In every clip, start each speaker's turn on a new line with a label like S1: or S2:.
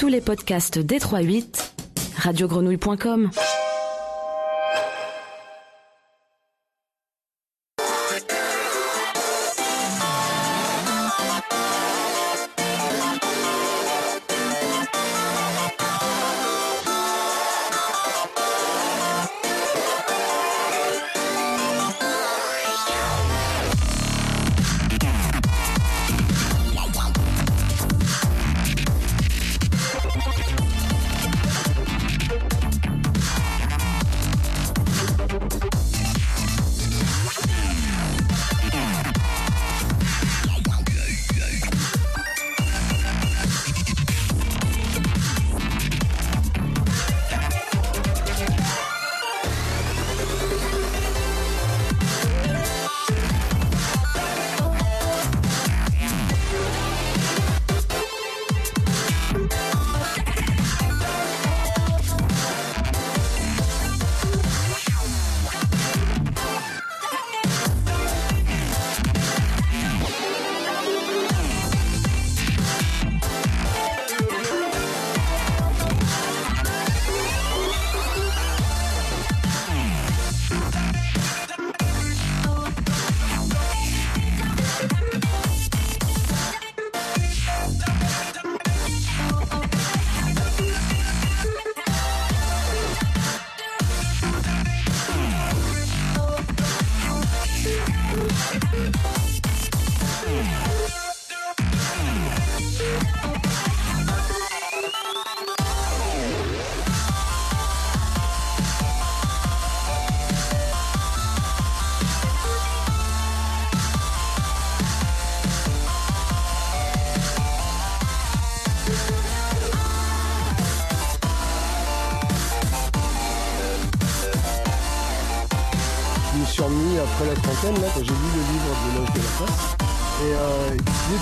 S1: tous les podcasts d38, radiogrenouille.com.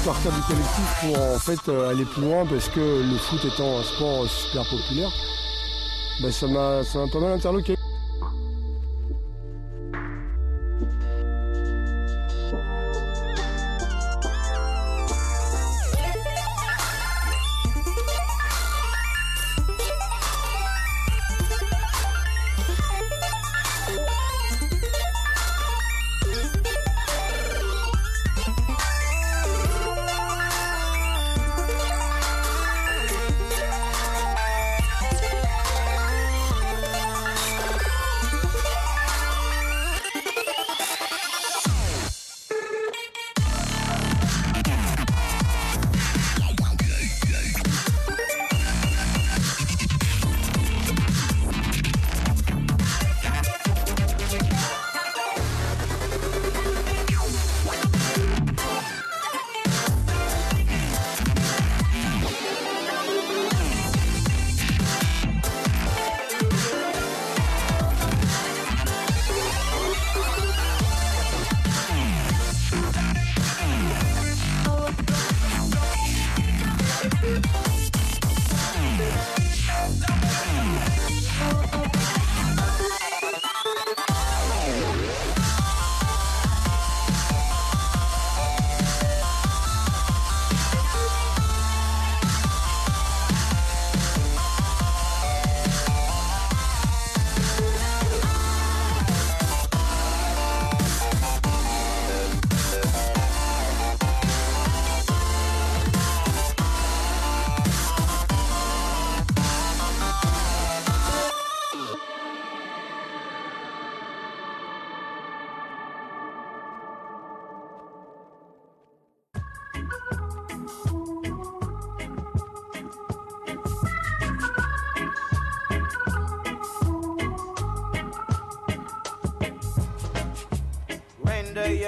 S2: partir du collectif pour en fait euh, aller plus loin parce que le foot étant un sport super populaire, m'a ça m'a pas mal interloqué.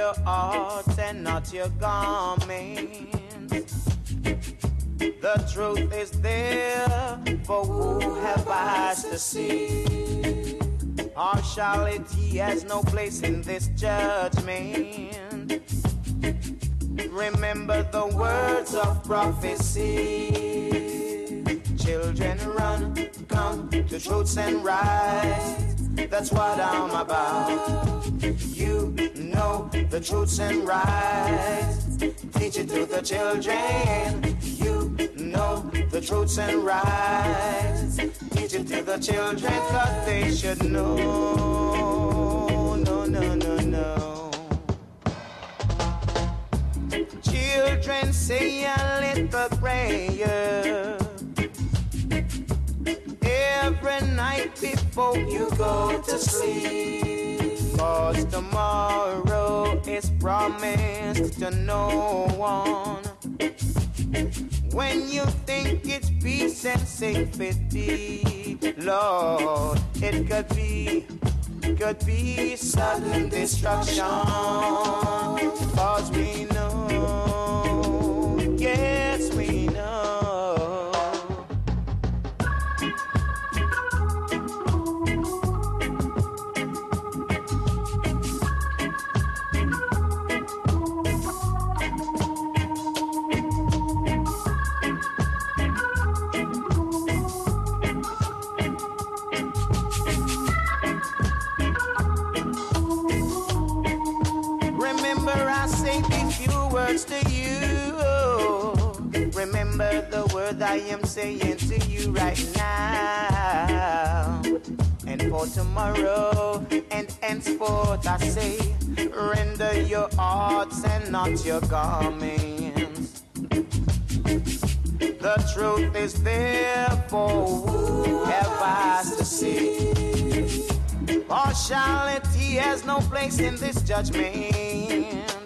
S3: Your art and not your garments. The truth is there for who have eyes to see. Partiality has no place in this judgment. Remember the words of prophecy. Children run, come to truths and rights. That's what I'm about. You know the truths and rights. Teach it to the children. You know the truths and rights. Teach it to the children, cause they should know. No, no, no, no. Children say a little prayer every night before you go to sleep. Cause tomorrow is promised to no one. When you think it's peace and safety, Lord, it could be, could be sudden destruction. Cause we know, Remember the word I am saying to you right now. And for tomorrow and henceforth, I say, render your hearts and not your garments. The truth is there for whoever to see. Partiality has no place in this judgment.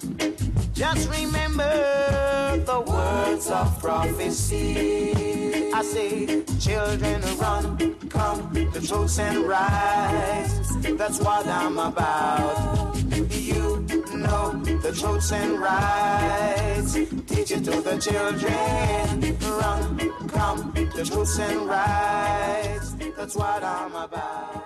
S3: Just remember the words of prophecy. I say, children, run, come, the truth and rights. That's what I'm about. You know the truths and rights. Teach it to the children. Run, come, the truths and rights. That's what I'm about.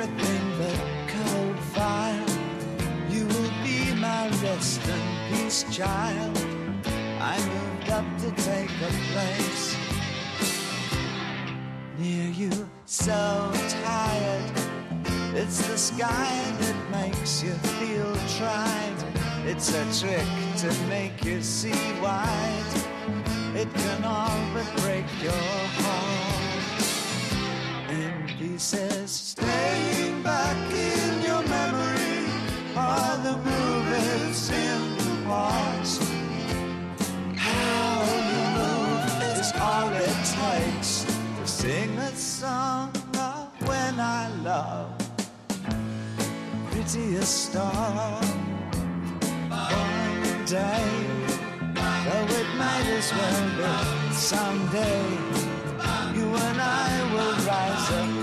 S4: Everything but cold fire. You will be my rest and peace, child. I moved up to take a place near you. So tired, it's the sky that makes you feel tried. It's a trick to make you see white. It can all but break your heart in says, Staying back in your memory are the movies in the past. How you move is all it takes to sing a song of when I love. Prettiest star one day. Though it might as well be someday. You and I will rise up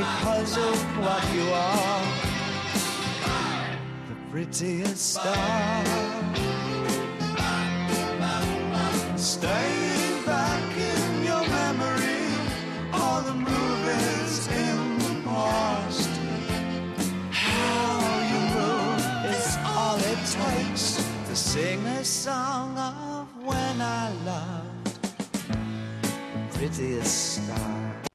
S4: because of what you are. The prettiest star. Staying back in your memory, all the movies in the past. How you move is all it takes to sing a song of when I loved prettiest star.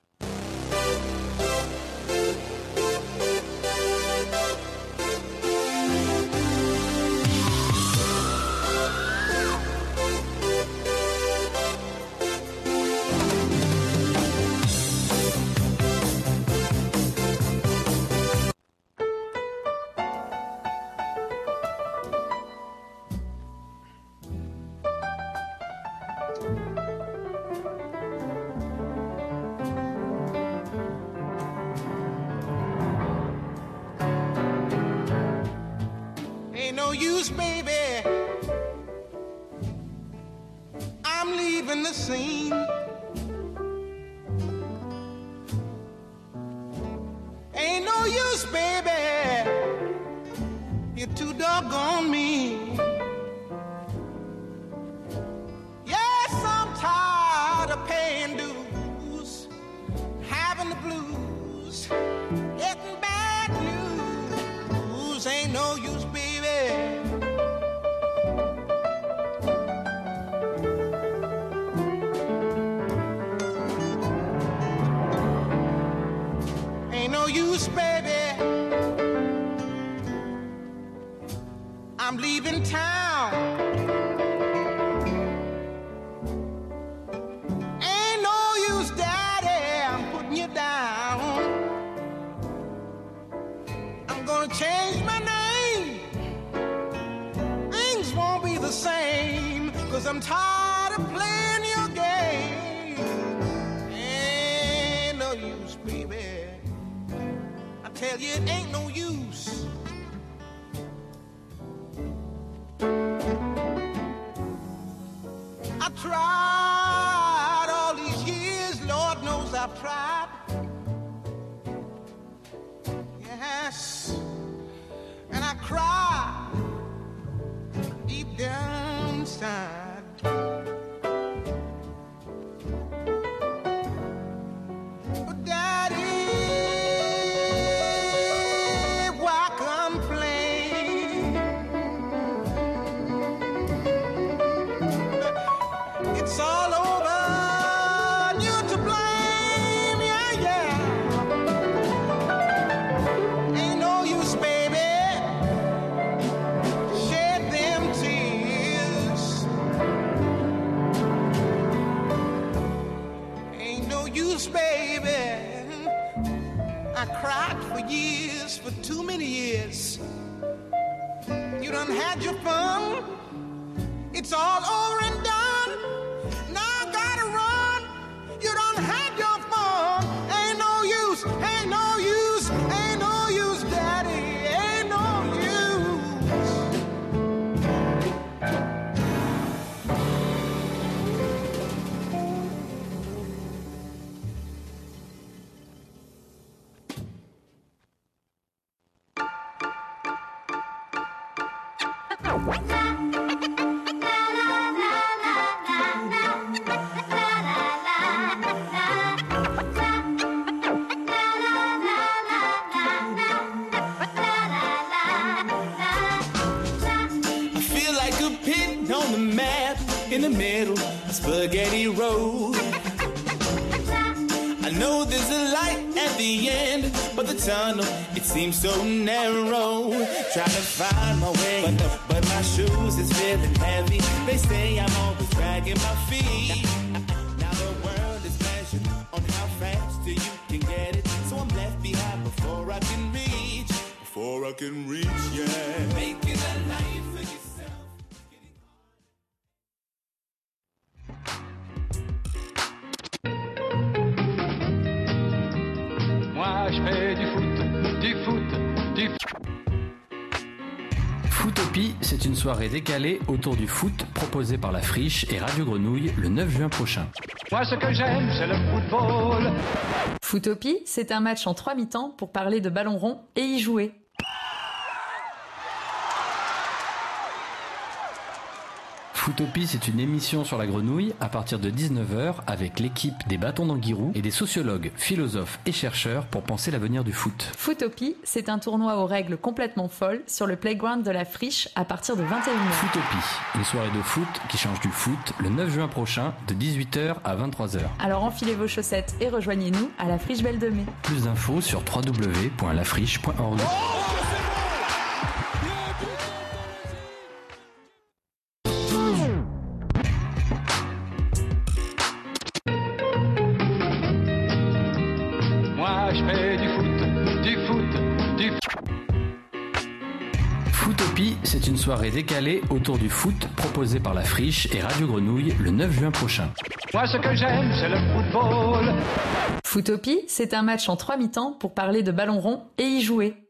S5: Seems so narrow. Trying to find my way, but, shoes is feeling heavy. They say I'm always dragging my feet. Now the world is measured on how fast you can get it, so I'm left behind before I can reach. Before I can reach, yeah. Making
S6: soirée décalée autour du foot proposée par la Friche et Radio Grenouille le 9 juin prochain.
S7: Moi ce que j'aime c'est le football.
S8: Footopie, c'est un match en trois mi-temps pour parler de ballon rond et y jouer.
S6: Footopie, c'est une émission sur la grenouille à partir de 19h avec l'équipe des bâtons d'Anguirou et des sociologues, philosophes et chercheurs pour penser l'avenir du foot.
S8: Footopie, c'est un tournoi aux règles complètement folles sur le playground de la friche à partir de 21h.
S6: Footopie, une soirée de foot qui change du foot le 9 juin prochain de 18h à 23h.
S8: Alors enfilez vos chaussettes et rejoignez-nous à la friche Belle de Mai.
S6: Plus d'infos sur www.lafriche.org. c'est une soirée décalée autour du foot proposée par la Friche et Radio Grenouille le 9 juin prochain.
S7: Moi ce que j'aime c'est le football.
S8: Footopie, c'est un match en trois mi-temps pour parler de ballon rond et y jouer.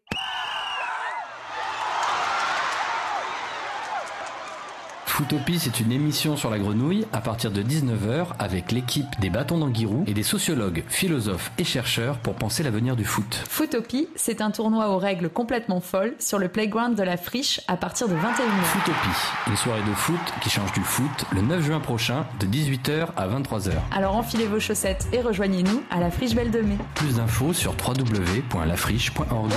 S6: Footopie, c'est une émission sur la grenouille à partir de 19h avec l'équipe des bâtons d'Anguirou et des sociologues, philosophes et chercheurs pour penser l'avenir du foot.
S8: Footopie, c'est un tournoi aux règles complètement folles sur le playground de la friche à partir de 21h.
S6: Footopie, une soirée de foot qui change du foot le 9 juin prochain de 18h à 23h.
S8: Alors enfilez vos chaussettes et rejoignez-nous à la friche Belle de Mai.
S6: Plus d'infos sur www.lafriche.org.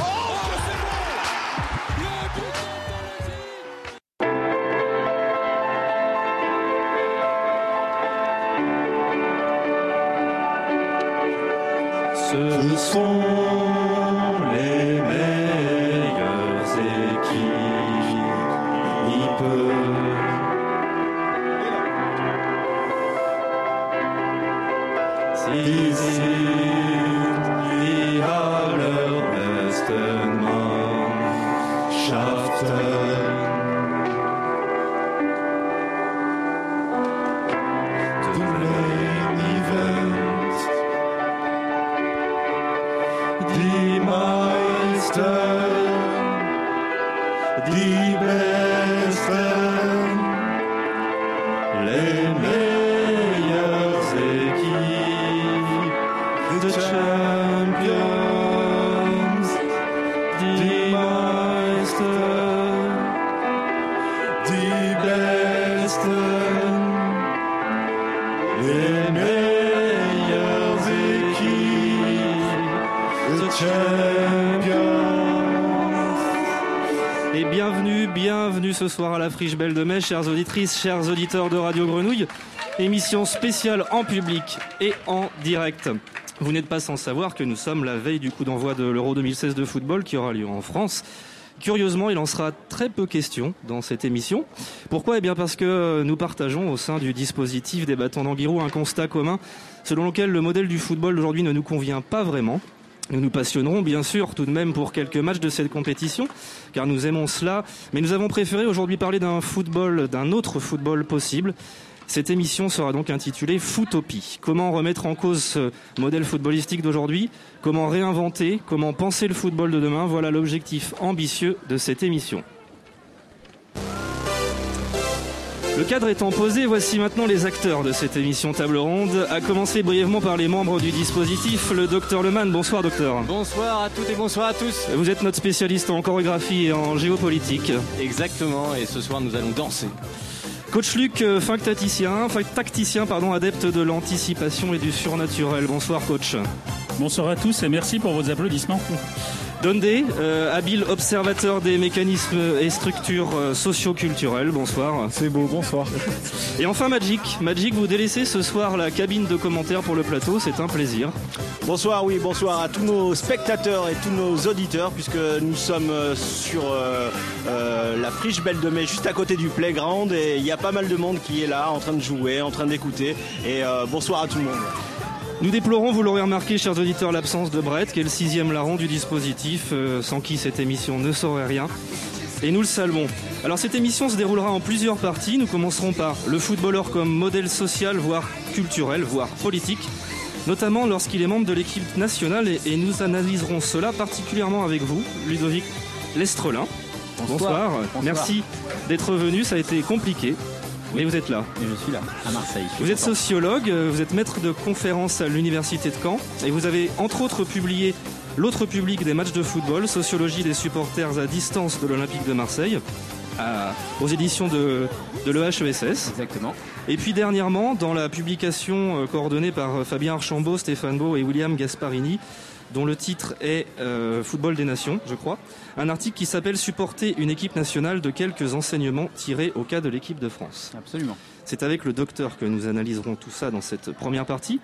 S9: Ce sont
S10: ce soir à la Friche Belle de Mai, chères auditrices, chers auditeurs de Radio Grenouille. Émission spéciale en public et en direct. Vous n'êtes pas sans savoir que nous sommes la veille du coup d'envoi de l'Euro 2016 de football qui aura lieu en France. Curieusement, il en sera très peu question dans cette émission. Pourquoi? Eh bien parce que nous partageons au sein du dispositif des bâtons d'Anguirou un constat commun selon lequel le modèle du football d'aujourd'hui ne nous convient pas vraiment. Nous nous passionnerons bien sûr tout de même pour quelques matchs de cette compétition, car nous aimons cela, mais nous avons préféré aujourd'hui parler d'un football, d'un autre football possible. Cette émission sera donc intitulée Footopie. Comment remettre en cause ce modèle footballistique d'aujourd'hui? Comment réinventer? Comment penser le football de demain? Voilà l'objectif ambitieux de cette émission. Le cadre étant posé, voici maintenant les acteurs de cette émission table ronde, à commencer brièvement par les membres du dispositif, le docteur Leman. Bonsoir docteur.
S11: Bonsoir à toutes et bonsoir à tous.
S10: Vous êtes notre spécialiste en chorégraphie et en géopolitique.
S11: Exactement, et ce soir nous allons danser.
S10: Coach Luc, euh, fin tacticien, fin tacticien pardon, adepte de l'anticipation et du surnaturel. Bonsoir coach.
S12: Bonsoir à tous et merci pour vos applaudissements.
S10: Dondé, euh, habile observateur des mécanismes et structures euh, socio-culturelles. Bonsoir.
S2: C'est beau, bonsoir.
S10: Et enfin Magic. Magic, vous délaissez ce soir la cabine de commentaires pour le plateau, c'est un plaisir.
S13: Bonsoir, oui, bonsoir à tous nos spectateurs et tous nos auditeurs, puisque nous sommes euh, sur euh, euh, la friche Belle de Mai, juste à côté du playground, et il y a pas mal de monde qui est là, en train de jouer, en train d'écouter. Et euh, bonsoir à tout le monde.
S10: Nous déplorons, vous l'aurez remarqué, chers auditeurs, l'absence de Brett, qui est le sixième larron du dispositif, euh, sans qui cette émission ne saurait rien. Et nous le saluons. Alors cette émission se déroulera en plusieurs parties. Nous commencerons par le footballeur comme modèle social, voire culturel, voire politique, notamment lorsqu'il est membre de l'équipe nationale, et, et nous analyserons cela particulièrement avec vous, Ludovic Lestrelin.
S14: Bonsoir. Bonsoir.
S10: Merci d'être venu, ça a été compliqué. Mais vous êtes là.
S14: Et je suis là, à Marseille.
S10: Vous êtes sociologue, euh, vous êtes maître de conférences à l'université de Caen et vous avez entre autres publié L'autre public des matchs de football, sociologie des supporters à distance de l'Olympique de Marseille, à- aux éditions de, de l'EHESS.
S14: Exactement.
S10: Et puis dernièrement, dans la publication euh, coordonnée par euh, Fabien Archambault, Stéphane Beau et William Gasparini, dont le titre est euh, Football des Nations, je crois, un article qui s'appelle Supporter une équipe nationale de quelques enseignements tirés au cas de l'équipe de France.
S14: Absolument.
S10: C'est avec le docteur que nous analyserons tout ça dans cette première partie.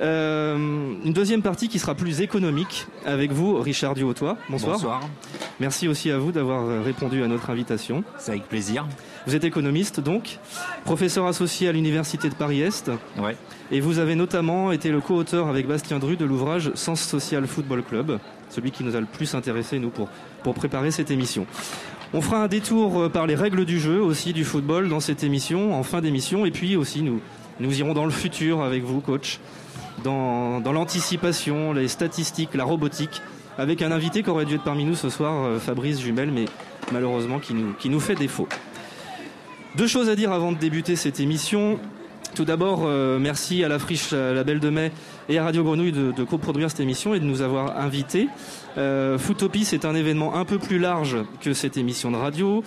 S10: Euh, une deuxième partie qui sera plus économique avec vous, Richard Duhautois. Bonsoir.
S14: Bonsoir.
S10: Merci aussi à vous d'avoir euh, répondu à notre invitation.
S14: C'est avec plaisir.
S10: Vous êtes économiste donc, professeur associé à l'Université de Paris-Est.
S14: Ouais.
S10: Et vous avez notamment été le co-auteur avec Bastien Dru de l'ouvrage Sens Social Football Club, celui qui nous a le plus intéressé, nous, pour, pour préparer cette émission. On fera un détour euh, par les règles du jeu aussi du football dans cette émission, en fin d'émission, et puis aussi nous, nous irons dans le futur avec vous, coach, dans, dans l'anticipation, les statistiques, la robotique, avec un invité qui aurait dû être parmi nous ce soir, euh, Fabrice Jumel, mais malheureusement qui nous, qui nous fait défaut. Deux choses à dire avant de débuter cette émission. Tout d'abord, euh, merci à la Friche, la Belle de Mai et à Radio Grenouille de, de coproduire cette émission et de nous avoir invités. Euh, Footopie, c'est un événement un peu plus large que cette émission de radio.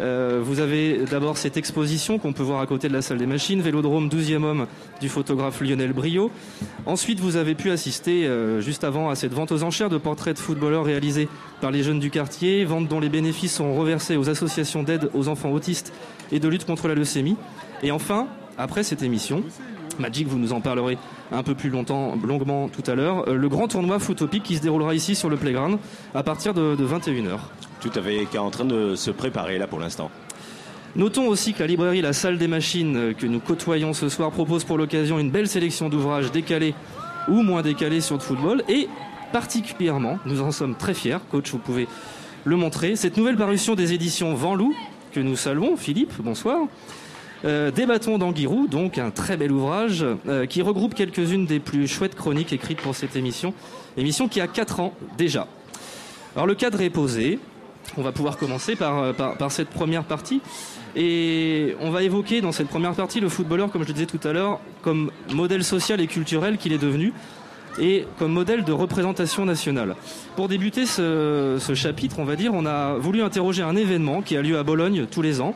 S10: Euh, vous avez d'abord cette exposition qu'on peut voir à côté de la salle des machines, Vélodrome 12e homme du photographe Lionel Brio. Ensuite, vous avez pu assister euh, juste avant à cette vente aux enchères de portraits de footballeurs réalisés par les jeunes du quartier, vente dont les bénéfices sont reversés aux associations d'aide aux enfants autistes et de lutte contre la leucémie. Et enfin, après cette émission, Magic, vous nous en parlerez un peu plus longtemps, longuement tout à l'heure. Euh, le grand tournoi Footopic qui se déroulera ici sur le Playground à partir de, 21h.
S13: Tout à fait, qui est en train de se préparer là pour l'instant.
S10: Notons aussi que la librairie La Salle des Machines euh, que nous côtoyons ce soir propose pour l'occasion une belle sélection d'ouvrages décalés ou moins décalés sur le football et particulièrement, nous en sommes très fiers, coach, vous pouvez le montrer, cette nouvelle parution des éditions Venlou que nous saluons, Philippe, bonsoir, euh, Débattons d'Anguirou, donc un très bel ouvrage euh, qui regroupe quelques-unes des plus chouettes chroniques écrites pour cette émission, émission qui a 4 ans déjà. Alors le cadre est posé, on va pouvoir commencer par, par, cette première partie. Et on va évoquer dans cette première partie le footballeur, comme je le disais tout à l'heure, comme modèle social et culturel qu'il est devenu et comme modèle de représentation nationale. Pour débuter ce, ce, chapitre, on va dire, on a voulu interroger un événement qui a lieu à Bologne tous les ans,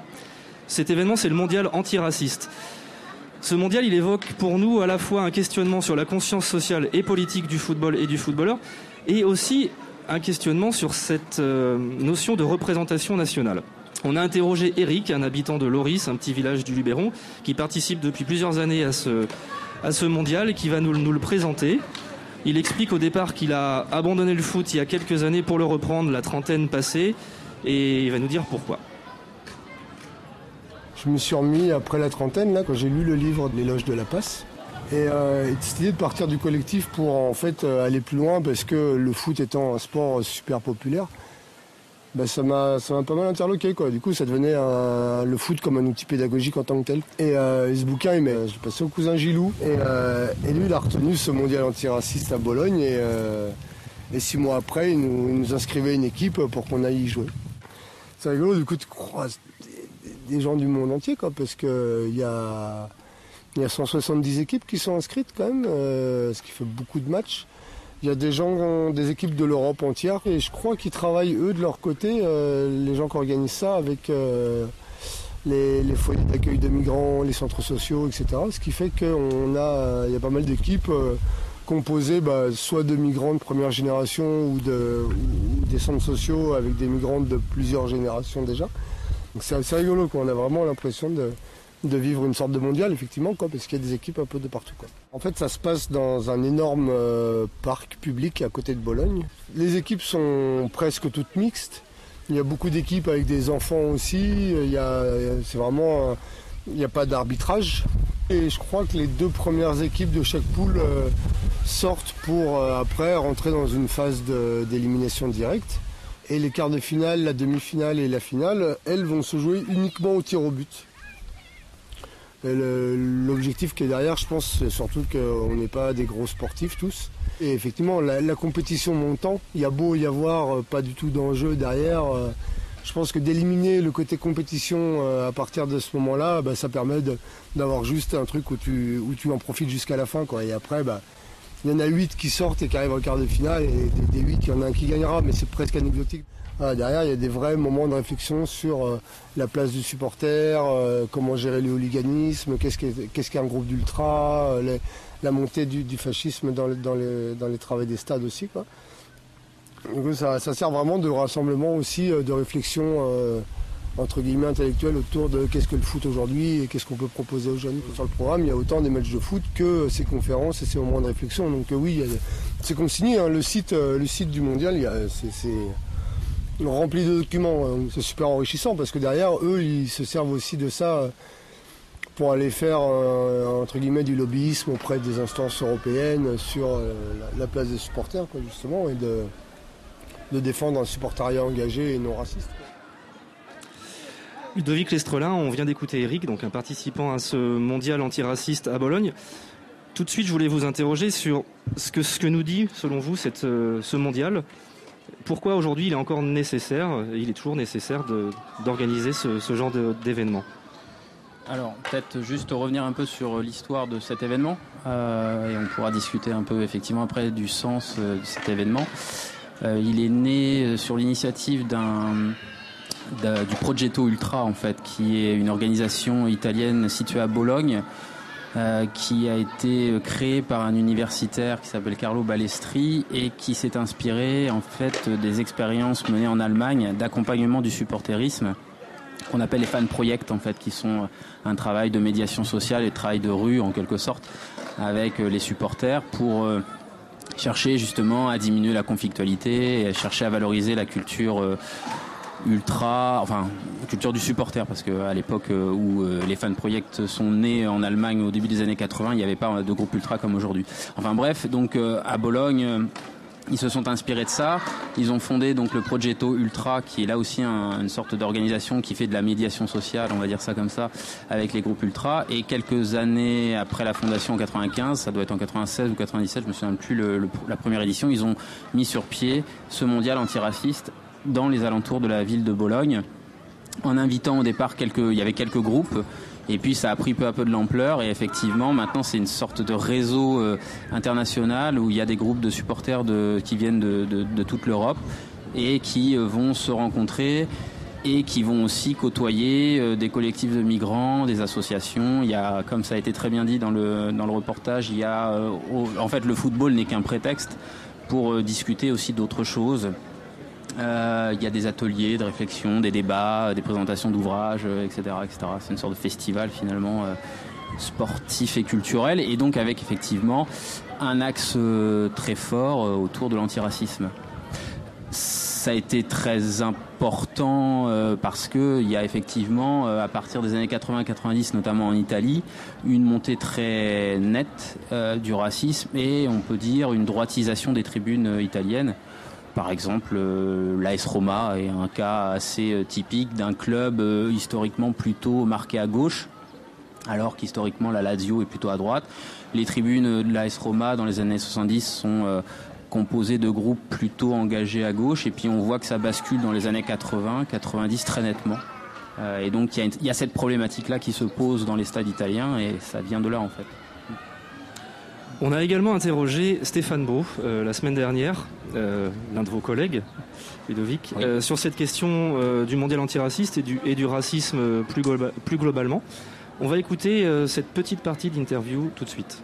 S10: cet événement, c'est le mondial antiraciste. Ce mondial, il évoque pour nous à la fois un questionnement sur la conscience sociale et politique du football et du footballeur, et aussi un questionnement sur cette euh, notion de représentation nationale. On a interrogé Eric, un habitant de Loris, un petit village du Luberon, qui participe depuis plusieurs années à ce, mondial et qui va nous le présenter. Il explique au départ qu'il a abandonné le foot il y a quelques années pour le reprendre, la trentaine passée, et il va nous dire pourquoi
S2: je me suis remis après la trentaine, là, quand j'ai lu le livre de l'éloge de la passe. Et euh, décidé de partir du collectif pour en fait euh, aller plus loin parce que le foot étant un sport super populaire, bah, ça m'a pas mal interloqué quoi. Du coup ça devenait le foot comme un outil pédagogique en tant que tel. Et, euh, ce bouquin il je l'ai passé au cousin Gilou et, euh, lui il a retenu ce mondial antiraciste à Bologne et, et six mois après il nous, il nous inscrivait une équipe pour qu'on aille y jouer. C'est rigolo du coup tu croises des gens du monde entier, quoi, parce qu'il y a, y a 170 équipes qui sont inscrites quand même, euh, ce qui fait beaucoup de matchs. Il y a des gens, des équipes de l'Europe entière, et je crois qu'ils travaillent eux de leur côté, euh, les gens qui organisent ça, avec euh, les, foyers d'accueil de migrants, les centres sociaux, etc. Ce qui fait qu'on a, il y a pas mal d'équipes composées bah, soit de migrants de première génération ou des centres sociaux avec des migrants de plusieurs générations déjà c'est assez rigolo, quoi. on a vraiment l'impression de, vivre une sorte de mondial, effectivement, quoi, parce qu'il y a des équipes un peu de partout. Quoi. En fait, ça se passe dans un énorme euh, parc public à côté de Bologne. Les équipes sont presque toutes mixtes. Il y a beaucoup d'équipes avec des enfants aussi. Il il n'y a pas d'arbitrage. Et je crois que les deux premières équipes de chaque poule euh, sortent pour euh, après rentrer dans une phase d'élimination directe. Et les quarts de finale, la demi-finale et la finale, elles vont se jouer uniquement au tir au but. L'objectif qui est derrière, je pense, c'est surtout qu'on n'est pas des gros sportifs tous. Et effectivement, la, compétition montant, il y a beau y avoir euh, pas du tout d'enjeu derrière. Euh, je pense que d'éliminer le côté compétition euh, à partir de ce moment-là, bah, ça permet d'avoir juste un truc où tu, en profites jusqu'à la fin. Quoi. Et après, bah, il y en a 8 qui sortent et qui arrivent au quart de finale, et des, 8, il y en a un qui gagnera, mais c'est presque anecdotique. derrière, il y a des vrais moments de réflexion sur euh, la place du supporter, euh, comment gérer le hooliganisme, qu'est-ce qu'un groupe d'ultra, euh, la montée du, fascisme dans, les, travaux des stades aussi. ça, ça, sert vraiment de rassemblement aussi, de réflexion entre guillemets intellectuel autour de qu'est-ce que le foot aujourd'hui et qu'est-ce qu'on peut proposer aux jeunes. Sur le programme, il y a autant des matchs de foot que ces conférences et ces moments de réflexion. Donc euh, oui, c'est consigné. Hein, le, site, euh, le site du mondial, c'est rempli de documents. Hein. C'est super enrichissant parce que derrière, eux, ils se servent aussi de ça euh, pour aller faire entre guillemets du lobbyisme auprès des instances européennes sur la, place des supporters, justement, et de défendre un supportariat engagé et non raciste.
S10: Ludovic Lestrelin, on vient d'écouter Eric, donc un participant à ce mondial antiraciste à Bologne. Tout de suite, je voulais vous interroger sur ce que, nous dit, selon vous, euh, ce mondial. Pourquoi aujourd'hui il est encore nécessaire, il est toujours nécessaire d'organiser ce, genre d'événement?
S14: Alors, peut-être juste revenir un peu sur l'histoire de cet événement, euh, et on pourra discuter un peu effectivement après du sens euh, de cet événement. il est né sur l'initiative d'un du Progetto Ultra en fait, qui est une organisation italienne située à Bologne, euh, qui a été créée par un universitaire qui s'appelle Carlo Balestri et qui s'est inspiré en fait des expériences menées en Allemagne d'accompagnement du supporterisme qu'on appelle les fan projects en fait, qui sont un travail de médiation sociale et travail de rue en quelque sorte avec les supporters pour chercher justement à diminuer la conflictualité et chercher à valoriser la culture ultra, enfin culture du supporter, parce qu'à l'époque où les fan projects sont nés en Allemagne au début des années 80, il n'y avait pas de groupe ultra comme aujourd'hui. Enfin bref, donc à Bologne ils se sont inspirés de ça. Ils ont fondé donc le Progetto Ultra, qui est là aussi une sorte d'organisation qui fait de la médiation sociale, on va dire ça comme ça, avec les groupes ultra. Et quelques années après la fondation en 95, ça doit être en 96 ou 97, je me souviens plus la première édition, ils ont mis sur pied ce mondial antiraciste dans les alentours de la ville de Bologne, en invitant au départ quelques, il y avait quelques groupes et puis ça a pris peu à peu de l'ampleur et effectivement maintenant c'est une sorte de réseau euh, international où il y a des groupes de supporters de, qui viennent de, de, de toute l'Europe et qui euh, vont se rencontrer et qui vont aussi côtoyer euh, des collectifs de migrants, des associations. Il y a, comme ça a été très bien dit dans le, dans le reportage, il y a, en fait, le football n'est qu'un prétexte pour discuter aussi d'autres choses. Euh, il y a des ateliers de réflexion, des débats, des présentations d'ouvrages, etc., etc. C'est une sorte de festival finalement euh, sportif et culturel, et donc avec effectivement un axe euh, très fort autour de l'antiracisme. Ça a été très important parce que il y a effectivement, à partir des années 80-90, notamment en Italie, une montée très nette du racisme et on peut dire une droitisation des tribunes italiennes par exemple, euh, l'AS Roma est un cas assez euh, typique d'un club euh, historiquement plutôt marqué à gauche, alors qu'historiquement la Lazio est plutôt à droite. Les tribunes de l'AS Roma dans les années 70 sont composées de groupes plutôt engagés à gauche, et puis on voit que ça bascule dans les années 80, 90 très nettement. et donc il y, y, a cette problématique-là qui se pose dans les stades italiens, et ça vient de là en fait.
S10: On a également interrogé Stéphane Beau euh, la semaine dernière, euh, l'un de vos collègues, Ludovic, euh, sur cette question du mondial antiraciste et du, et du racisme plus, plus globalement. On va écouter cette petite partie d'interview tout de suite.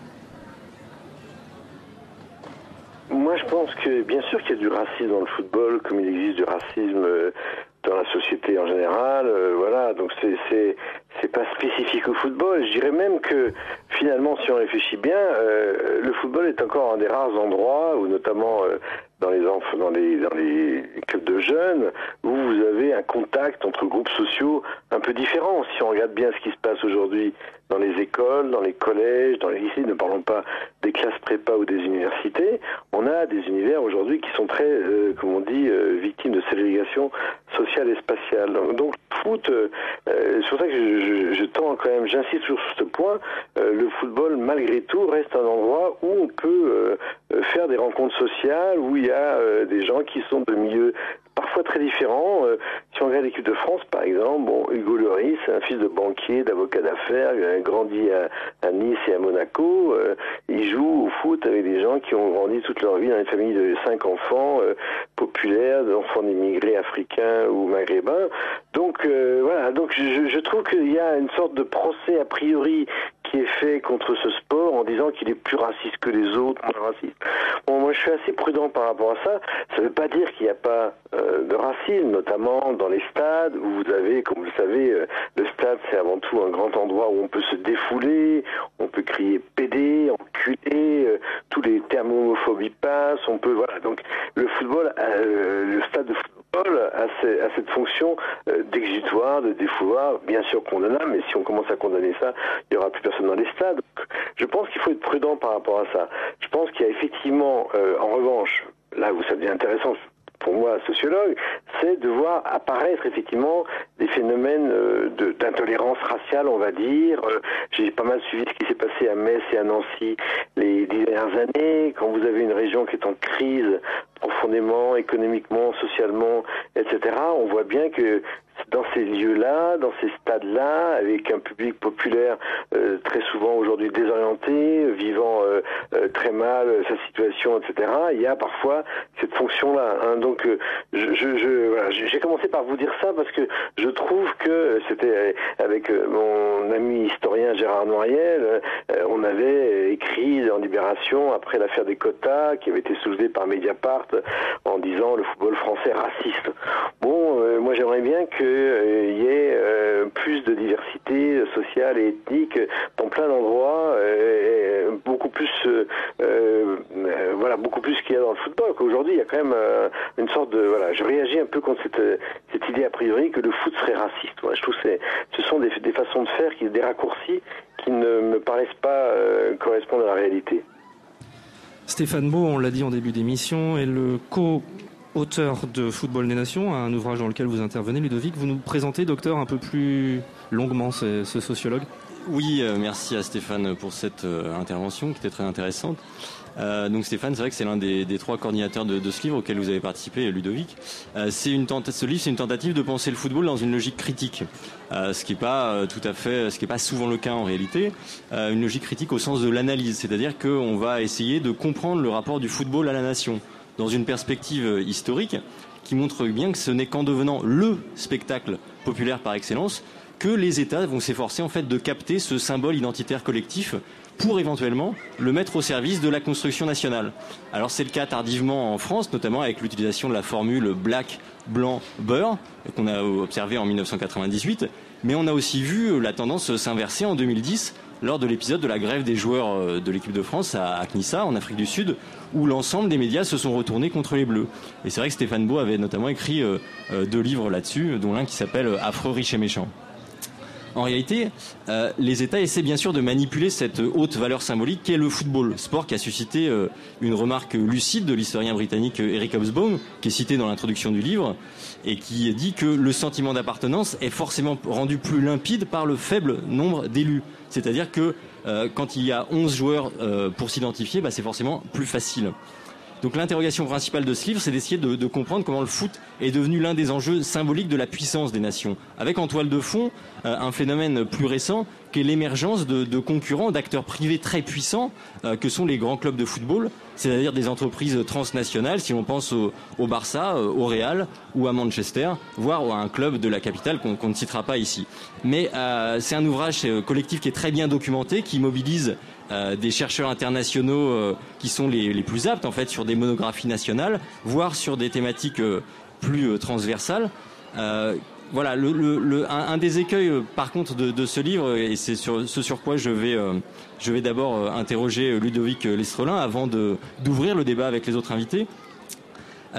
S15: Moi, je pense que bien sûr qu'il y a du racisme dans le football, comme il existe du racisme dans la société en général. voilà, donc c'est c'est pas spécifique au football. Je dirais même que finalement, si on réfléchit bien, euh, le football est encore un des rares endroits où, notamment euh, dans les dans les dans les clubs de jeunes, où vous avez un contact entre groupes sociaux un peu différents. Si on regarde bien ce qui se passe aujourd'hui dans les écoles, dans les collèges, dans les lycées, ne parlons pas des classes prépa ou des universités, on a des univers aujourd'hui qui sont très, euh, comme on dit, victimes de ségrégation sociale et spatiale. Donc, foot, c'est pour ça que je, tends quand même, j'insiste sur ce point, euh, le football malgré tout reste un endroit où on peut euh, faire des rencontres sociales, où il y a euh, des gens qui sont de milieux parfois très différents. si on regarde l'équipe de France, par exemple, bon, Hugo Lloris, un fils de banquier, d'avocat d'affaires, il a grandi à, Nice et à Monaco. il joue au foot avec des gens qui ont grandi toute leur vie dans une famille de cinq enfants populaires, d'enfants d'immigrés africains ou maghrébins. Donc voilà, donc je, je trouve qu'il y a une sorte de procès a priori qui est fait contre ce sport en disant qu'il est plus raciste que les autres, moins raciste. Bon, moi je suis assez prudent par rapport à ça. Ça ne veut pas dire qu'il n'y a pas euh, de racisme, notamment dans les stades où vous avez, comme vous le savez, euh, le stade c'est avant tout un grand endroit où on peut se défouler, on peut crier PD, enculé, euh, tous les termes homophobie passent, on peut, voilà. Donc le football, le stade de football A, cette fonction euh, d'exutoire, de défouloir, bien sûr condamnable, mais si on commence à condamner ça, il n'y aura plus personne dans les stades. je pense qu'il faut être prudent par rapport à ça. Je pense qu'il y a effectivement, euh, en revanche, là où ça devient intéressant, pour moi, sociologue, c'est de voir apparaître effectivement des phénomènes euh, d'intolérance raciale, on va dire. J'ai pas mal suivi ce qui s'est passé à Metz et à Nancy les dernières années. Quand vous avez une région qui est en crise profondément, économiquement, socialement, etc., on voit bien que dans ces lieux-là, dans ces stades-là, avec un public populaire euh, très souvent aujourd'hui désorienté, vivant euh, euh, très mal sa situation, etc., il y a parfois cette fonction-là. Hein. Donc, j'ai commencé par vous dire ça parce que je trouve que c'était avec mon ami historien Gérard Noiriel, on avait écrit en Libération après l'affaire des quotas qui avait été soulevée par Mediapart en disant le football français raciste. Bon, moi j'aimerais bien qu'il y ait plus de diversité sociale et ethnique dans plein d'endroits, beaucoup plus, voilà, beaucoup plus qu'il y a dans le football. Qu'aujourd'hui, il y a quand même une sorte de, voilà, je réagis un peu contre cette, idée a priori que le foot serait raciste. je trouve que ce sont des, façons de faire, des raccourcis qui ne me paraissent pas correspondre à la réalité.
S10: Stéphane Beau, on l'a dit en début d'émission, est le co-auteur de Football des Nations, un ouvrage dans lequel vous intervenez. Ludovic, vous nous présentez, docteur, un peu plus longuement ce, sociologue
S11: Oui, euh, merci à Stéphane pour cette euh, intervention qui était très intéressante. Euh, donc Stéphane, c'est vrai que c'est l'un des, trois coordinateurs de, ce livre auquel vous avez participé, Ludovic. C'est une ce livre, c'est une tentative de penser le football dans une logique critique, ce qui n'est pas tout à fait, ce qui est pas souvent le cas en réalité. une logique critique au sens de l'analyse, c'est-à-dire qu'on va essayer de comprendre le rapport du football à la nation dans une perspective historique qui montre bien que ce n'est qu'en devenant le spectacle populaire par excellence que les États vont s'efforcer en fait de capter ce symbole identitaire collectif pour éventuellement le mettre au service de la construction nationale. Alors c'est le cas tardivement en France, notamment avec l'utilisation de la formule black, blanc, beurre, qu'on a observé en 1998, mais on a aussi vu la tendance s'inverser en 2010 lors de l'épisode de la grève des joueurs euh, de l'équipe de France à Knissa, en Afrique du Sud, où l'ensemble des médias se sont retournés contre les Bleus. Et c'est vrai que Stéphane Beau avait notamment écrit euh, euh, deux livres là-dessus, dont l'un qui s'appelle Affreux, riche et méchant. En réalité, les États essaient bien sûr de manipuler cette haute valeur symbolique qu'est le football, sport qui a suscité une remarque lucide de l'historien britannique Eric Hobsbawm, qui est cité dans l'introduction du livre, et qui dit que le sentiment d'appartenance est forcément rendu plus limpide par le faible nombre d'élus. C'est-à-dire que quand il y a 11 joueurs pour s'identifier, bah, c'est forcément plus facile. Donc l'interrogation principale de ce livre, c'est d'essayer de, comprendre comment le foot est devenu l'un des enjeux symboliques de la puissance des nations, avec en toile de fond euh, un phénomène plus récent qu'est l'émergence de, concurrents, d'acteurs privés très puissants, euh, que sont les grands clubs de football, c'est-à-dire des entreprises transnationales, si l'on pense au, Barça, euh, au Real ou à Manchester, voire à un club de la capitale qu'on ne citera pas ici. Mais c'est un ouvrage collectif qui est très bien documenté, qui mobilise euh, des chercheurs internationaux euh, qui sont les, plus aptes en fait sur des monographies nationales, voire sur des thématiques euh, plus transversales. voilà, un, des écueils par contre de, ce livre, et c'est sur, ce sur quoi je vais, je vais d'abord interroger Ludovic Lestrelin avant d'ouvrir le débat avec les autres invités, euh,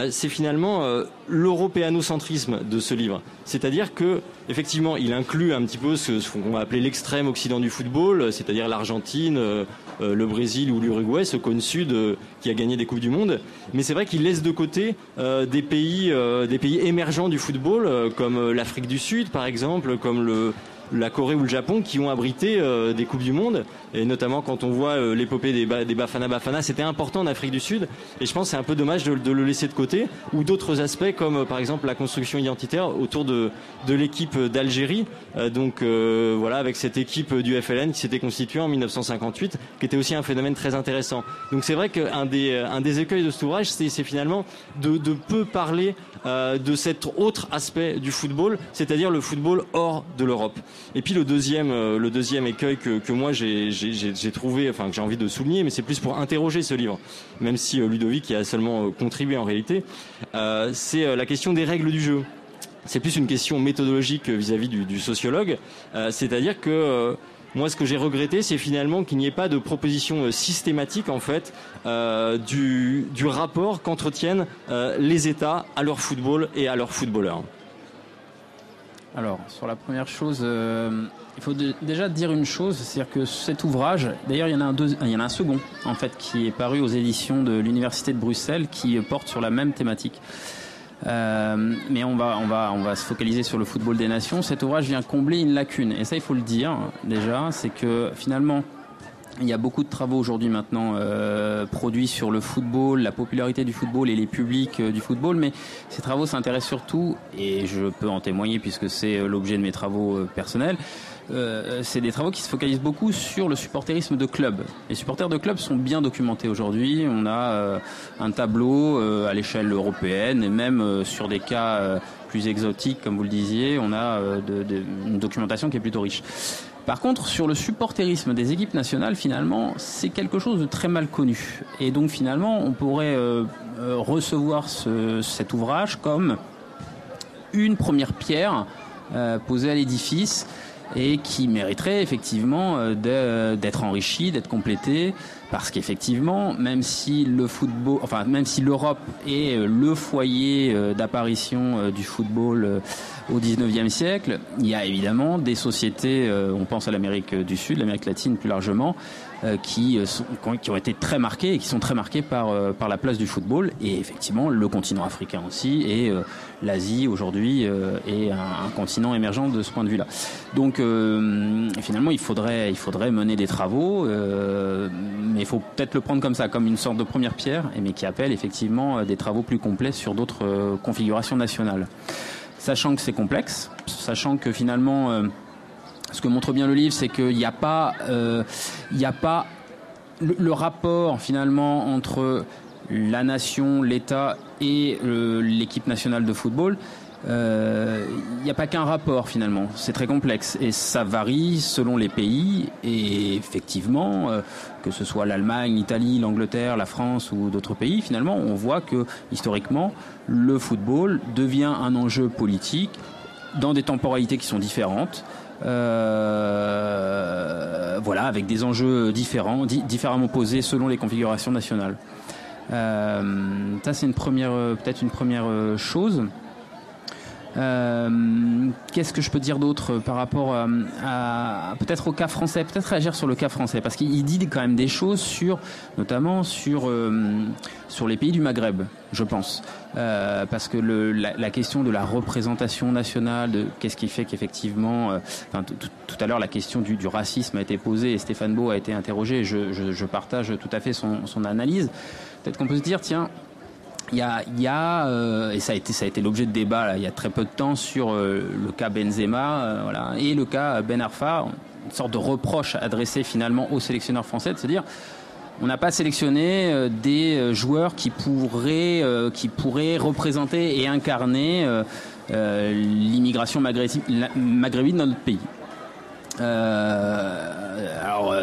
S11: c'est finalement euh, l'européanocentrisme de ce livre. C'est-à-dire que, effectivement, il inclut un petit peu ce, qu'on va appeler l'extrême occident du football, c'est-à-dire l'Argentine, euh, le Brésil ou l'Uruguay, ce cône sud qui a gagné des coupes du monde. Mais c'est vrai qu'il laisse de côté des pays, des pays émergents du football, comme l'Afrique du Sud, par exemple, comme le, la Corée ou le Japon qui ont abrité euh, des coupes du monde. Et notamment quand on voit euh, l'épopée des, Bafana Bafana c'était important en Afrique du Sud. Et je pense que c'est un peu dommage de, le laisser de côté. Ou d'autres aspects comme euh, par exemple la construction identitaire autour de, de l'équipe d'Algérie. Donc voilà avec cette équipe du FLN qui s'était constituée en 1958 qui était aussi un phénomène très intéressant. Donc c'est vrai qu'un des, un des écueils de cet ouvrage c'est moi de, de peu parler de cet autre aspect du football c'est-à-dire le football hors de l'Europe et puis le deuxième, euh, le deuxième écueil que, que moi j'ai trouvé, enfin que j'ai envie de souligner, mais c'est plus pour interroger ce livre, même si euh, Ludovic y a seulement euh, contribué en réalité, c'est la question des règles du jeu. C'est plus une question méthodologique vis-à-vis du, du, sociologue, c'est-à-dire que moi, ce que j'ai regretté, c'est finalement qu'il n'y ait pas de proposition systématique, en fait, du, du, rapport qu'entretiennent les États à leur football et à leurs footballeurs.
S14: Alors, sur la première chose, euh, il faut déjà dire une chose, c'est-à-dire que cet ouvrage, d'ailleurs, il y en a un, en second, en fait, qui est paru aux éditions de l'Université de Bruxelles, qui porte sur la même thématique. Euh, mais on va, on, va, on va se focaliser sur le football des nations. Cet ouvrage vient combler une lacune. Et ça, il faut le dire déjà, c'est que finalement, il y a beaucoup de travaux aujourd'hui maintenant euh, produits sur le football, la popularité du football et les publics euh, du football, mais ces travaux s'intéressent surtout, et je peux en témoigner puisque c'est euh, l'objet de mes travaux personnels, c'est des travaux qui se focalisent beaucoup sur le supporterisme de clubs. Les supporters de clubs sont bien documentés aujourd'hui. On a un tableau à l'échelle européenne et même sur des cas plus exotiques, comme vous le disiez, on a une documentation qui est plutôt riche. Par contre, sur le supporterisme des équipes nationales, finalement, c'est quelque chose de très mal connu. Et donc, finalement, on pourrait euh, euh, recevoir cet ouvrage comme une première pierre posée à l'édifice et qui mériterait effectivement d'être enrichi, d'être complété parce qu'effectivement, même si le football, enfin même si l'Europe est euh, le foyer euh, d'apparition euh, du football au 19e siècle, il y a évidemment des sociétés, on pense à l'Amérique du Sud, l'Amérique latine plus largement, qui, sont, qui ont été très marquées et qui sont très marquées par, par la place du football et effectivement le continent africain aussi et l'Asie aujourd'hui est un, continent émergent de ce point de vue-là. Donc finalement il faudrait, il faudrait mener des travaux, mais il faut peut-être le prendre comme ça, comme une sorte de première pierre, mais qui appelle effectivement euh, des travaux plus complets sur d'autres euh, configurations nationales. Sachant que c'est complexe, sachant que finalement, euh, ce que montre bien le livre, c'est qu'il n'y a pas, il n'y a pas le, rapport finalement entre la nation, l'État et l'équipe nationale de football. Il euh, n'y a pas qu'un rapport finalement, c'est très complexe. Et ça varie selon les pays. Et effectivement, euh, que ce soit l'Allemagne, l'Italie, l'Angleterre, la France ou d'autres pays, finalement, on voit que historiquement, le football devient un enjeu politique dans des temporalités qui sont différentes. Euh, voilà, avec des enjeux différents, différemment posés selon les configurations nationales. ça, c'est une première, peut-être une première chose. Euh, qu'est-ce que je peux dire d'autre par rapport euh, à, peut-être au cas français, peut-être réagir sur le cas français, parce qu'il dit quand même des choses sur, notamment sur euh, sur les pays du Maghreb, je pense, parce que la, question de la représentation nationale, de qu'est-ce qui fait qu'effectivement, tout à l'heure la question du, racisme a été posée et Stéphane Beau a été interrogé, je, je, partage tout à fait son analyse. Peut-être qu'on peut se dire, tiens, il y a, y a euh, et ça a été, ça a été l'objet de débat là, il y a très peu de temps sur euh, le cas Benzema euh, voilà, et le cas Ben Arfa, une sorte de reproche adressé finalement aux sélectionneurs français de se dire on n'a pas sélectionné des joueurs qui pourraient, qui pourraient représenter et incarner l'immigration maghrébine dans notre pays. alors,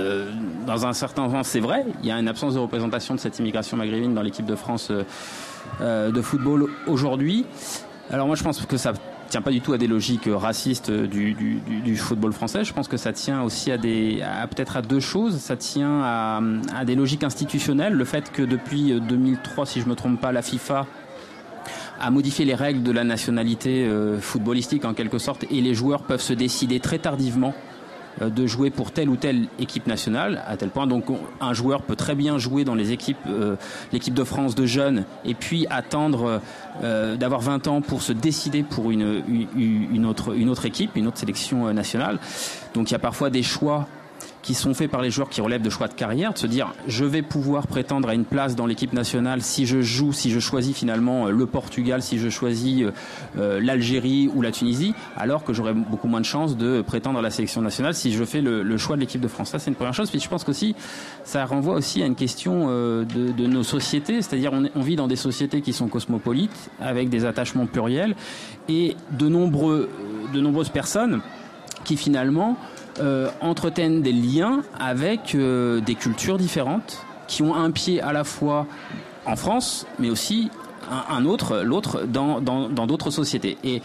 S14: dans un certain sens, c'est vrai, il y a une absence de représentation de cette immigration maghrébine dans l'équipe de France euh, de football aujourd'hui. Alors moi je pense que ça tient pas du tout à des logiques racistes du, football français. Je pense que ça tient aussi à des, peut-être à deux choses. Ça tient à, des logiques institutionnelles. Le fait que depuis 2003, si je me trompe pas, la FIFA a modifié les règles de la nationalité euh, footballistique en quelque sorte, et les joueurs peuvent se décider très tardivement euh, de jouer pour telle ou telle équipe nationale, à tel point donc un joueur peut très bien jouer dans les équipes, euh, l'équipe de France de jeunes, et puis attendre euh, d'avoir 20 ans pour se décider pour une, une, autre, une autre équipe, une autre sélection nationale. Donc il y a parfois des choix qui sont faits par les joueurs qui relèvent de choix de carrière, de se dire je vais pouvoir prétendre à une place dans l'équipe nationale si je joue, si je choisis finalement euh, le Portugal, si je choisis euh, euh, l'Algérie ou la Tunisie, alors que j'aurai beaucoup moins de chances de prétendre à la sélection nationale si je fais le, choix de l'équipe de France. Ça c'est une première chose. Puis je pense qu'aussi ça renvoie aussi à une question de, nos sociétés, c'est-à-dire on, on vit dans des sociétés qui sont cosmopolites avec des attachements pluriels et de nombreux, de nombreuses personnes qui finalement euh, entretiennent des liens avec euh, des cultures différentes qui ont un pied à la fois en France, mais aussi un, autre, l'autre dans d'autres sociétés. Et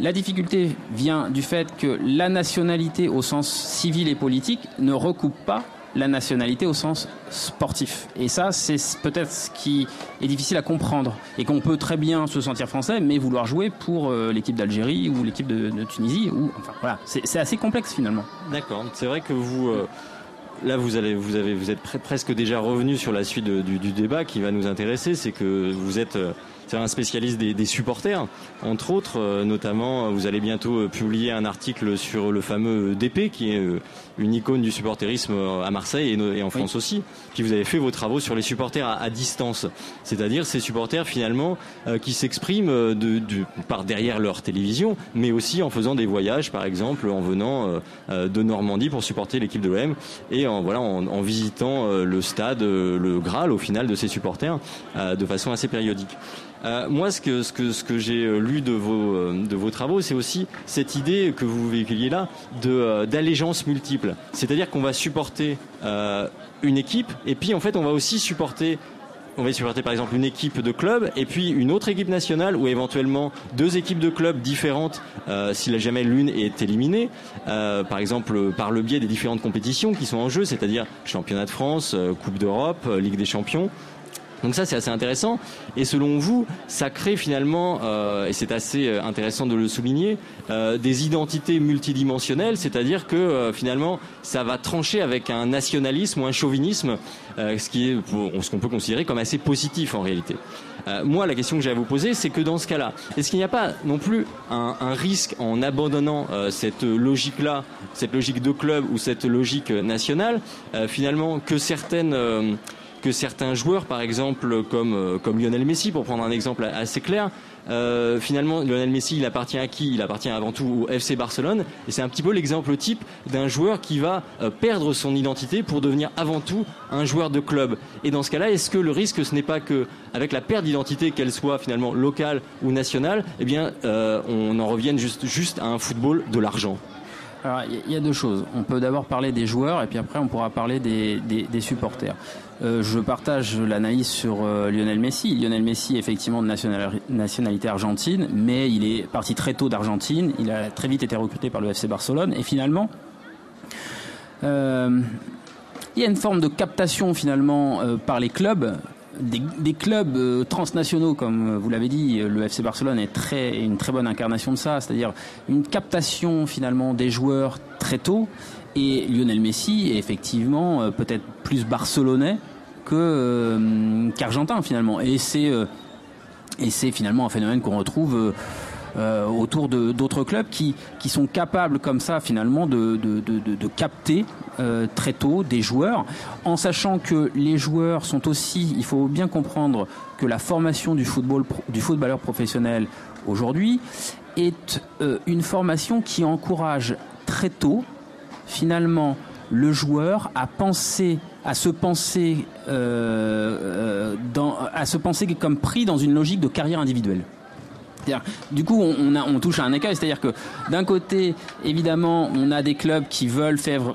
S14: la difficulté vient du fait que la nationalité au sens civil et politique ne recoupe pas la nationalité au sens sportif. Et ça, c'est peut-être ce qui est difficile à comprendre. Et qu'on peut très bien se sentir français, mais vouloir jouer pour euh, l'équipe d'Algérie ou l'équipe de, Tunisie. Ou, enfin, voilà, c'est assez complexe finalement.
S11: D'accord. C'est vrai que vous. Euh, là, vous, allez, vous, avez, vous êtes presque déjà revenu sur la suite du, débat qui va nous intéresser. C'est que vous êtes euh, un spécialiste des, supporters, entre autres, notamment vous allez bientôt publier un article sur le fameux DP qui est une icône du supporterisme à Marseille et, en France aussi. Puis vous avez fait vos travaux sur les supporters à, distance, c'est-à-dire ces supporters finalement qui s'expriment de, par derrière leur télévision, mais aussi en faisant des voyages, par exemple en venant de Normandie pour supporter l'équipe de l'OM et en voilà en visitant le stade, le Graal au final de ces supporters de façon assez périodique. Euh, moi, ce que, ce que, ce que j'ai euh, lu de vos, euh, de vos travaux, c'est aussi cette idée que vous véhiculiez là de, d'allégeance multiple. C'est-à-dire qu'on va supporter une équipe et puis en fait on va aussi supporter par exemple une équipe de club et puis une autre équipe nationale ou éventuellement deux équipes de clubs différentes euh, si jamais l'une est éliminée, euh, par exemple par le biais des différentes compétitions qui sont en jeu, c'est-à-dire championnat de France, euh, Coupe d'Europe, euh, Ligue des Champions. Donc ça c'est assez intéressant et selon vous ça crée finalement euh, et c'est assez euh, intéressant de le souligner euh, des identités multidimensionnelles c'est-à-dire que euh, finalement ça va trancher avec un nationalisme ou un chauvinisme euh, ce qui est ce qu'on peut considérer comme assez positif en réalité. Euh, moi la question que j'ai à vous poser c'est que dans ce cas-là est-ce qu'il n'y a pas non plus un, un risque en abandonnant cette logique-là cette logique de club ou cette logique nationale finalement que certaines que certains joueurs, par exemple, comme, euh, comme Lionel Messi, pour prendre un exemple assez clair, euh, finalement, Lionel Messi, il appartient à qui? Il appartient avant tout au FC Barcelone. Et c'est un petit peu l'exemple type d'un joueur qui va euh, perdre son identité pour devenir avant tout un joueur de club. Et dans ce cas-là, est-ce que le risque, ce n'est pas que, avec la perte d'identité, qu'elle soit finalement locale ou nationale, eh bien, on en revienne juste à un football de l'argent?
S14: Alors, il y- a deux choses. On peut d'abord parler des joueurs et puis après on pourra parler des, supporters. Euh, je partage l'analyse sur euh, Lionel Messi. Lionel Messi est effectivement de national- nationalité argentine, mais il est parti très tôt d'Argentine. Il a très vite été recruté par le FC Barcelone et finalement, euh, il y a une forme de captation finalement par les clubs. Des, des clubs euh, transnationaux, comme euh, vous l'avez dit, euh, le FC Barcelone est très, une très bonne incarnation de ça, c'est-à-dire une captation finalement des joueurs très tôt. Et Lionel Messi est effectivement euh, peut-être plus barcelonais que euh, qu'argentin finalement. Et c'est euh, et c'est finalement un phénomène qu'on retrouve euh, autour de d'autres clubs qui, qui sont capables comme ça finalement de, de, de, de- capter euh, très tôt des joueurs, en sachant que les joueurs sont aussi, il faut bien comprendre que la formation du football du footballeur professionnel aujourd'hui est euh, une formation qui encourage très tôt finalement le joueur à penser à se penser euh, euh, dans, à se penser comme pris dans une logique de carrière individuelle. Du coup, on, touche à un écueil, c'est-à-dire que d'un côté, évidemment, on a des clubs qui veulent faire, euh,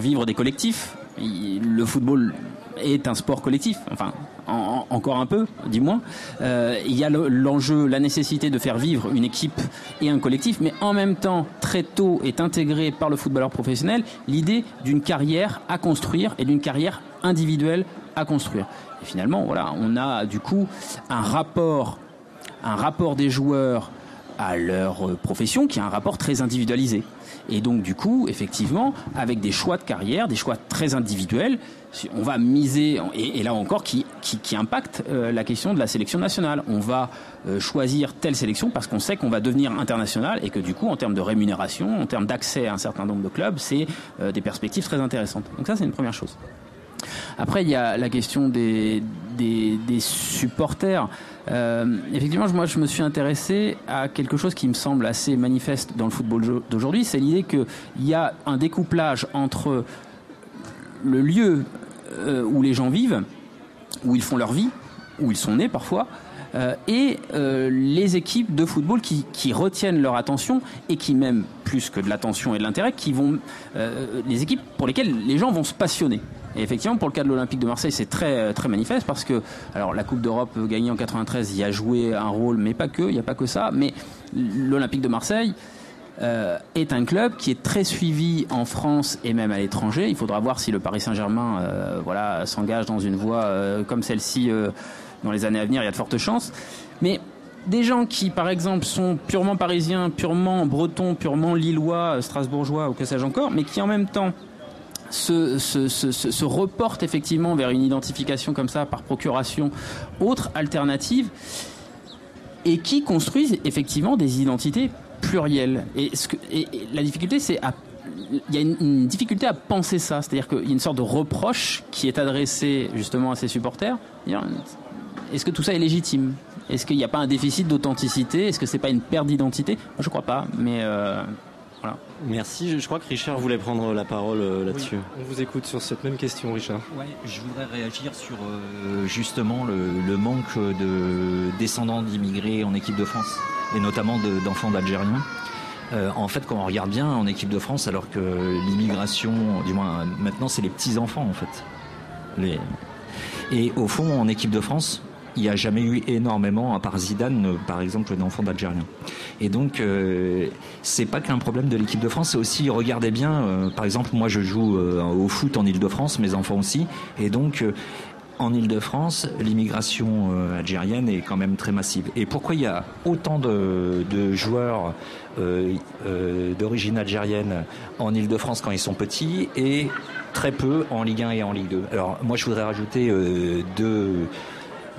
S14: vivre des collectifs. Le football est un sport collectif, enfin en- en- encore un peu, moins. Euh, il y a le- l'enjeu, la nécessité de faire vivre une équipe et un collectif, mais en même temps, très tôt est intégré par le footballeur professionnel l'idée d'une carrière à construire et d'une carrière individuelle à construire. Et finalement, voilà, on a du coup un rapport un rapport des joueurs à leur euh, profession qui est un rapport très individualisé. Et donc du coup, effectivement, avec des choix de carrière, des choix très individuels, on va miser, et, là encore, qui, impacte euh, la question de la sélection nationale. On va euh, choisir telle sélection parce qu'on sait qu'on va devenir international et que du coup, en termes de rémunération, en termes d'accès à un certain nombre de clubs, c'est des perspectives très intéressantes. Donc ça, c'est une première chose. Après, il y a la question des supporters. Euh, effectivement, moi, je me suis intéressé à quelque chose qui me semble assez manifeste dans le football d'aujourd'hui. C'est l'idée qu'il y a un découplage entre le lieu euh, où les gens vivent, où ils font leur vie, où ils sont nés parfois, euh, et les équipes de football qui, retiennent leur attention et qui même plus que de l'attention et de l'intérêt, qui vont les équipes pour lesquelles les gens vont se passionner. Et effectivement, pour le cas de l'Olympique de Marseille, c'est très très manifeste parce que la Coupe d'Europe gagnée en 93 y a joué un rôle, mais pas que, il n'y a pas que ça. Mais l'Olympique de Marseille euh, est un club qui est très suivi en France et même à l'étranger. Il faudra voir si le Paris Saint-Germain euh, voilà, s'engage dans une voie euh, comme celle-ci euh, dans les années à venir. Il y a de fortes chances. Mais des gens qui, par exemple, sont purement parisiens, purement bretons, purement lillois, strasbourgeois ou que sais-je encore, mais qui en même temps se, se, reportent effectivement vers une identification comme ça par procuration autre, alternative, et qui construisent effectivement des identités plurielles. Et, la difficulté, c'est à il y a une, difficulté à penser ça, c'est-à-dire qu'il y a une sorte de reproche qui est adressé justement à ses supporters. Est-ce que tout ça est légitime? Est-ce qu'il n'y a pas un déficit d'authenticité? Est-ce que c'est pas une perte d'identité? Je crois pas, mais euh, voilà.
S11: Merci. Je, je, crois que Richard voulait prendre la parole euh, là-dessus.
S10: Oui, on vous écoute sur cette même question, Richard.
S16: Ouais, je voudrais réagir sur euh, justement le, le, manque de descendants d'immigrés en équipe de France, et notamment d'enfants d'Algériens. Euh, en fait, quand on regarde bien en équipe de France, alors que l'immigration, du moins maintenant, c'est les petits enfants en fait. Les... Et au fond, en équipe de France, il n'y a jamais eu énormément, à part Zidane, par exemple, d'enfants d'Algériens. Et donc, euh, c'est pas qu'un problème de l'équipe de France, c'est aussi, regardez bien, euh, par exemple, moi je joue euh, au foot en Ile-de-France, mes enfants aussi, et donc, euh, en Ile-de-France, l'immigration algérienne est quand même très massive. Et pourquoi il y a autant de, joueurs d'origine algérienne en Ile-de-France quand ils sont petits et très peu en Ligue 1 et en Ligue 2 Alors, moi, je voudrais rajouter deux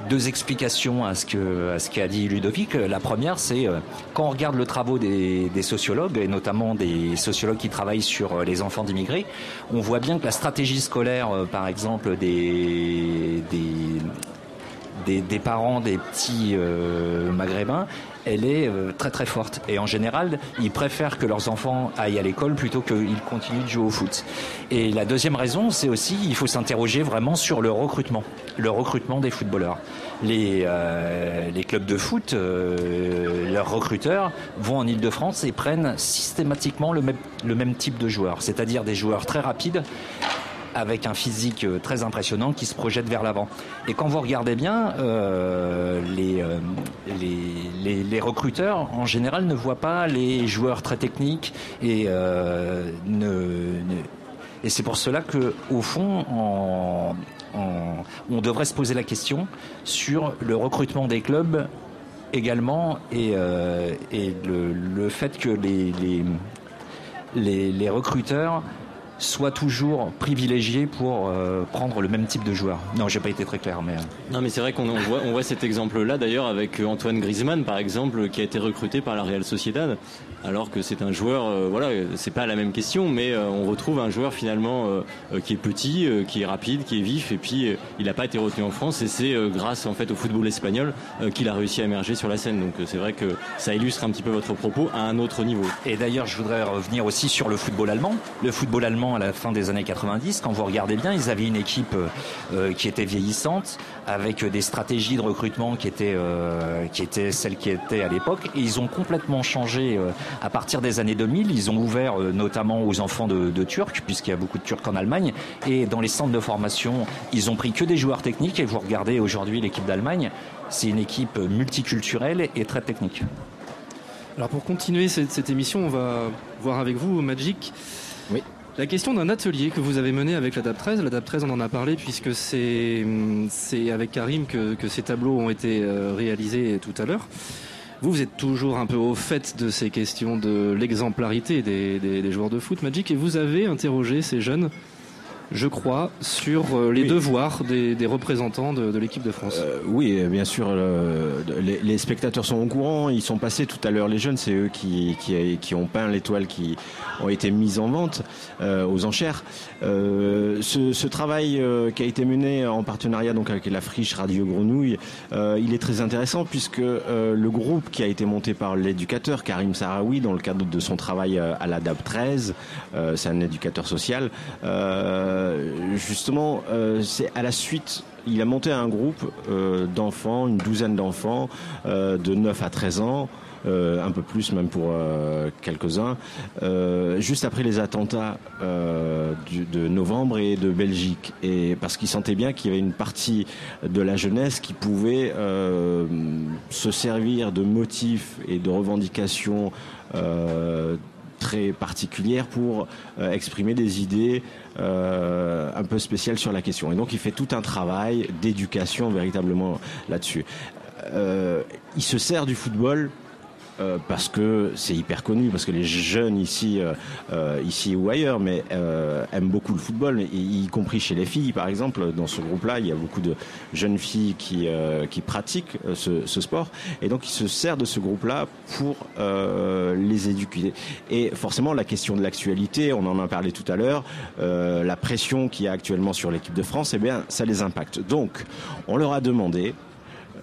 S16: deux explications à ce que à ce qu'a dit Ludovic. La première, c'est euh, quand on regarde le travail des, des sociologues et notamment des sociologues qui travaillent sur euh, les enfants d'immigrés, on voit bien que la stratégie scolaire, euh, par exemple, des des des, des parents des petits euh, maghrébins, elle est euh, très très forte. Et en général, ils préfèrent que leurs enfants aillent à l'école plutôt qu'ils continuent de jouer au foot. Et la deuxième raison, c'est aussi, il faut s'interroger vraiment sur le recrutement, le recrutement des footballeurs. Les, euh, clubs de foot, euh, leurs recruteurs vont en Ile-de-France et prennent systématiquement le même type de joueurs, c'est-à-dire des joueurs très rapides avec un physique euh, très impressionnant qui se projette vers l'avant. Et quand vous regardez bien, euh, les, euh, les, les, recruteurs en général ne voient pas les joueurs très techniques et ne, et c'est pour cela que, au fond, on devrait se poser la question sur le recrutement des clubs également et, et le, le fait que les, les recruteurs soient toujours privilégiés pour euh, prendre le même type de joueur. Non, j'ai pas été très clair, mais. euh,
S11: Non, mais c'est vrai qu'on on voit, on voit cet exemple-là d'ailleurs avec euh, Antoine Griezmann, par exemple, qui a été recruté par la Real Sociedad, alors que c'est un joueur, euh, voilà, c'est pas la même question, mais euh, on retrouve un joueur finalement qui est petit, euh, qui est rapide, qui est vif, et puis euh, il n'a pas été retenu en France, et c'est euh, grâce en fait au football espagnol euh, qu'il a réussi à émerger sur la scène. Donc c'est vrai que ça illustre un petit peu votre propos à un autre niveau.
S16: Et d'ailleurs, je voudrais revenir aussi sur le football allemand. Le football allemand, à la fin des années 90, quand vous regardez bien, ils avaient une équipe euh, qui était vieillissante, avec des stratégies de recrutement qui étaient, euh, qui étaient celles qui étaient à l'époque. Et ils ont complètement changé euh, à partir des années 2000. Ils ont ouvert euh, notamment aux enfants de, de Turcs, puisqu'il y a beaucoup de Turcs en Allemagne. Et dans les centres de formation, ils ont pris que des joueurs techniques. Et vous regardez aujourd'hui l'équipe d'Allemagne, c'est une équipe multiculturelle et très technique.
S10: Alors pour continuer cette, cette émission, on va voir avec vous, Magic,
S17: oui.
S10: La question d'un atelier que vous avez mené avec la DAP 13. La DAP 13, on en a parlé puisque c'est c'est avec Karim que, que ces tableaux ont été euh, réalisés tout à l'heure. Vous, vous êtes toujours un peu au fait de ces questions de l'exemplarité des, des, des joueurs de foot, Magic, et vous avez interrogé ces jeunes, je crois, sur euh, les
S17: Oui.
S10: devoirs des, des représentants de, de l'équipe de France.
S17: Euh, oui, bien sûr, le- les, les spectateurs sont au courant. Ils sont passés tout à l'heure. Les jeunes, c'est eux qui, qui, qui ont peint l'étoile qui ont été mises en vente euh, aux enchères. Euh, ce, ce travail euh, qui a été mené en partenariat donc avec la friche Radio Grenouille, euh, il est très intéressant puisque euh, le groupe qui a été monté par l'éducateur Karim Sarawi dans le cadre de son travail euh, à la DAB 13, euh, c'est un éducateur social, euh, justement, euh, c'est à la suite il a monté un groupe euh, d'enfants, une douzaine d'enfants, euh, de 9 à 13 ans, euh, un peu plus même pour euh, quelques-uns, euh, juste après les attentats euh, de novembre et de Belgique. Et parce qu'il sentait bien qu'il y avait une partie de la jeunesse qui pouvait euh, se servir de motifs et de revendications euh, très particulière pour euh, exprimer des idées euh, un peu spéciales sur la question. Et donc il fait tout un travail d'éducation véritablement là-dessus. Euh, il se sert du football euh, parce que c'est hyper connu, parce que les jeunes ici, euh, euh, ici ou ailleurs, mais euh, aiment beaucoup le football, y, compris chez les filles, par exemple. Dans ce groupe-là, il y a beaucoup de jeunes filles qui, euh, qui pratiquent ce, ce sport, et donc il se sert de ce groupe-là pour les éduquer. Et forcément, la question de l'actualité, on en a parlé tout à l'heure, la pression qu'il y a actuellement sur l'équipe de France, eh bien, ça les impacte. Donc, on leur a demandé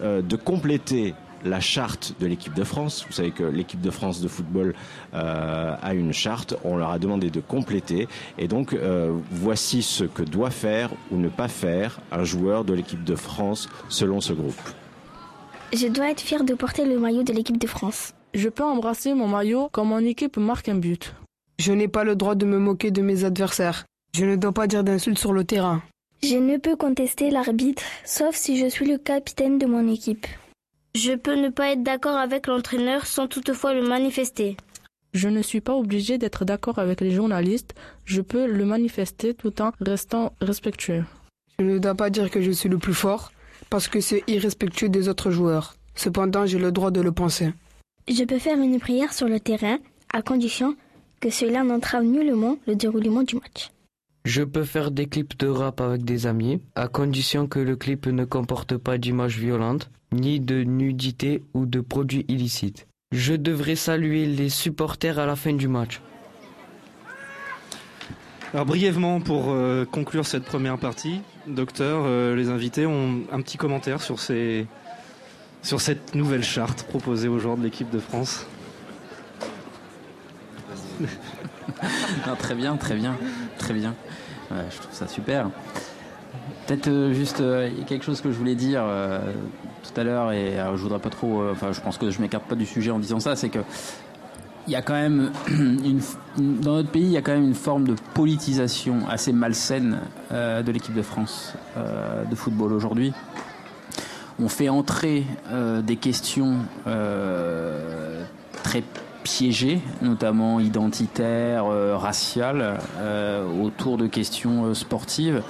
S17: de compléter la charte de l'équipe de France. Vous savez que l'équipe de France de football euh, a une charte. On leur a demandé de compléter. Et donc, euh, voici ce que doit faire ou ne pas faire un joueur de l'équipe de France selon ce groupe.
S18: Je dois être fier de porter le maillot de l'équipe de France.
S19: Je peux embrasser mon maillot quand mon équipe marque un but. Je n'ai pas le droit de me moquer de mes adversaires. Je ne dois pas dire d'insultes sur le terrain.
S18: Je ne peux contester l'arbitre, sauf si je suis le capitaine de mon équipe.
S20: Je peux ne pas être d'accord avec l'entraîneur sans toutefois le manifester.
S19: Je ne suis pas obligé d'être d'accord avec les journalistes, je peux le manifester tout en restant respectueux.
S21: Je ne dois pas dire que je suis le plus fort, parce que c'est irrespectueux des autres joueurs. Cependant, j'ai le droit de le penser.
S18: Je peux faire une prière sur le terrain, à condition que cela n'entrave nullement le déroulement du match.
S22: Je peux faire des clips de rap avec des amis, à condition que le clip ne comporte pas d'images violentes, ni de nudité ou de produits illicites. Je devrais saluer les supporters à la fin du match.
S10: Alors brièvement, pour euh, conclure cette première partie, docteur, euh, les invités ont un petit commentaire sur, ces, sur cette nouvelle charte proposée aux joueurs de l'équipe de France.
S14: Très bien, très bien, très bien. Je trouve ça super. Peut-être euh, juste euh, quelque chose que je voulais dire euh, tout à l'heure et je voudrais pas trop. Enfin, je pense que je m'écarte pas du sujet en disant ça. C'est que y a quand même une, dans notre pays, il y a quand même une forme de politisation assez malsaine de l'équipe de France de football aujourd'hui. On fait entrer des questions très piégées, notamment identitaires, euh, raciales, euh, autour de questions euh, sportives.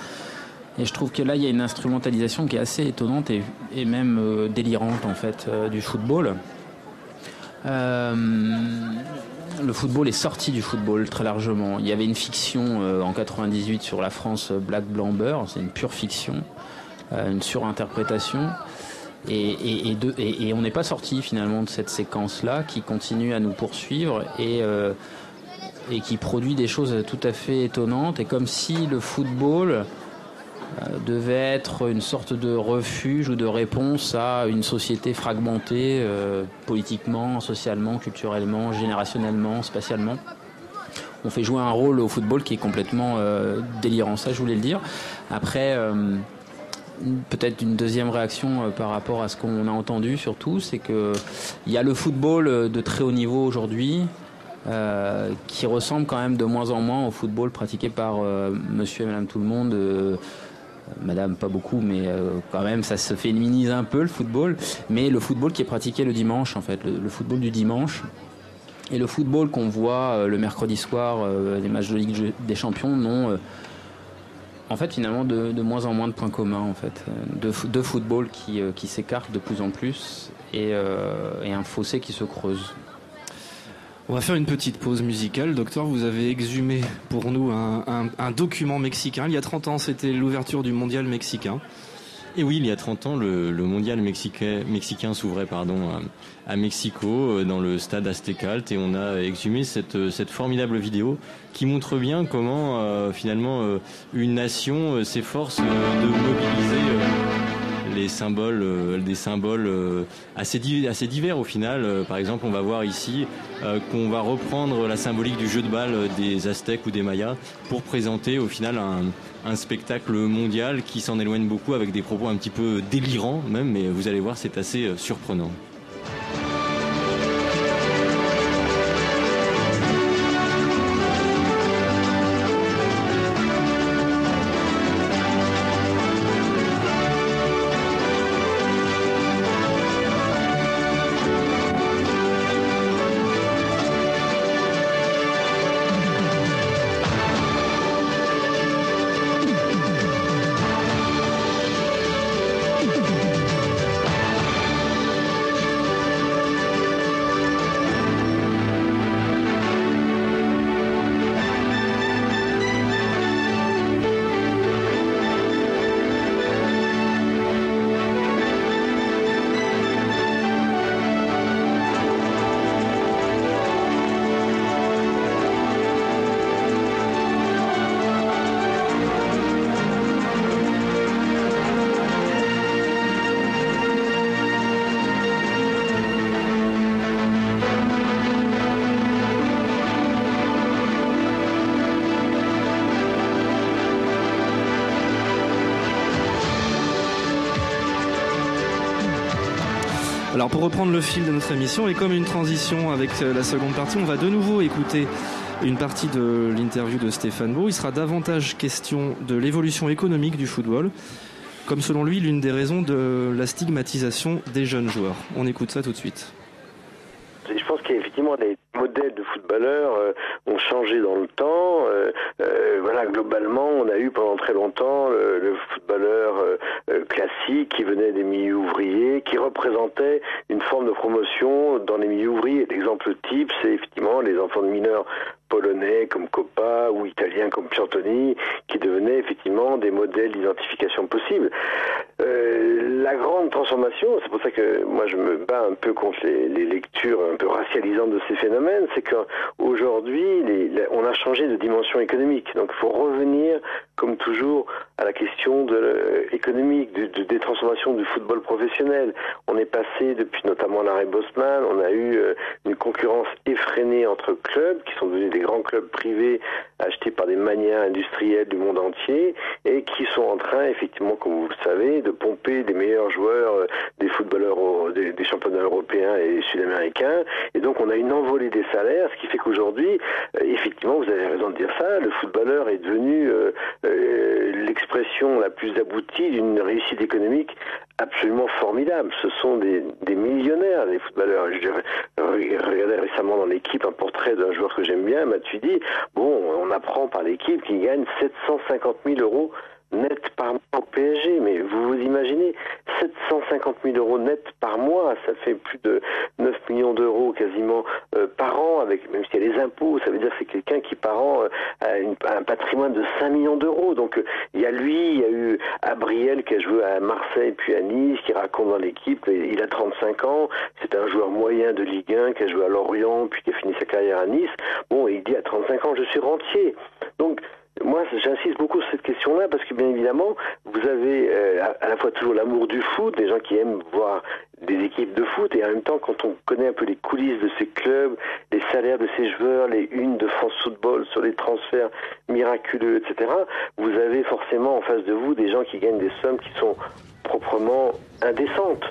S14: Et je trouve que là, il y a une instrumentalisation qui est assez étonnante et, même délirante en fait du football. Le football est sorti du football très largement. Il y avait une fiction en 98 sur la France Black Blanc Beurre, c'est une pure fiction, une surinterprétation. Et, on n'est pas sorti finalement de cette séquence-là qui continue à nous poursuivre et, euh, qui produit des choses tout à fait étonnantes. Et comme si le football euh, devait être une sorte de refuge ou de réponse à une société fragmentée euh, politiquement, socialement, culturellement, générationnellement, spatialement. On fait jouer un rôle au football qui est complètement délirant, ça je voulais le dire. Après, peut-être une deuxième réaction euh, par rapport à ce qu'on a entendu surtout, c'est que il y a le football euh, de très haut niveau aujourd'hui. euh, qui ressemble quand même de moins en moins au football pratiqué par monsieur et madame tout le monde Madame, pas beaucoup, mais quand même, ça se féminise un peu le football. Mais le football qui est pratiqué le dimanche, en fait, le, football du dimanche. Et le football qu'on voit le mercredi soir, les matchs de Ligue des Champions, euh, en fait finalement de, moins en moins de points communs, en fait. De, fo- de football qui, euh, s'écartent de plus en plus et, euh, et un fossé qui se creuse.
S10: On va faire une petite pause musicale. Docteur, vous avez exhumé pour nous un document mexicain. Il y a 30 ans, c'était l'ouverture du mondial mexicain.
S11: Et oui, il y a 30 ans, le, le mondial mexicain, mexicain s'ouvrait pardon, à, Mexico, euh, dans le stade Aztecalt, et on a exhumé cette, euh, cette formidable vidéo qui montre bien comment euh, finalement une nation s'efforce de mobiliser les symboles, euh, des symboles euh, assez, di- assez divers au final. Euh, par exemple, on va voir ici qu'on va reprendre la symbolique du jeu de balle des Aztèques ou des Mayas pour présenter au final un, spectacle mondial qui s'en éloigne beaucoup avec des propos un petit peu délirants même, mais vous allez voir, c'est assez surprenant.
S10: Pour reprendre le fil de notre émission et comme une transition avec euh, la seconde partie, on va de nouveau écouter une partie de l'interview de Stéphane Beau. Il sera davantage question de l'évolution économique du football, comme selon lui l'une des raisons de la stigmatisation des jeunes joueurs. On écoute ça tout de suite.
S15: Pense qu'effectivement les modèles de footballeurs euh, ont changé dans le temps. Euh, euh, voilà, globalement, on a eu pendant très longtemps le, le footballeur classique qui venait des milieux ouvriers, qui représentait une forme de promotion dans les milieux ouvriers. L'exemple type, c'est effectivement les enfants de mineurs polonais comme Coppa ou italiens comme Piantoni, qui devenaient effectivement des modèles d'identification possibles. Euh, la grande transformation, c'est pour ça que moi je me bats un peu contre les, les lectures un peu racialisantes de ces phénomènes, c'est qu'aujourd'hui on a changé de dimension économique. Donc il faut revenir, comme toujours, à la question euh, économique, de- de- des transformations du football professionnel. On est passé depuis notamment l'arrêt Bosman, on a eu euh, une concurrence effrénée entre clubs qui sont devenus des grands clubs privés achetés par des manières industrielles du monde entier et qui sont en train, effectivement, comme vous le savez, de pomper des meilleurs joueurs euh, des footballeurs des, championnats européens et sud-américains. Et donc on a une envolée des salaires, ce qui fait qu'aujourd'hui, effectivement, vous avez raison de dire ça, le footballeur est devenu l'expression la plus aboutie d'une réussite économique absolument formidable. Ce sont des, des millionnaires, les footballeurs. Je regardais récemment dans l'équipe un portrait d'un joueur que j'aime bien, Matuidi. Bon, on apprend par l'équipe qu'il gagne 750 000 euros net par mois au PSG. Mais vous vous imaginez, 750 000 euros net par mois, ça fait plus de 9 millions d'euros quasiment euh, par an, avec même s'il y a les impôts, ça veut dire que c'est quelqu'un qui par an euh, a un patrimoine de 5 millions d'euros. Donc euh, il y a lui, il y a eu Abriel qui a joué à Marseille puis à Nice, qui raconte dans l'équipe, il a 35 ans, c'est un joueur moyen de Ligue 1 qui a joué à Lorient puis qui a fini sa carrière à Nice. Bon, il dit à 35 ans, je suis rentier. Donc moi, j'insiste beaucoup sur cette question-là parce que bien évidemment, vous avez euh, à, la fois toujours l'amour du foot, des gens qui aiment voir des équipes de foot, et en même temps, quand on connaît un peu les coulisses de ces clubs, les salaires de ces joueurs, les unes de France Football sur les transferts miraculeux, etc., vous avez forcément en face de vous des gens qui gagnent des sommes qui sont proprement indécentes.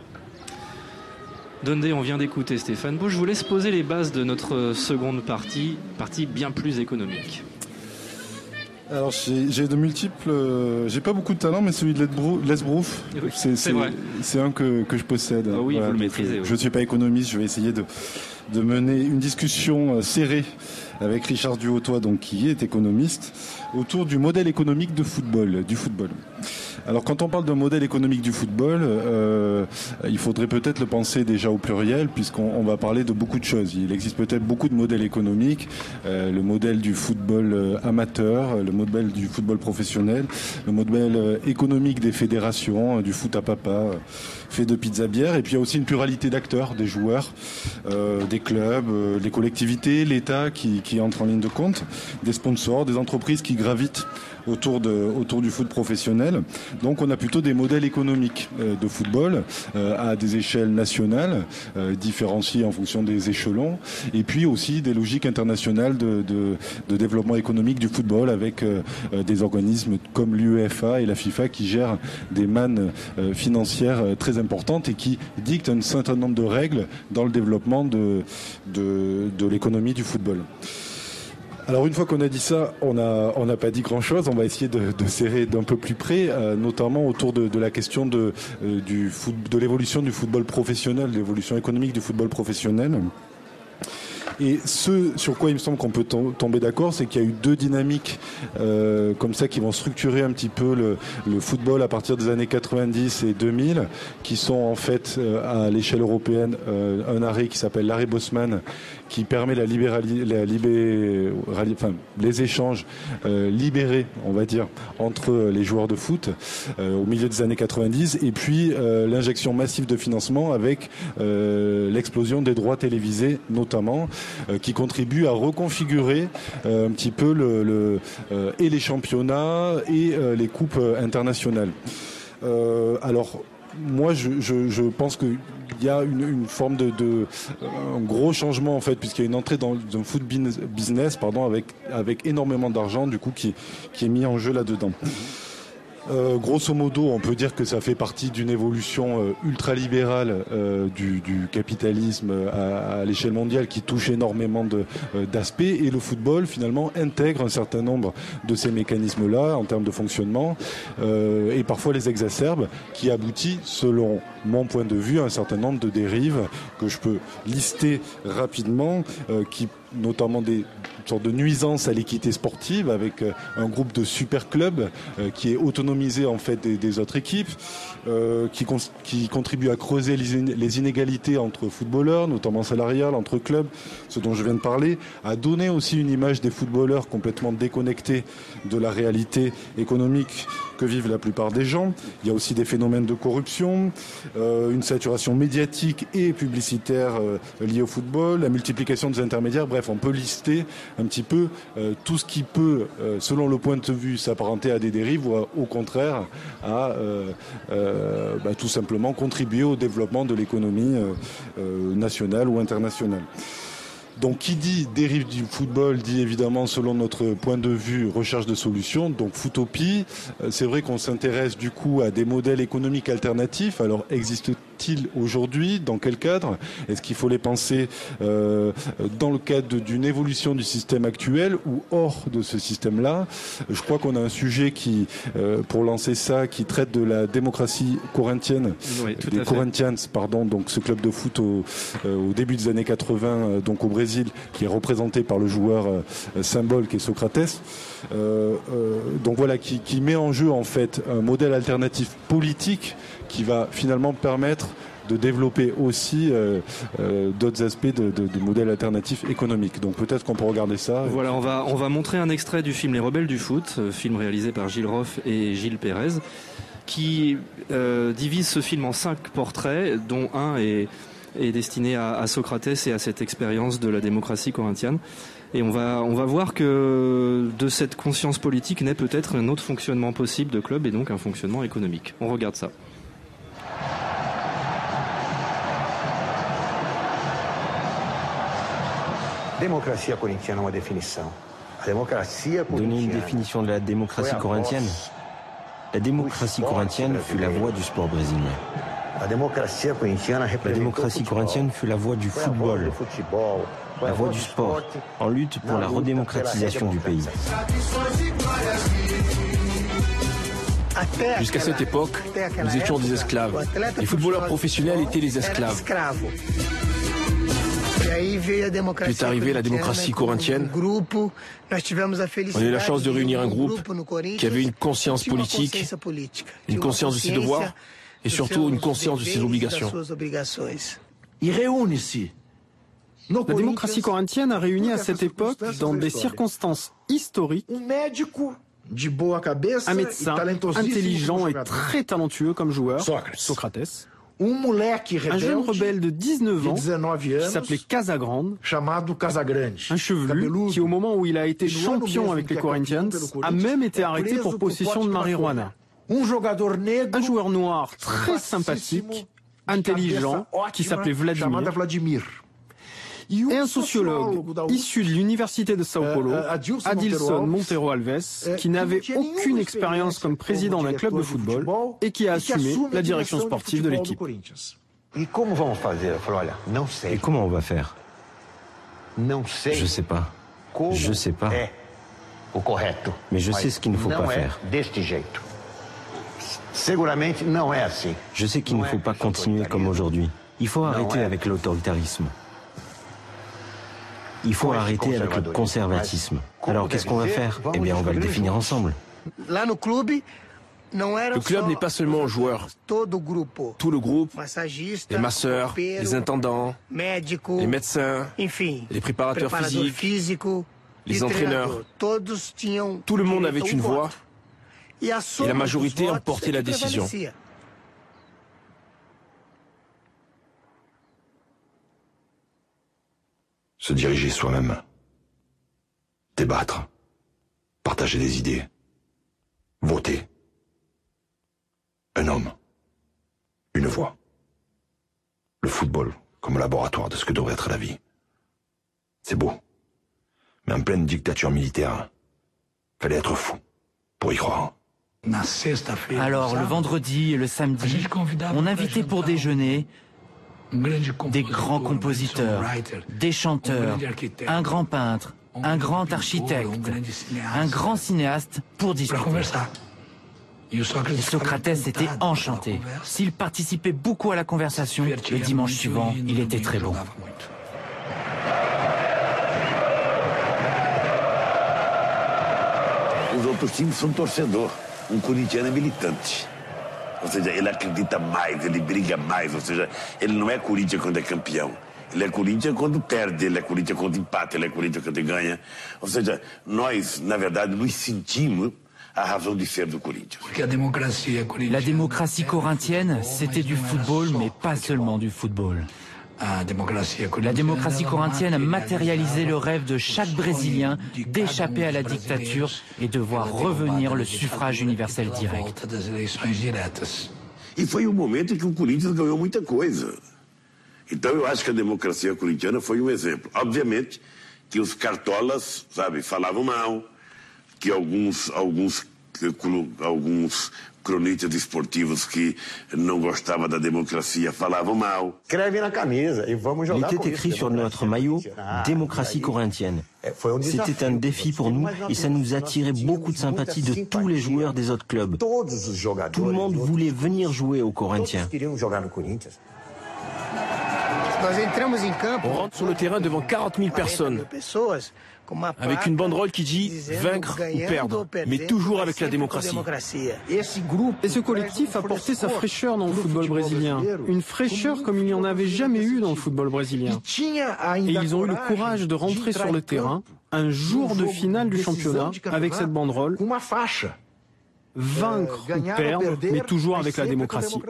S10: Dundee, on vient d'écouter Stéphane Beau. Je vous laisse poser les bases de notre seconde partie, partie bien plus économique.
S23: Alors j'ai j'ai de multiples, euh, j'ai pas beaucoup de talent, mais celui de Lesbrou- Lesbrouf,
S10: Oui,
S23: c'est un que, que je possède.
S10: Ah oui, vous le maîtrisez, oui.
S23: Je ne suis pas économiste, je vais essayer de, de mener une discussion euh, serrée avec Richard Duhautois, donc qui est économiste, autour du modèle économique de football, du football. Alors quand on parle d'un modèle économique du football, euh, il faudrait peut-être le penser déjà au pluriel, puisqu'on on va parler de beaucoup de choses. Il existe peut-être beaucoup de modèles économiques, euh, le modèle du football euh, amateur, le modèle du football professionnel, le modèle économique des fédérations, du foot à papa, fait de pizza bière, et puis il y a aussi une pluralité d'acteurs, des joueurs, des clubs, des collectivités, l'État qui, qui entre en ligne de compte, des sponsors, des entreprises qui gravitent autour, de, autour du foot professionnel. Donc on a plutôt des modèles économiques euh, de football euh, à des échelles nationales, euh, différenciées en fonction des échelons, et puis aussi des logiques internationales de, de, de développement économique du football avec des organismes comme l'UEFA et la FIFA qui gèrent des mannes financières très importantes et qui dictent un certain nombre de règles dans le développement de, de, de l'économie du football. Alors une fois qu'on a dit ça, on n'a on pas dit grand-chose. On va essayer de, serrer d'un peu plus près, euh, notamment autour de, la question de, euh, de l'évolution du football professionnel, de l'évolution économique du football professionnel. Et ce sur quoi il me semble qu'on peut tom- tomber d'accord, c'est qu'il y a eu deux dynamiques euh, comme ça qui vont structurer un petit peu le, le football à partir des années 90 et 2000, qui sont en fait euh, à l'échelle européenne euh, un arrêt qui s'appelle l'arrêt Bosman, qui permet la la enfin, les échanges euh, libérés, on va dire, entre les joueurs de foot euh, au milieu des années 90, et puis euh, l'injection massive de financement avec l'explosion des droits télévisés notamment, qui contribue à reconfigurer euh, un petit peu le, le, euh, et les championnats et euh, les coupes euh, internationales. Euh, alors moi, je, pense qu'il y a une, forme de, un gros changement en fait, puisqu'il y a une entrée dans un foot bin- business, pardon, avec avec énormément d'argent du coup qui qui est mis en jeu là-dedans. Euh, grosso modo, on peut dire que ça fait partie d'une évolution euh, ultralibérale euh, du, capitalisme à, l'échelle mondiale qui touche énormément d'aspects. Et le football finalement intègre un certain nombre de ces mécanismes-là en termes de fonctionnement et parfois les exacerbe qui aboutit, selon mon point de vue, à un certain nombre de dérives que je peux lister rapidement, qui notamment des sortes de nuisances à l'équité sportive avec euh, un groupe de super clubs euh, qui est autonomisé en fait des autres équipes, euh, qui, qui contribue à creuser les, in- les inégalités entre footballeurs, notamment salariales, entre clubs, ce dont je viens de parler, à donner aussi une image des footballeurs complètement déconnectés de la réalité économique que vivent la plupart des gens. Il y a aussi des phénomènes de corruption, euh, une saturation médiatique et publicitaire euh, liée au football, la multiplication des intermédiaires. Bref, on peut lister un petit peu euh, tout ce qui peut, selon le point de vue, s'apparenter à des dérives ou au contraire à euh, bah, tout simplement contribuer au développement de l'économie euh, euh, nationale ou internationale. Donc qui dit dérive du football dit évidemment selon notre point de vue recherche de solutions. Donc Footopie, c'est vrai qu'on s'intéresse du coup à des modèles économiques alternatifs. Alors existe-t-il aujourd'hui Dans quel cadre? Est-ce qu'il faut les penser euh, dans le cadre d'une évolution du système actuel ou hors de ce système-là? Je crois qu'on a un sujet qui, euh, pour lancer ça, qui traite de la démocratie corinthienne,
S10: Oui, tout
S23: des
S10: à fait.
S23: Corinthians, pardon, donc ce club de foot au, euh, au début des années 80, euh, donc au Brésil, qui est représenté par le joueur symbole qui est Socrates. Euh, donc voilà, qui, qui met en jeu en fait un modèle alternatif politique qui va finalement permettre de développer aussi euh, euh, d'autres aspects de, de, de modèles alternatifs économiques. Donc peut-être qu'on peut regarder ça.
S10: Voilà, on va, on va montrer un extrait du film Les Rebelles du foot, euh, film réalisé par Gilles Roff et Gilles Pérez, qui divise ce film en cinq portraits, dont un est, est destiné à, à Socrates et à cette expérience de la démocratie corinthienne. Et on va, on va voir que de cette conscience politique naît peut-être un autre fonctionnement possible de club et donc un fonctionnement économique. On regarde ça.
S17: Donner une définition de la démocratie corinthienne. La démocratie corinthienne fut la voix du sport brésilien. La démocratie corinthienne fut la voix du football, la voix
S24: voz
S17: du sport, en lutte pour la redémocratisation du pays.
S25: Jusqu'à cette époque, nous étions des esclaves. Les footballeurs professionnels étaient les
S24: era
S25: esclaves. Est arrivée la démocratie
S24: um
S25: corinthienne.
S24: a
S25: On a eu la chance de réunir un
S24: um
S25: groupe
S24: no Corinthians
S25: qui avait une conscience politique, une conscience de ses devoirs et surtout une conscience de ses
S24: e
S25: obligations.
S26: E reúne-se.
S27: La démocratie corinthienne a réuni à cette époque, dans des circonstances historiques,
S26: Um
S27: un
S26: e
S27: médecin
S26: talentosíssimo
S27: intelligent et très talentueux comme joueur. Socrates,
S26: Um
S27: un jeune rebelle de 19 ans
S26: de 19
S27: qui s'appelait Casagrande, un chevelu qui au moment où il a été champion avec les Corinthians a même été arrêté pour possession de marijuana.
S26: Um
S27: Un joueur noir très sympathique, intelligent, qui s'appelait Vladimir. Et un sociologue issu de l'université de Sao Paulo,
S26: euh, Adilson
S27: Adilson
S26: Montero
S27: Alves,
S26: euh,
S27: qui n'avait aucune expérience comme président d'un club de football et qui a assumé la direction sportive de l'équipe.
S17: Et comment on va faire Je sais pas. Je sais pas. Mais je sais ce qu'il ne faut pas faire. Je sais qu'il ne faut pas continuer comme aujourd'hui. Il faut arrêter avec l'autoritarisme. Il faut arrêter avec le conservatisme. Alors qu'est-ce qu'on va faire Eh bien, on va le définir ensemble.
S25: Le club n'est pas seulement joueur.
S24: todo o grupo.
S25: Tout le groupe, les masseurs, les intendants, les médecins, les préparateurs physiques, les entraîneurs. tout le monde avait une voix et la majorité emportait la décision.
S28: Se diriger soi-même. Débattre. Partager des idées. Voter. Un homme. Une voix. Le football comme laboratoire de ce que devrait être la vie. C'est beau. Mais en pleine dictature militaire, fallait être fou pour y croire.
S29: Alors le vendredi et le samedi, on invitait pour déjeuner des grands compositeurs, des chanteurs, un grand peintre, un grand architecte, un grand cinéaste pour discuter. Et Socrates était enchanté. S'il participait beaucoup à la conversation, le dimanche suivant, il était très bon.
S30: Ou seja, ele acredita mais, ele briga mais. Ou seja, ele não é Corinthians quando é campeão. Ele é Corinthians quando perde, ele é Corinthians quando empata, ele é Corinthians quando ganha. Ou seja, nós, na verdade, nos sentimos a razão de ser do Corinthians.
S29: La démocratie corinthienne, c'était du football, mais pas seulement du football. La démocratie corinthienne a matérialisé le rêve de chaque Brésilien d'échapper à la dictature et de voir revenir le suffrage universel direct.
S30: E foi um momento em que o Corinthians ganhou muita coisa. Então eu acho que a democracia corintiana foi um exemplo. Obviamente que os cartolas, sabe, falavam mal, que alguns, alguns, alguns cronistas esportivos que não gostavam da democracia falavam mal.
S31: Escreve na camisa e vamos
S32: Il
S31: jogar
S32: était écrit
S31: isso,
S32: sur notre maillot démocratie corinthienne. C'était un défi pour nous et ça nous attirait beaucoup de sympathie de tous les joueurs des autres clubs. Tout le monde voulait venir jouer au Corinthians.
S31: queriam jogar no Corinthians.
S25: On rentre sur le terrain devant 40 000 personnes, avec une banderole qui dit vaincre ou perdre, mais toujours avec la démocratie.
S27: Et ce collectif a porté sa fraîcheur dans le football brésilien. Une fraîcheur comme il n'y en avait jamais eu dans le football brésilien. Et ils ont eu le courage de rentrer sur le terrain un jour de finale du championnat avec cette banderole. Vaincre ou perdre, mais toujours avec la démocratie.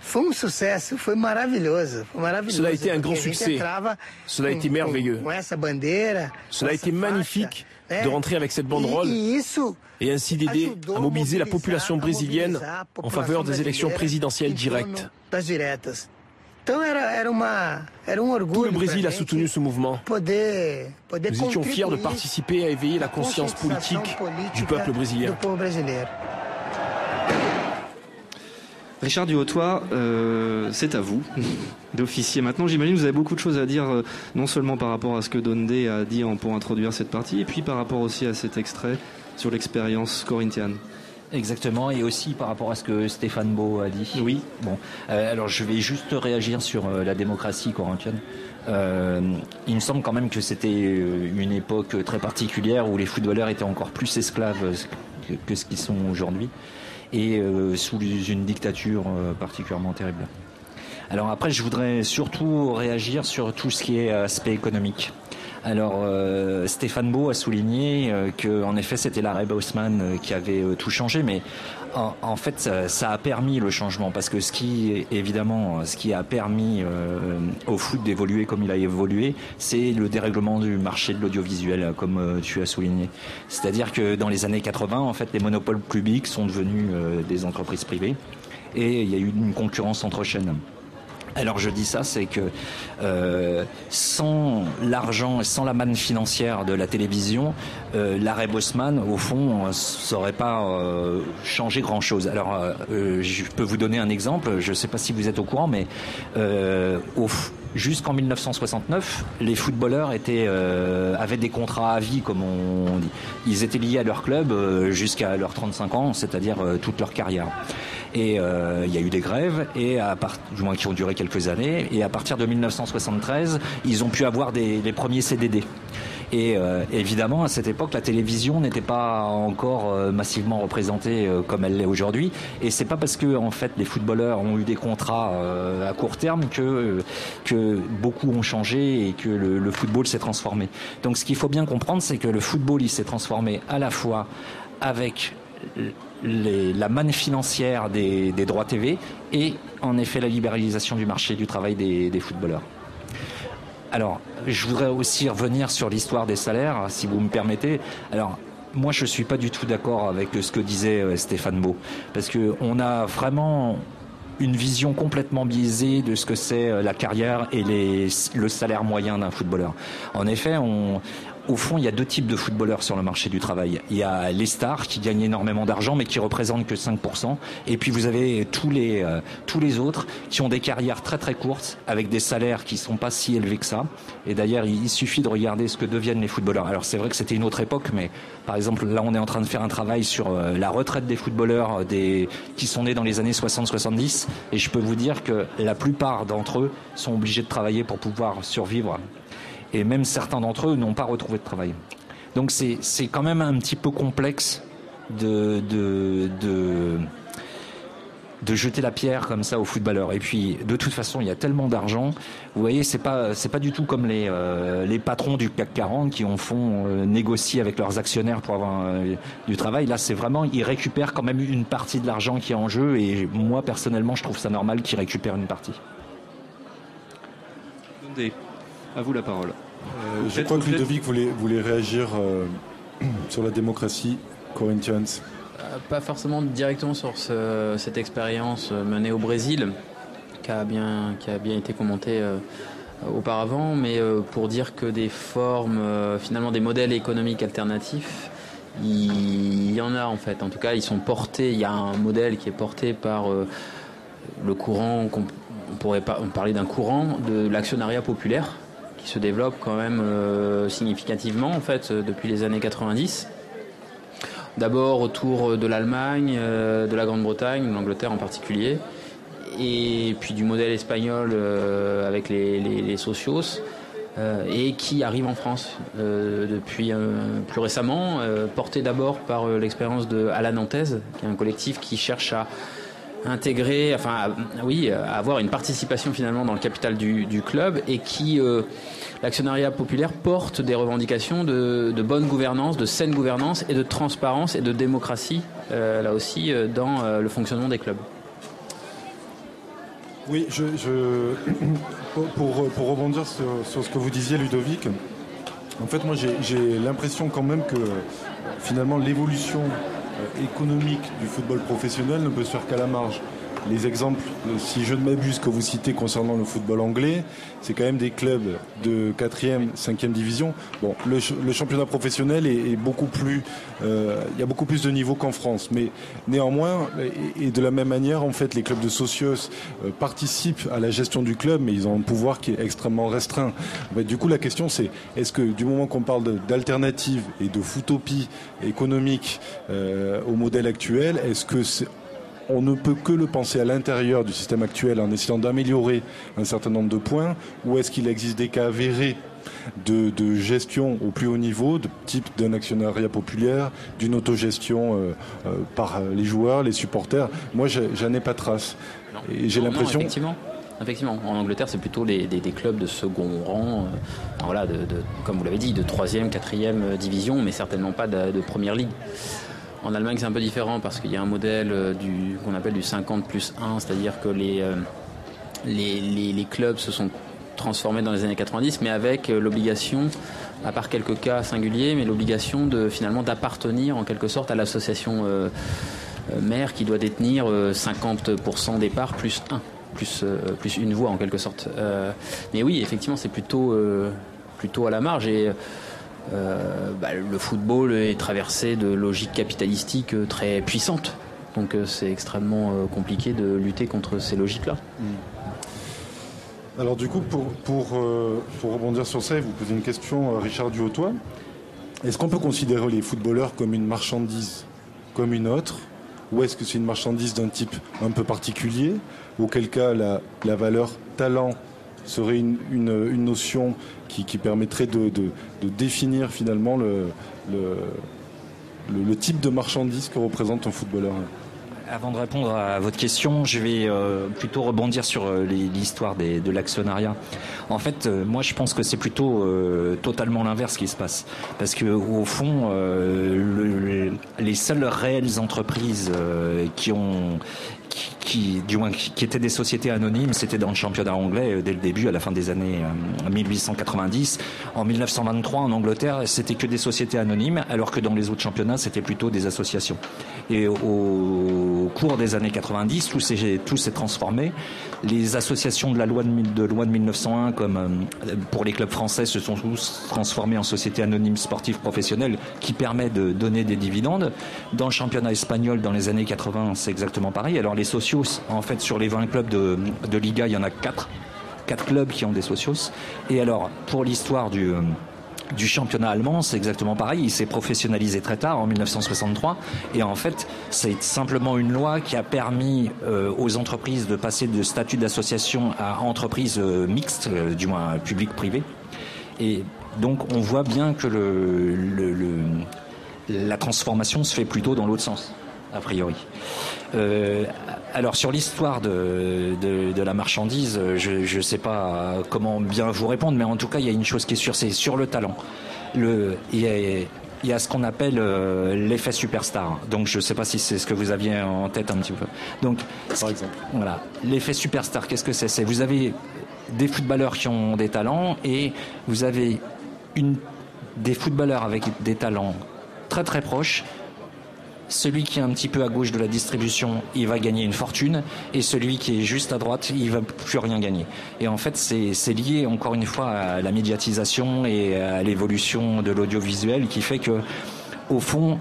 S33: Foi um sucesso, foi maravilhoso. Foi maravilhoso.
S25: Cela a été un grand succès. Cela a été merveilleux.
S33: Com, com essa bandeira.
S25: Cela a été magnifique de rentrer avec cette banderole
S33: E, e isso
S25: et ainsi d'aider à mobiliser la population brésilienne en faveur des élections présidentielles directes.
S33: um.
S25: Tout le Brésil a soutenu ce mouvement. Nous étions fiers de participer à éveiller la conscience politique du peuple brésilien.
S10: Richard Duhautois, euh, c'est à vous d'officier maintenant. J'imagine que vous avez beaucoup de choses à dire, euh, non seulement par rapport à ce que Dondé a dit en- pour introduire cette partie, et puis par rapport aussi à cet extrait sur l'expérience corinthienne.
S16: Exactement, et aussi par rapport à ce que Stéphane Beau a dit.
S10: Oui.
S16: Bon, euh, alors je vais juste réagir sur euh, la démocratie corinthienne. Euh, il me semble quand même que c'était une époque très particulière où les footballeurs étaient encore plus esclaves que ce qu'ils sont aujourd'hui, et euh, sous une dictature euh, particulièrement terrible. Alors après, je voudrais surtout réagir sur tout ce qui est aspect économique. Alors euh, Stéphane Beau a souligné euh, que en effet c'était l'arrêt Bosman euh, qui avait tout changé, mais en, fait ça, a permis le changement parce que ce qui évidemment ce qui a permis euh, au foot d'évoluer comme il a évolué, c'est le dérèglement du marché de l'audiovisuel euh, comme euh, tu as souligné. C'est-à-dire que dans les années 80 en fait les monopoles publics sont devenus des entreprises privées et il y a eu une concurrence entre chaînes. Alors je dis ça, c'est que euh, sans l'argent et sans la manne financière de la télévision, euh, l'arrêt Bosman, au fond, euh, ça aurait pas euh, changé grand-chose. Alors euh, euh, je peux vous donner un exemple, je ne sais pas si vous êtes au courant, mais euh, Jusqu'en 1969, les footballeurs étaient, euh, avaient des contrats à vie, comme on dit. Ils étaient liés à leur club euh, jusqu'à leurs 35 ans, c'est-à-dire euh, toute leur carrière. Et euh, il y a eu des grèves, et à part, du moins qui ont duré quelques années. Et à partir de 1973, ils ont pu avoir des, les premiers CDD. Et euh, évidemment, à cette époque, la télévision n'était pas encore euh, massivement représentée euh, comme elle l'est aujourd'hui. Et c'est pas parce que en fait les footballeurs ont eu des contrats euh, à court terme que que beaucoup ont changé et que le, le football s'est transformé. Donc, ce qu'il faut bien comprendre, c'est que le football il s'est transformé à la fois avec la manne financière des, droits TV et en effet la libéralisation du marché du travail des, footballeurs. Alors, je voudrais aussi revenir sur l'histoire des salaires, si vous me permettez. Alors, moi, je suis pas du tout d'accord avec ce que disait euh, Stéphane Beau, parce que on a vraiment une vision complètement biaisée de ce que c'est euh, la carrière et le salaire moyen d'un footballeur. En effet, on, au fond, il y a deux types de footballeurs sur le marché du travail. Il y a les stars qui gagnent énormément d'argent mais qui représentent que 5%. Et puis vous avez tous les, euh, tous les autres qui ont des carrières très très courtes avec des salaires qui sont pas si élevés que ça. Et d'ailleurs, il suffit de regarder ce que deviennent les footballeurs. Alors c'est vrai que c'était une autre époque, mais par exemple là on est en train de faire un travail sur euh, la retraite des footballeurs des, qui sont nés dans les années 60-70. Et je peux vous dire que la plupart d'entre eux sont obligés de travailler pour pouvoir survivre et même certains d'entre eux n'ont pas retrouvé de travail. Donc c'est quand même un petit peu complexe de, de, de, jeter la pierre comme ça aux footballeurs. Et puis de toute façon, il y a tellement d'argent. Vous voyez, c'est pas pas du tout comme les euh, les patrons du CAC 40 qui en font euh, avec leurs actionnaires pour avoir euh, du travail. Là, c'est vraiment ils récupèrent quand même une partie de l'argent qui est en jeu. Et moi personnellement, je trouve ça normal qu'ils récupèrent une partie.
S10: À vous la parole.
S23: Euh, je crois que Ludovic voulait, voulait réagir euh, sur la démocratie Corinthians.
S14: Euh, pas forcément directement sur cette expérience menée au Brésil, qui a bien, qui a bien été commentée auparavant, mais pour dire que des formes, finalement des modèles économiques alternatifs, il y en a en fait. En tout cas, ils sont portés. Il y a un modèle qui est porté par le courant, on pourrait parler d'un courant de l'actionnariat populaire qui se développe quand même euh, significativement en fait euh, depuis les années 90. D'abord autour de l'Allemagne, euh, de la Grande-Bretagne, de l'Angleterre en particulier, et puis du modèle espagnol avec les, socios, et qui arrive en France depuis plus récemment, porté d'abord par l'expérience de Alan Nantes, qui est un collectif qui cherche à intégrer, enfin, oui, avoir une participation finalement dans le capital du, club et qui, euh, l'actionnariat populaire porte des revendications de, bonne gouvernance, de saine gouvernance et de transparence et de démocratie, euh, là aussi, euh, dans le fonctionnement des clubs.
S23: Oui, je, pour, pour, rebondir sur, ce que vous disiez, Ludovic, en fait, moi, j'ai l'impression quand même que finalement l'évolution économique du football professionnel ne peut se faire qu'à la marge les exemples, si je ne m'abuse, que vous citez concernant le football anglais, c'est quand même des clubs de 4e, 5e division. Bon, le, championnat professionnel est, beaucoup plus, euh, il y a beaucoup plus de niveaux qu'en France, mais néanmoins, et, de la même manière, en fait, les clubs de socios euh, participent à la gestion du club, mais ils ont un pouvoir qui est extrêmement restreint. du coup, la question c'est, est-ce que du moment qu'on parle d'alternatives et de footopie économique euh, au modèle actuel, est-ce que c'est on ne peut que le penser à l'intérieur du système actuel en essayant d'améliorer un certain nombre de points, ou est-ce qu'il existe des cas avérés de, gestion au plus haut niveau, de type d'un actionnariat populaire, d'une autogestion euh, euh, par les joueurs, les supporters? Moi, j'en ai pas trace. Et j'ai l'impression.
S14: Effectivement. Effectivement, en Angleterre, c'est plutôt des, clubs de second rang, euh, voilà, de, comme vous l'avez dit, de troisième, quatrième division, mais certainement pas de première ligue. En Allemagne, c'est un peu différent parce qu'il y a un modèle euh, du, qu'on appelle du 50 plus 1, c'est-à-dire que euh, les, les, clubs se sont transformés dans les années 90, mais avec euh, l'obligation, à part quelques cas singuliers, mais l'obligation de finalement d'appartenir en quelque sorte à l'association mère qui doit détenir 50% des parts plus 1, plus, plus une voix en quelque sorte. mais oui, effectivement, c'est plutôt, plutôt à la marge et euh, bah, le football est traversé de logiques capitalistiques euh, très puissantes. Donc euh, c'est extrêmement compliqué de lutter contre ces logiques-là.
S23: Alors du coup, pour, pour, pour, rebondir sur ça vous poser une question, Richard Duhautois, est-ce qu'on peut considérer les footballeurs comme une marchandise comme une autre? Ou est-ce que c'est une marchandise d'un type un peu particulier? Auquel cas la, la valeur talent serait une, une, notion qui, permettrait de, de, définir finalement le, le, type de marchandise que représente un footballeur.
S16: Avant de répondre à votre question, je vais euh, plutôt rebondir sur euh, l'histoire de l'actionnariat. En fait, euh, moi, je pense que c'est plutôt totalement l'inverse qui se passe, parce que au fond, le, les seules réelles entreprises qui ont qui, du moins, qui étaient des sociétés anonymes. C'était dans le championnat anglais euh, dès le début, à la fin des années 1890. En 1923, en Angleterre, c'était que des sociétés anonymes, alors que dans les autres championnats, c'était plutôt des associations. Et au cours des années 90, tout s'est, tout s'est transformé. Les associations de la loi de, de, loi de 1901, comme pour les clubs français, se sont tous transformées en sociétés anonymes sportives professionnelles qui permettent de donner des dividendes. Dans le championnat espagnol, dans les années 80, c'est exactement pareil. Alors les socios, en fait, sur les 20 clubs de, de Liga, il y en a 4. 4 clubs qui ont des socios. Et alors, pour l'histoire du du championnat allemand, c'est exactement pareil. Il s'est professionnalisé très tard, en 1963. Et en fait, c'est simplement une loi qui a permis euh, aux entreprises de passer de statut d'association à entreprise euh, mixte, euh, du moins public-privé. Et donc, on voit bien que la transformation se fait plutôt dans l'autre sens, a priori. Euh, alors sur l'histoire de, de, de, la marchandise, je ne sais pas comment bien vous répondre, mais en tout cas, il y a une chose qui est sûre, c'est sur le talent. Le, il, y a, il y a ce qu'on appelle euh, l'effet superstar. Donc je ne sais pas si c'est ce que vous aviez en tête un petit peu. Donc,
S23: par exemple,
S16: voilà, l'effet superstar, qu'est-ce que c'est? C'est vous avez des footballeurs qui ont des talents et vous avez une, des footballeurs avec des talents très très proches celui qui est un petit peu à gauche de la distribution, il va gagner une fortune, et celui qui est juste à droite, il va plus rien gagner. Et en fait, c'est lié encore une fois à la médiatisation et à l'évolution de l'audiovisuel qui fait que, au fond,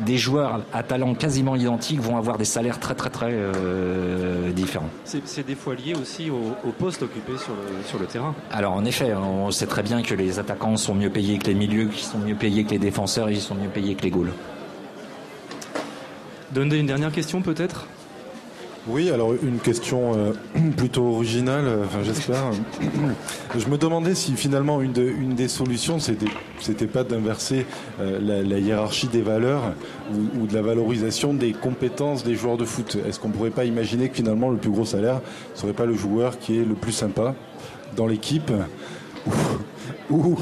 S16: des joueurs à talent quasiment identique vont avoir des salaires très très très euh, différents.
S10: C'est des fois lié aussi au, au poste occupé sur le, sur le, terrain.
S16: Alors en effet, on sait très bien que les attaquants sont mieux payés que les milieux, qui sont mieux payés que les défenseurs, et ils sont mieux payés que les goals.
S10: Donner une dernière question peut-être?
S23: Oui, alors une question euh, plutôt originale, euh, enfin j'espère. Je me demandais si finalement une, de, une des solutions, c'était, c'était pas d'inverser euh, la, la, hiérarchie des valeurs ou, ou, de la valorisation des compétences des joueurs de foot. Est-ce qu'on pourrait pas imaginer que finalement le plus gros salaire serait pas le joueur qui est le plus sympa dans l'équipe? Ou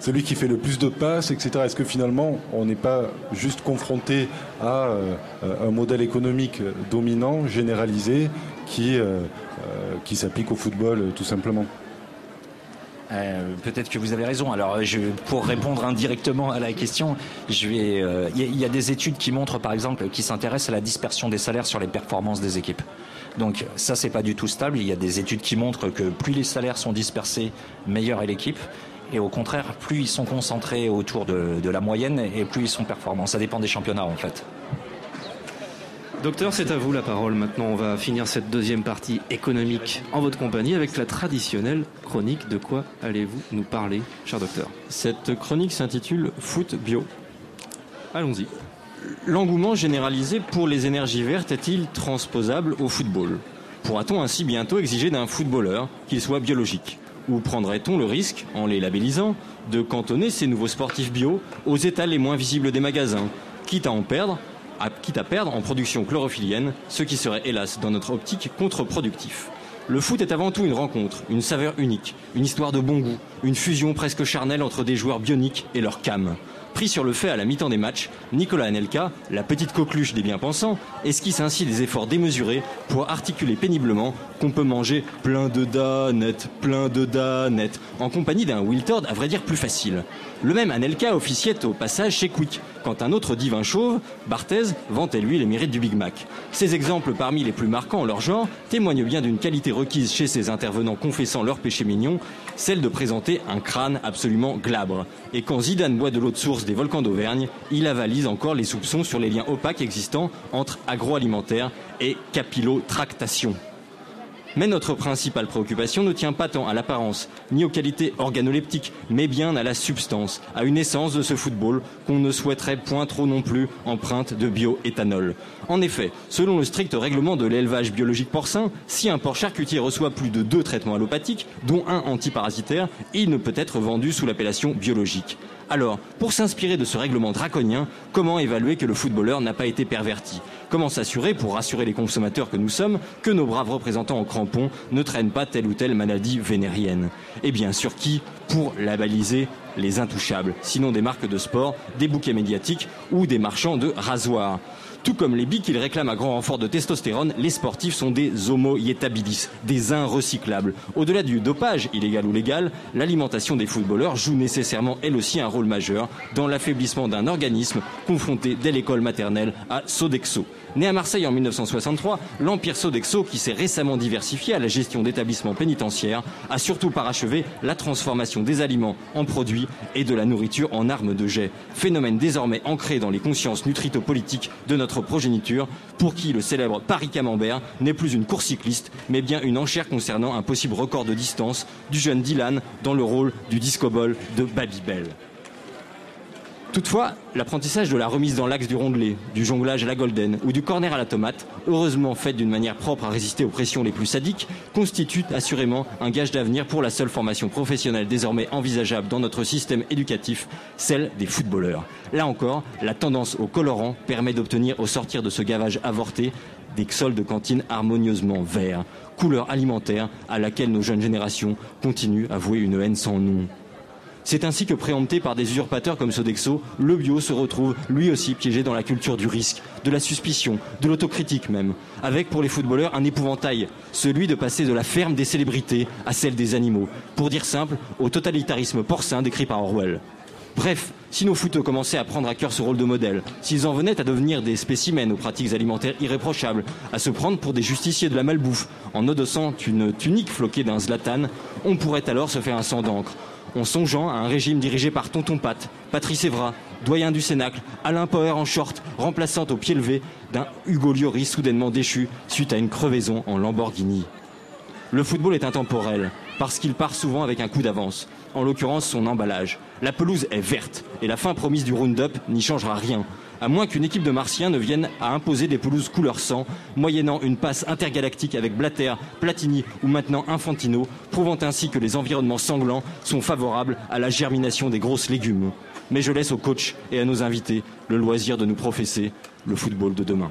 S23: celui qui fait le plus de passes, etc. Est-ce que finalement, on n'est pas juste confronté à euh, un modèle économique dominant, généralisé, qui, euh, euh, s'applique au football tout simplement?
S16: Peut-être que vous avez raison. Alors, pour répondre indirectement à la question. Il y, a des études qui montrent, par exemple, qui s'intéressent à la dispersion des salaires sur les performances des équipes. Donc, ça, c'est pas du tout stable. Il y a des études qui montrent que plus les salaires sont dispersés, meilleure est l'équipe. Et au contraire, plus ils sont concentrés autour de, de, la moyenne et plus ils sont performants. Ça dépend des championnats en fait.
S10: Docteur, c'est à vous la parole. Maintenant, on va finir cette deuxième partie économique en votre compagnie avec la traditionnelle chronique. De quoi allez-vous nous parler, cher docteur?
S11: Cette chronique s'intitule Foot Bio.
S10: Allons-y.
S11: L'engouement généralisé pour les énergies vertes est-il transposable au football? Pourra-t-on ainsi bientôt exiger d'un footballeur qu'il soit biologique? Ou prendrait-on le risque, en les labellisant, de cantonner ces nouveaux sportifs bio aux états les moins visibles des magasins, quitte à en perdre, quitte à perdre en production chlorophyllienne, ce qui serait hélas dans notre optique contre-productif? Le foot est avant tout une rencontre, une saveur unique, une histoire de bon goût, une fusion presque charnelle entre des joueurs bioniques et leur cam. Pris sur le fait à la mi-temps des matchs, Nicolas Anelka, la petite coqueluche des bien-pensants, esquisse ainsi des efforts démesurés pour articuler péniblement qu'on peut manger plein de danettes, plein de danettes, en compagnie d'un Wiltord à vrai dire plus facile. Le même Anelka officiait au passage chez Quick, quand un autre divin chauve, Barthez, vantait lui les mérites du Big Mac. Ces exemples parmi les plus marquants en leur genre témoignent bien d'une qualité requise chez ces intervenants confessant leur péché mignon, celle de présenter un crâne absolument glabre. Et quand Zidane boit de l'eau de source des volcans d'Auvergne, il avalise encore les soupçons sur les liens opaques existants entre agroalimentaire et capillotractation. Mais notre principale préoccupation ne tient pas tant à l'apparence, ni aux qualités organoleptiques, mais bien à la substance, à une essence de ce football qu'on ne souhaiterait point trop non plus empreinte de bioéthanol. En effet, selon le strict règlement de l'élevage biologique porcin, si un porc charcutier reçoit plus de deux traitements allopathiques, dont un antiparasitaire, il ne peut être vendu sous l'appellation biologique. Alors, pour s'inspirer de ce règlement draconien, comment évaluer que le footballeur n'a pas été perverti? Comment s'assurer, pour rassurer les consommateurs que nous sommes, que nos braves représentants en crampons ne traînent pas telle ou telle maladie vénérienne? Et bien sur qui? Pour labelliser les intouchables, sinon des marques de sport, des bouquets médiatiques ou des marchands de rasoirs. Tout comme les billes qu'il réclame à grand renfort de testostérone, les sportifs sont des homo ietabilis, des inrecyclables. Au-delà du dopage, illégal ou légal, l'alimentation des footballeurs joue nécessairement elle aussi un rôle majeur dans l'affaiblissement d'un organisme confronté dès l'école maternelle à Sodexo. Né à Marseille en 1963, l'empire Sodexo, qui s'est récemment diversifié à la gestion d'établissements pénitentiaires, a surtout parachevé la transformation des aliments en produits et de la nourriture en armes de jet. Phénomène désormais ancré dans les consciences nutrito-politiques de notre progéniture, pour qui le célèbre Paris Camembert n'est plus une course cycliste, mais bien une enchère concernant un possible record de distance du jeune Dylan dans le rôle du disco-ball de Babybel. Toutefois, l'apprentissage de la remise dans l'axe du rondelet, du jonglage à la golden ou du corner à la tomate, heureusement fait d'une manière propre à résister aux pressions les plus sadiques, constitue assurément un gage d'avenir pour la seule formation professionnelle désormais envisageable dans notre système éducatif, celle des footballeurs. Là encore, la tendance au colorant permet d'obtenir au sortir de ce gavage avorté des sols de cantine harmonieusement verts, couleur alimentaire à laquelle nos jeunes générations continuent à vouer une haine sans nom. C'est ainsi que préempté par des usurpateurs comme Sodexo, le bio se retrouve lui aussi piégé dans la culture du risque, de la suspicion, de l'autocritique même, avec pour les footballeurs un épouvantail, celui de passer de la ferme des célébrités à celle des animaux, pour dire simple, au totalitarisme porcin décrit par Orwell. Bref, si nos footeux commençaient à prendre à cœur ce rôle de modèle, s'ils en venaient à devenir des spécimens aux pratiques alimentaires irréprochables, à se prendre pour des justiciers de la malbouffe, en odossant une tunique floquée d'un zlatan, on pourrait alors se faire un sang d'encre, en songeant à un régime dirigé par Tonton Pat, Patrice Evra, doyen du Cénacle, Alain Poher en short, remplaçant au pied levé d'un Hugo Lloris soudainement déchu suite à une crevaison en Lamborghini. Le football est intemporel, parce qu'il part souvent avec un coup d'avance, en l'occurrence son emballage. La pelouse est verte, et la fin promise du round-up n'y changera rien à moins qu'une équipe de martiens ne vienne à imposer des pelouses couleur sang, moyennant une passe intergalactique avec Blatter, Platini ou maintenant Infantino, prouvant ainsi que les environnements sanglants sont favorables à la germination des grosses légumes. Mais je laisse aux coachs et à nos invités le loisir de nous professer le football de demain.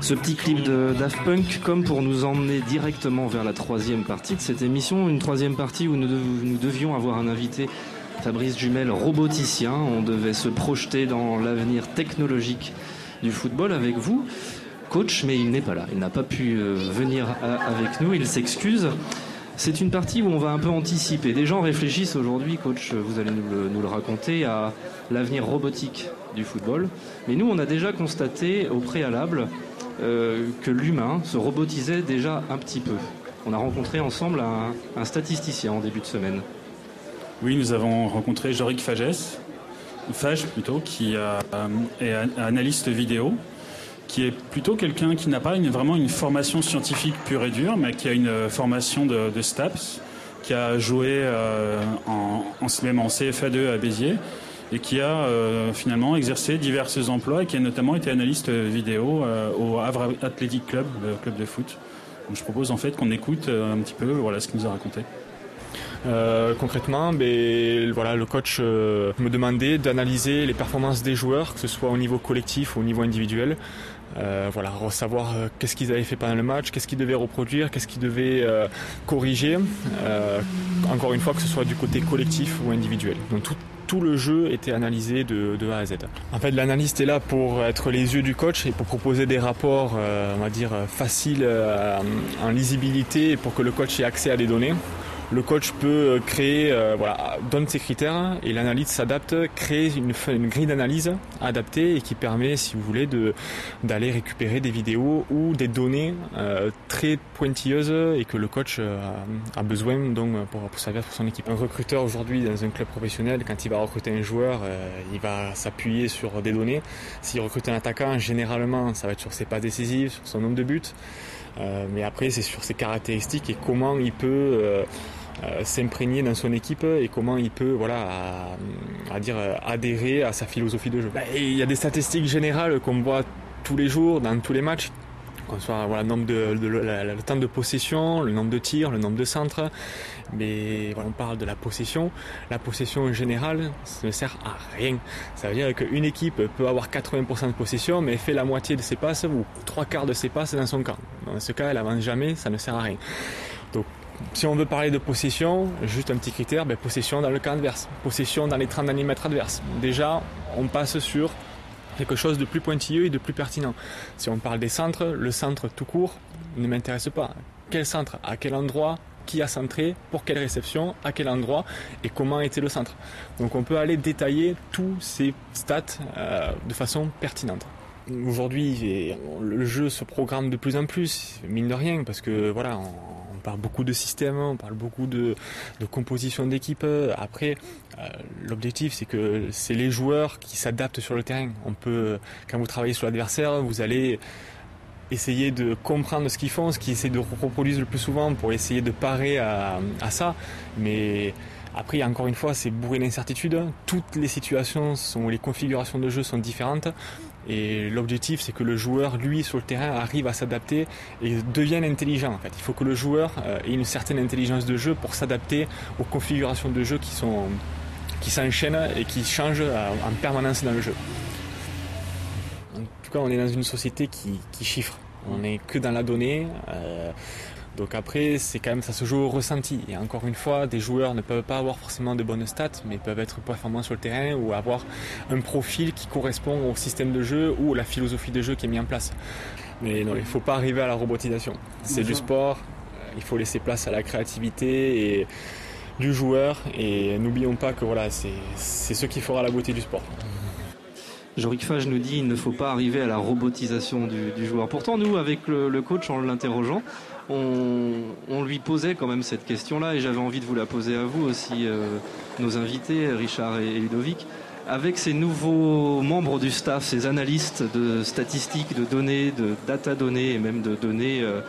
S10: Ce petit clip de Daft Punk comme pour nous emmener directement vers la troisième partie de cette émission, une troisième partie où nous, devions avoir un invité, Fabrice Jumel, roboticien. On devait se projeter dans l'avenir technologique du football avec vous, coach, mais il n'est pas là. Il n'a pas pu euh, venir avec nous, il s'excuse. C'est une partie où on va un peu anticiper. Des gens réfléchissent aujourd'hui, coach, vous allez nous le raconter, à l'avenir robotique du football. Mais nous, on a déjà constaté au préalable euh, que l'humain se robotisait déjà un petit peu. On a rencontré ensemble un, statisticien en début de semaine.
S34: Oui, nous avons rencontré Jorik Fages, Fage plutôt, qui euh, est analyste vidéo, qui est plutôt quelqu'un qui n'a pas vraiment une formation scientifique pure et dure, mais qui a une formation de, STAPS, qui a joué euh, en, même en CFA2 à Béziers et qui a euh, finalement exercé divers emplois et qui a notamment été analyste vidéo euh, au Havre Athletic Club, le club de foot. Donc je propose en fait qu'on écoute euh, un petit peu voilà, ce qu'il nous a raconté.
S35: concrètement, ben, voilà, le coach me demandait d'analyser les performances des joueurs, que ce soit au niveau collectif ou au niveau individuel. Voilà, savoir qu'est-ce qu'ils avaient fait pendant le match, qu'est-ce qu'ils devaient reproduire, qu'est-ce qu'ils devaient corriger. encore une fois, que ce soit du côté collectif ou individuel. Donc tout, le jeu était analysé de, A à Z. En fait, l'analyste est là pour être les yeux du coach et pour proposer des rapports, euh, on va dire, faciles euh, en lisibilité pour que le coach ait accès à des données. Le coach peut créer, euh, voilà, donne ses critères et l'analyse s'adapte, crée une, une grille d'analyse adaptée et qui permet, si vous voulez, de d'aller récupérer des vidéos ou des données euh, très pointilleuses et que le coach euh, a besoin donc pour, pour servir pour son équipe. Un recruteur aujourd'hui dans un club professionnel, quand il va recruter un joueur, il va s'appuyer sur des données. S'il recrute un attaquant, généralement, ça va être sur ses pas décisives, sur son nombre de buts. mais après, c'est sur ses caractéristiques et comment il peut euh, s'imprégner dans son équipe et comment il peut voilà à, dire adhérer à sa philosophie de jeu. Bah, il y a des statistiques générales qu'on voit tous les jours dans tous les matchs qu'on soit voilà, le, nombre de, le, temps de possession, le nombre de tirs, le nombre de centres. Mais voilà, on parle de la possession. La possession en ça ne sert à rien. Ça veut dire qu'une équipe peut avoir 80% de possession, mais fait la moitié de ses passes ou trois quarts de ses passes dans son camp. Dans ce cas, elle avance jamais, ça ne sert à rien. Si on veut parler de possession, juste un petit critère, ben, possession dans le camp adverse, possession dans les 30 mm adverses. Déjà, on passe sur quelque chose de plus pointilleux et de plus pertinent. Si on parle des centres, le centre tout court ne m'intéresse pas. Quel centre À quel endroit qui a centré, pour quelle réception, à quel endroit et comment était le centre. Donc on peut aller détailler tous ces stats euh, de façon pertinente. Aujourd'hui, le jeu se programme de plus en plus, mine de rien, parce que voilà, parle beaucoup de systèmes, on parle beaucoup de, composition d'équipe. Après, euh, l'objectif, c'est que c'est les joueurs qui s'adaptent sur le terrain. On peut, quand vous travaillez sur l'adversaire, vous allez essayer de comprendre ce qu'ils font, ce qu'ils essaient de reproduire le plus souvent pour essayer de parer à, ça. Mais après, encore une fois, c'est bourré d'incertitudes. Toutes les situations sont, les configurations de jeu sont différentes. Et l'objectif, c'est que le joueur, lui, sur le terrain, arrive à s'adapter et devienne intelligent. En fait, il faut que le joueur euh, ait une certaine intelligence de jeu pour s'adapter aux configurations de jeu qui sont qui s'enchaînent et qui changent euh, en permanence dans le jeu. En tout cas, on est dans une société qui, chiffre. On n'est que dans la donnée. Euh, donc après, c'est quand même ça se joue au ressenti. Et encore une fois, des joueurs ne peuvent pas avoir forcément de bonnes stats, mais peuvent être performants sur le terrain ou avoir un profil qui correspond au système de jeu ou à la philosophie de jeu qui est mis en place. Mais non, il ne faut pas arriver à la robotisation. C'est du sport, euh, il faut laisser place à la créativité et du joueur et n'oublions pas que voilà, c'est ce qui fera la beauté du sport.
S10: Jorik Fage nous dit qu'il ne faut pas arriver à la robotisation du, joueur. Pourtant, nous, avec le coach, en l'interrogeant, on, lui posait quand même cette question-là et j'avais envie de vous la poser à vous aussi, euh, nos invités, Richard et, Ludovic. Avec ces nouveaux membres du staff, ces analystes de statistiques, de données, de data données et même de données euh,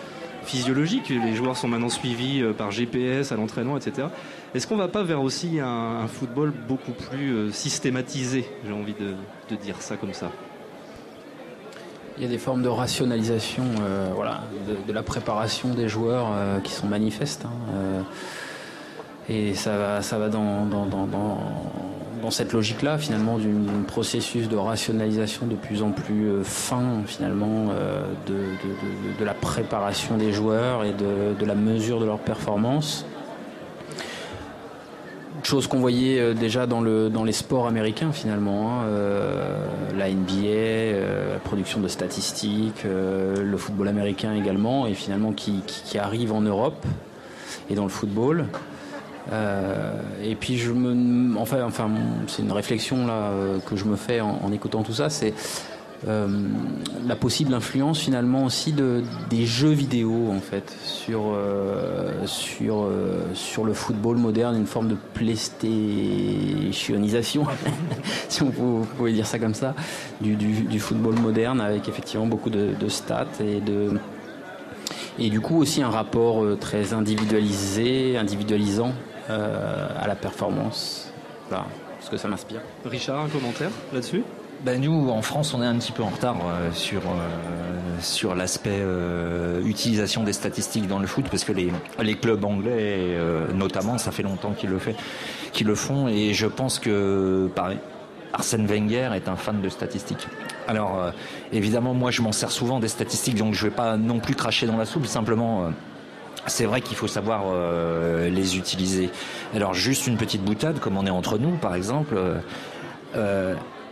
S10: physiologiques, les joueurs sont maintenant suivis euh, par GPS à l'entraînement, etc. Est-ce qu'on va pas vers aussi un, football beaucoup plus systématisé J'ai envie de dire ça comme ça?
S14: Il y a des formes de rationalisation euh, voilà, de, la préparation des joueurs euh, qui sont manifestes. Hein, euh, et ça va, ça va dans, cette logique-là, finalement, d'un processus de rationalisation de plus en plus fin, finalement, de, la préparation des joueurs et de, la mesure de leur performance chose qu'on voyait euh, déjà dans, le, dans les sports américains finalement, hein. euh, la NBA, euh, la production de statistiques, le football américain également, et finalement qui, qui, arrive en Europe et dans le football. et puis je me, enfin, enfin c'est une réflexion là que je me fais en écoutant tout ça, c'est euh, la possible influence finalement aussi de, des jeux vidéo en fait sur, euh, sur, euh, sur le football moderne, une forme de playstationisation, si on peut, pouvez dire ça comme ça, du, du, football moderne avec effectivement beaucoup de, stats et de et du coup aussi un rapport très individualisé, individualisant à la performance. Voilà ce que ça m'inspire.
S10: Richard, un commentaire là-dessus?
S16: Ben nous, en France, on est un petit peu en retard euh, sur euh, sur l'aspect euh, utilisation des statistiques dans le foot, parce que les les clubs anglais, notamment, ça fait longtemps qu'ils le font, et je pense que pareil. Arsène Wenger est un fan de statistiques. Alors, évidemment, moi, je m'en sers souvent des statistiques, donc je vais pas non plus cracher dans la soupe. Simplement, c'est vrai qu'il faut savoir les utiliser. Alors, juste une petite boutade, comme on est entre nous, par exemple.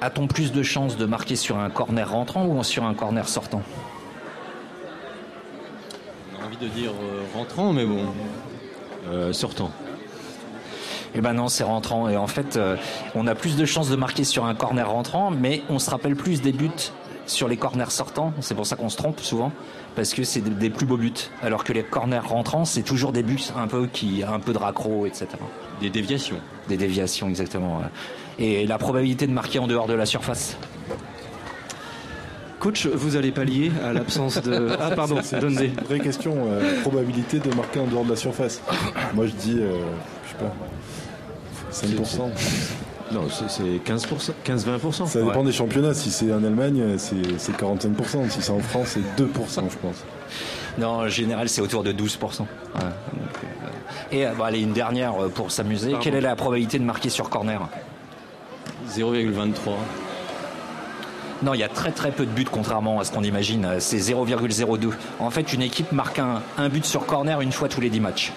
S16: A-t-on plus de chances de marquer sur un corner rentrant ou sur un corner sortant?
S11: On a envie de dire euh, rentrant, mais bon.
S17: sortant.
S16: Eh ben non, c'est rentrant. Et en fait, on a plus de chances de marquer sur un corner rentrant, mais on se rappelle plus des buts sur les corners sortants. C'est pour ça qu'on se trompe souvent, parce que c'est des plus beaux buts. Alors que les corners rentrants, c'est toujours des buts un peu qui, un peu de raccro, etc.
S11: Des déviations.
S16: Des déviations, exactement. Et la probabilité de marquer en dehors de la surface.
S10: Coach, vous allez pallier à l'absence de. Ah, pardon,
S23: c'est une vraie question. Euh, probabilité de marquer en dehors de la surface. Moi, je dis, euh, je sais pas, 5%.
S17: Non, c'est 15%, 15-20%.
S23: Ça dépend des championnats. Si c'est en Allemagne, c'est 45%. Si c'est en France, c'est 2%, je pense.
S16: Non, en général, c'est autour de 12%. Et bon, allez, une dernière pour s'amuser. Quelle est la probabilité de marquer sur corner?
S11: 0,23.
S16: Non, il y a très très peu de buts contrairement à ce qu'on imagine. C'est 0,02. En fait, une équipe marque un, un, but sur corner une fois tous les 10 matchs.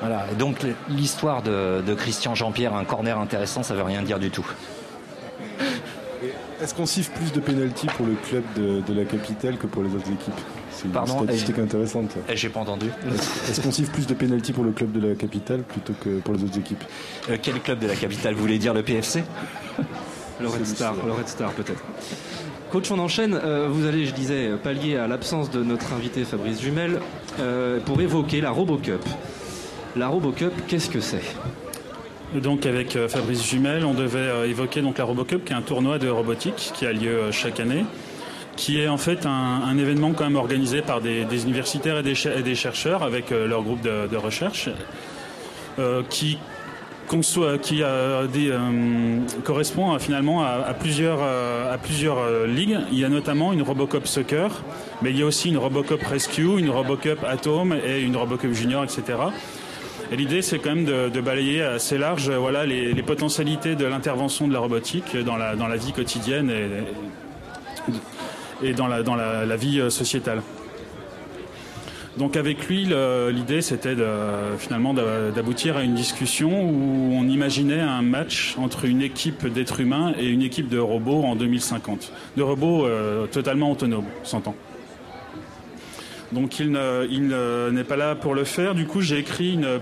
S16: Voilà. Et donc l'histoire de, de, Christian Jean-Pierre, un corner intéressant, ça veut rien dire du tout.
S23: Est-ce qu'on siffle plus de pénalty pour le club de, de, la capitale que pour les autres équipes? C'est une
S16: Pardon,
S23: statistique intéressante.
S16: J'ai pas entendu.
S23: Est-ce qu'on siffle plus de pénalty pour le club de la capitale plutôt que pour les autres équipes?
S16: Euh, Quel club de la capitale Vous voulez dire le PFC
S10: le Red Star, le Red Star peut-être. Coach, on enchaîne. Euh, vous allez, je disais, pallier à l'absence de notre invité Fabrice Jumel euh, pour évoquer la RoboCup. La RoboCup, qu'est-ce que c'est?
S34: Donc avec Fabrice Jumel, on devait évoquer donc la RoboCup, qui est un tournoi de robotique qui a lieu chaque année, qui est en fait un, événement quand même organisé par des, universitaires et des, chercheurs avec leur groupe de, recherche, euh, qui euh, correspond finalement à, plusieurs, euh, euh, ligues. Il y a notamment une Robocop Soccer, mais il y a aussi une Robocop Rescue, une Robocop Atom et une Robocop Junior, etc. Et l'idée, c'est quand même de, balayer assez large voilà, les, potentialités de l'intervention de la robotique dans la, vie quotidienne et dans, la, dans la, la vie sociétale. Donc avec lui, l'idée c'était finalement d'aboutir à une discussion où on imaginait un match entre une équipe d'êtres humains et une équipe de robots en 2050. De robots euh, totalement autonomes, s'entend. Donc il n'est ne, pas là pour le faire. Du coup, j'ai écrit une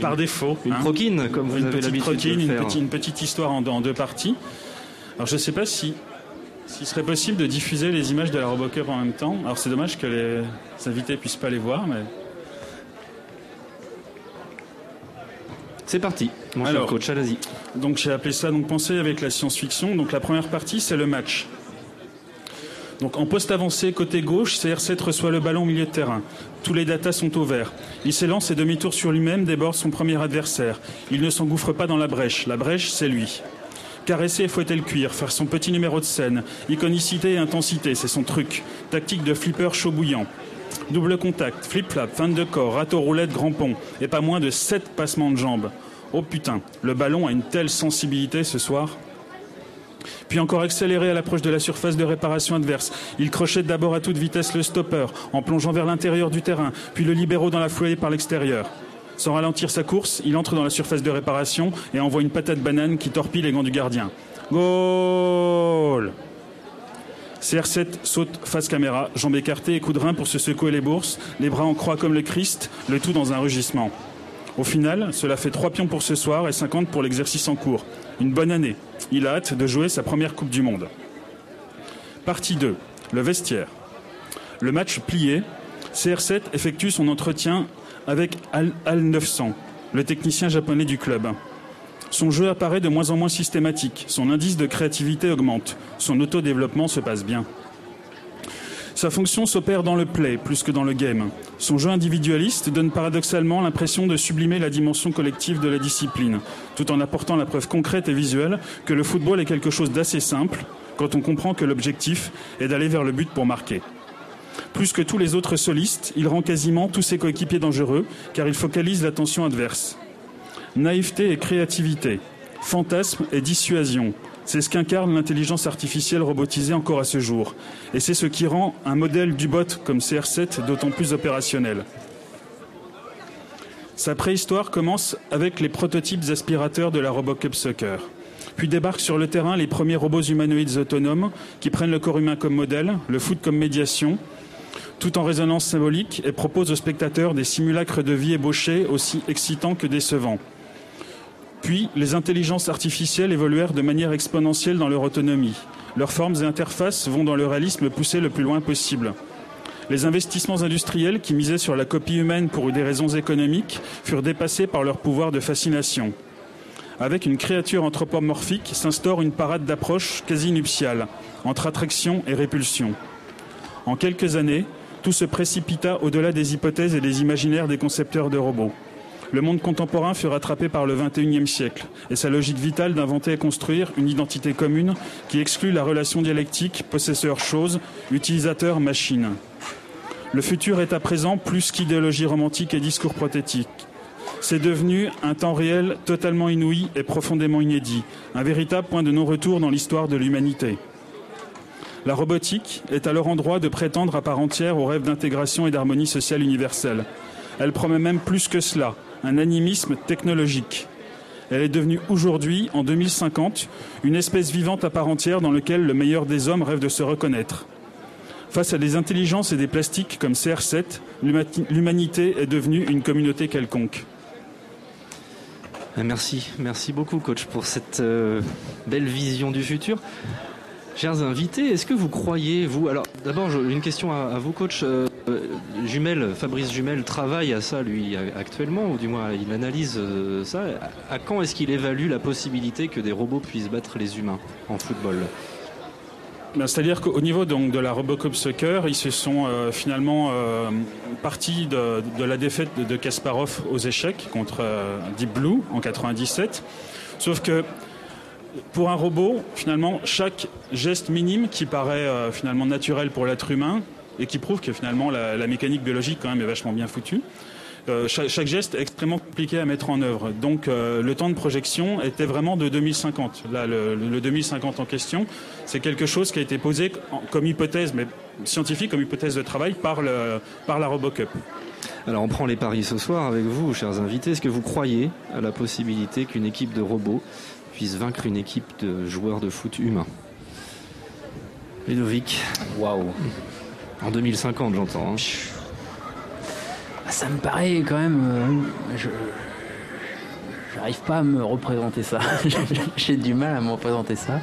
S34: par défaut
S10: une hein, croquine, comme vous
S34: une
S10: avez
S34: petite
S10: croquine,
S34: une, petite, une petite histoire en, en deux parties. Alors je ne sais pas si s'il serait possible de diffuser les images de la Robocup en même temps. Alors c'est dommage que les invités puissent pas les voir, mais.
S10: C'est parti, mon
S34: Alors,
S10: cher coach, allez-y.
S34: Donc j'ai appelé ça donc penser avec la science-fiction. Donc la première partie, c'est le match. Donc en poste avancé côté gauche, CR7 reçoit le ballon au milieu de terrain. Tous les datas sont au vert. Il s'élance et demi-tour sur lui-même déborde son premier adversaire. Il ne s'engouffre pas dans la brèche. La brèche, c'est lui. Caresser et fouetter le cuir, faire son petit numéro de scène. Iconicité et intensité, c'est son truc. Tactique de flipper chaud bouillant. Double contact, flip-flap, fin de corps, râteau roulette, grand pont. Et pas moins de 7 passements de jambes. Oh putain, le ballon a une telle sensibilité ce soir. Puis encore accéléré à l'approche de la surface de réparation adverse. Il crochette d'abord à toute vitesse le stopper, en plongeant vers l'intérieur du terrain, puis le libéraux dans la foulée par l'extérieur. Sans ralentir sa course, il entre dans la surface de réparation et envoie une patate banane qui torpille les gants du gardien. Goal CR7 saute face caméra, jambes écartées et coup de rein pour se secouer les bourses, les bras en croix comme le Christ, le tout dans un rugissement. Au final, cela fait 3 pions pour ce soir et 50 pour l'exercice en cours. Une bonne année. Il a hâte de jouer sa première Coupe du Monde. Partie 2. Le vestiaire. Le match plié, CR7 effectue son entretien avec Al, Al 900, le technicien japonais du club. Son jeu apparaît de moins en moins systématique, son indice de créativité augmente, son autodéveloppement se passe bien. Sa fonction s'opère dans le play plus que dans le game. Son jeu individualiste donne paradoxalement l'impression de sublimer la dimension collective de la discipline, tout en apportant la preuve concrète et visuelle que le football est quelque chose d'assez simple quand on comprend que l'objectif est d'aller vers le but pour marquer. Plus que tous les autres solistes, il rend quasiment tous ses coéquipiers dangereux car il focalise l'attention adverse. Naïveté et créativité, fantasme et dissuasion, c'est ce qu'incarne l'intelligence artificielle robotisée encore à ce jour. Et c'est ce qui rend un modèle du bot comme CR7 d'autant plus opérationnel. Sa préhistoire commence avec les prototypes aspirateurs de la Robocup Soccer. Puis débarquent sur le terrain les premiers robots humanoïdes autonomes qui prennent le corps humain comme modèle, le foot comme médiation, tout en résonance symbolique, et propose aux spectateurs des simulacres de vie ébauchés aussi excitants que décevants. Puis, les intelligences artificielles évoluèrent de manière exponentielle dans leur autonomie. Leurs formes et interfaces vont dans le réalisme poussé le plus loin possible. Les investissements industriels qui misaient sur la copie humaine pour des raisons économiques furent dépassés par leur pouvoir de fascination. Avec une créature anthropomorphique s'instaure une parade d'approche quasi nuptiale, entre attraction et répulsion. En quelques années, tout se précipita au-delà des hypothèses et des imaginaires des concepteurs de robots. Le monde contemporain fut rattrapé par le XXIe siècle et sa logique vitale d'inventer et construire une identité commune qui exclut la relation dialectique possesseur-chose, utilisateur-machine. Le futur est à présent plus qu'idéologie romantique et discours prothétique. C'est devenu un temps réel totalement inouï et profondément inédit, un véritable point de non-retour dans l'histoire de l'humanité. La robotique est alors en droit de prétendre à part entière au rêve d'intégration et d'harmonie sociale universelle. Elle promet même plus que cela, un animisme technologique. Elle est devenue aujourd'hui, en 2050, une espèce vivante à part entière dans laquelle le meilleur des hommes rêve de se reconnaître. Face à des intelligences et des plastiques comme CR7, l'humanité est devenue une communauté quelconque.
S10: Merci, merci beaucoup coach pour cette euh, belle vision du futur. Chers invités, est-ce que vous croyez, vous, alors d'abord une question à, vous coach, euh, Jumel, Fabrice Jumel travaille à ça lui actuellement, ou du moins il analyse euh, ça. À quand est-ce qu'il évalue la possibilité que des robots puissent battre les humains en football?
S34: Ben, c'est-à-dire qu'au niveau donc, de la Robocop Soccer, ils se sont euh, finalement partis de, la défaite de, Kasparov aux échecs contre Deep Blue en 97. Sauf que pour un robot, finalement, chaque geste minime qui paraît euh, finalement naturel pour l'être humain et qui prouve que finalement la, mécanique biologique quand même est vachement bien foutue. Euh, chaque, geste est extrêmement compliqué à mettre en œuvre. Donc euh, le temps de projection était vraiment de 2050. Là, le, 2050 en question, c'est quelque chose qui a été posé comme hypothèse, mais scientifique, comme hypothèse de travail par, le, par la Robocup.
S10: Alors on prend les paris ce soir avec vous, chers invités. Est-ce que vous croyez à la possibilité qu'une équipe de robots puisse vaincre une équipe de joueurs de foot humains. Ludovic.
S14: Waouh.
S10: En 2050, j'entends. Hein.
S14: Ah, ça me paraît quand même. Euh, je j'arrive pas à me représenter ça. J'ai du mal à me représenter ça.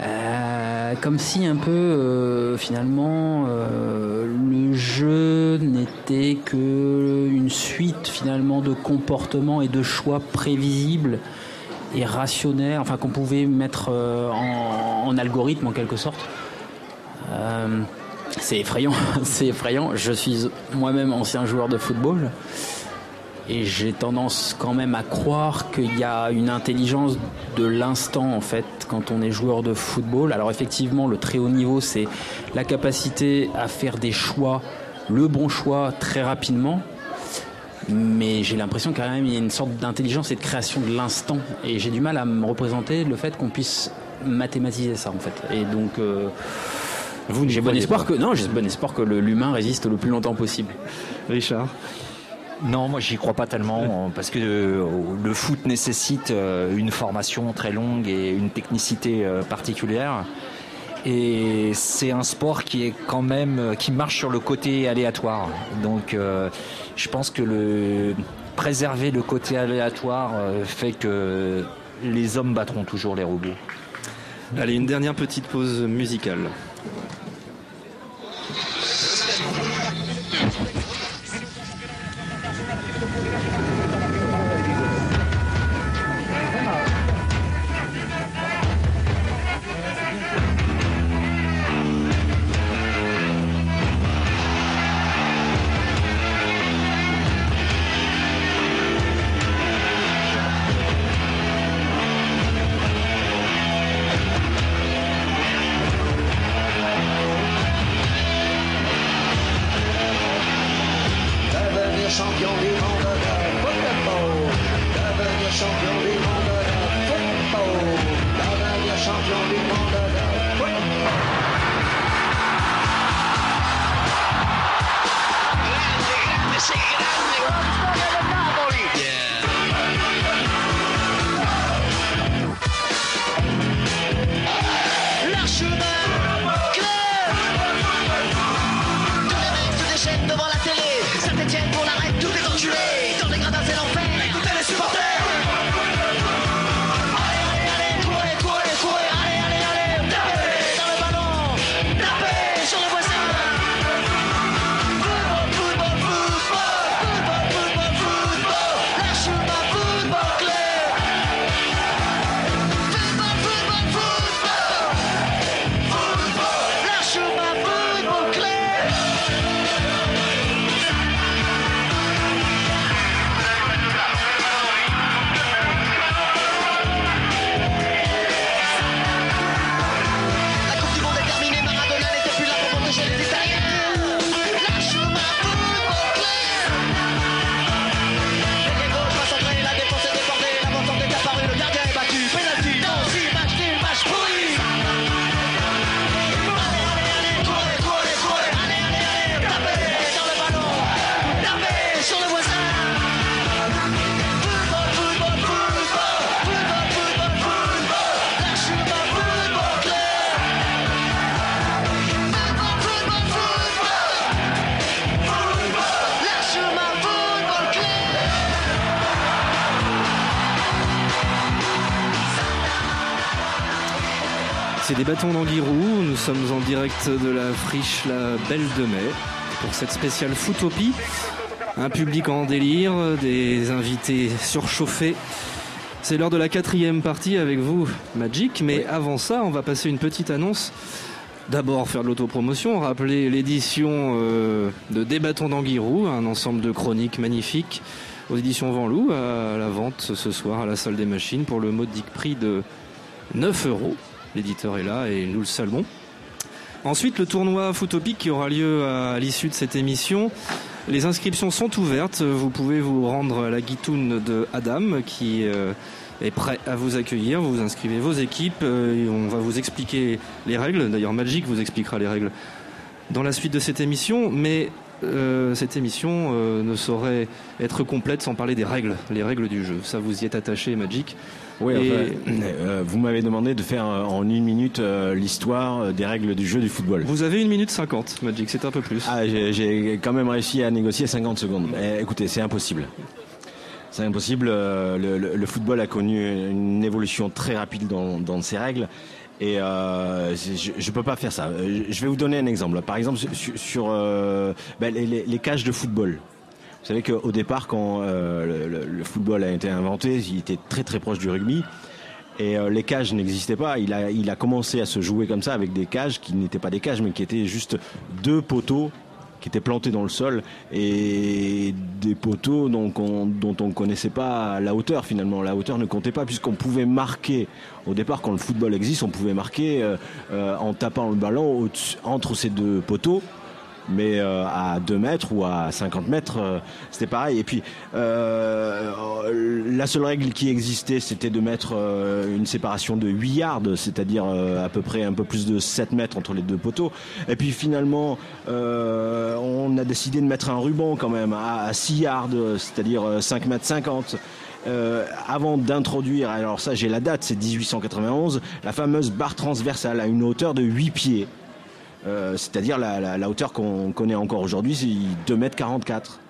S14: Euh, comme si un peu euh, finalement le jeu n'était que une suite finalement de comportements et de choix prévisibles et enfin qu'on pouvait mettre euh, en, algorithme en quelque sorte. Euh, c'est effrayant, c'est effrayant. Je suis moi-même ancien joueur de football et j'ai tendance quand même à croire qu'il y a une intelligence de l'instant en fait quand on est joueur de football. Alors effectivement, le très haut niveau, c'est la capacité à faire des choix, le bon choix très rapidement, mais j'ai l'impression quand même il y a une sorte d'intelligence et de création de l'instant. Et j'ai du mal à me représenter le fait qu'on puisse mathématiser ça en fait. Et donc euh, j'ai bon espoir que non j'ai bon espoir que l'humain résiste le plus longtemps possible.
S10: Richard?
S16: Non, moi j'y crois pas tellement parce que euh, le foot nécessite euh, une formation très longue et une technicité particulière. Et c'est un sport qui est quand même qui marche sur le côté aléatoire. Donc je pense que le préserver le côté aléatoire euh, fait que les hommes battront toujours les robots.
S10: Allez, une dernière petite pause musicale. Bâtons d'Anguirou. Nous sommes en direct de la friche La Belle de Mai pour cette spéciale Footopie. Un public en délire, des invités surchauffés. C'est l'heure de la quatrième partie avec vous, Magic. Mais avant ça, on va passer une petite annonce. D'abord faire de l'autopromotion, rappeler l'édition euh, de Débattons d'Anguirou, un ensemble de chroniques magnifiques aux éditions Venlou, à la vente ce soir à la salle des machines pour le modique prix de 9 euros. L'éditeur est là et nous le saluons. Ensuite, le tournoi Footopic qui aura lieu à l'issue de cette émission. Les inscriptions sont ouvertes. Vous pouvez vous rendre à la guitoune de Adam qui euh, est prêt à vous accueillir. Vous inscrivez vos équipes euh, et on va vous expliquer les règles. D'ailleurs, Magic vous expliquera les règles dans la suite de cette émission. Mais euh, cette émission ne saurait être complète sans parler des règles, les règles du jeu. Ça, vous y êtes attaché, Magic.
S17: Oui, vous m'avez demandé de faire en une minute l'histoire des règles du jeu du football.
S10: Vous avez une minute cinquante, Magic, c'est un peu plus.
S17: Ah, j'ai quand même réussi à négocier 50 secondes. Mais, écoutez, c'est impossible. C'est impossible. Le, le, le, football a connu une évolution très rapide dans, dans ses règles. Et euh, je ne peux pas faire ça. Je vais vous donner un exemple. Par exemple, sur, sur euh, ben, les, les, cages de football. Vous savez qu'au départ, quand euh, le, football a été inventé, il était très très proche du rugby. Et euh, les cages n'existaient pas. Il a, il a commencé à se jouer comme ça avec des cages qui n'étaient pas des cages, mais qui étaient juste deux poteaux qui étaient plantés dans le sol et des poteaux dont on, dont on ne connaissait pas la hauteur finalement. La hauteur ne comptait pas puisqu'on pouvait marquer, au départ quand le football existe, on pouvait marquer euh, en tapant le ballon entre ces deux poteaux mais euh, à 2 mètres ou à 50 mètres, euh, c'était pareil. Et puis, euh, la seule règle qui existait, c'était de mettre une séparation de 8 yards, c'est-à-dire à peu près un peu plus de 7 mètres entre les deux poteaux. Et puis finalement, on a décidé de mettre un ruban quand même à, 6 yards, c'est-à-dire 5 mètres 50. avant d'introduire, alors ça j'ai la date, c'est 1891, la fameuse barre transversale à une hauteur de 8 pieds. Euh, c'est-à-dire la, hauteur qu'on connaît encore aujourd'hui, c'est 2 mètres 44.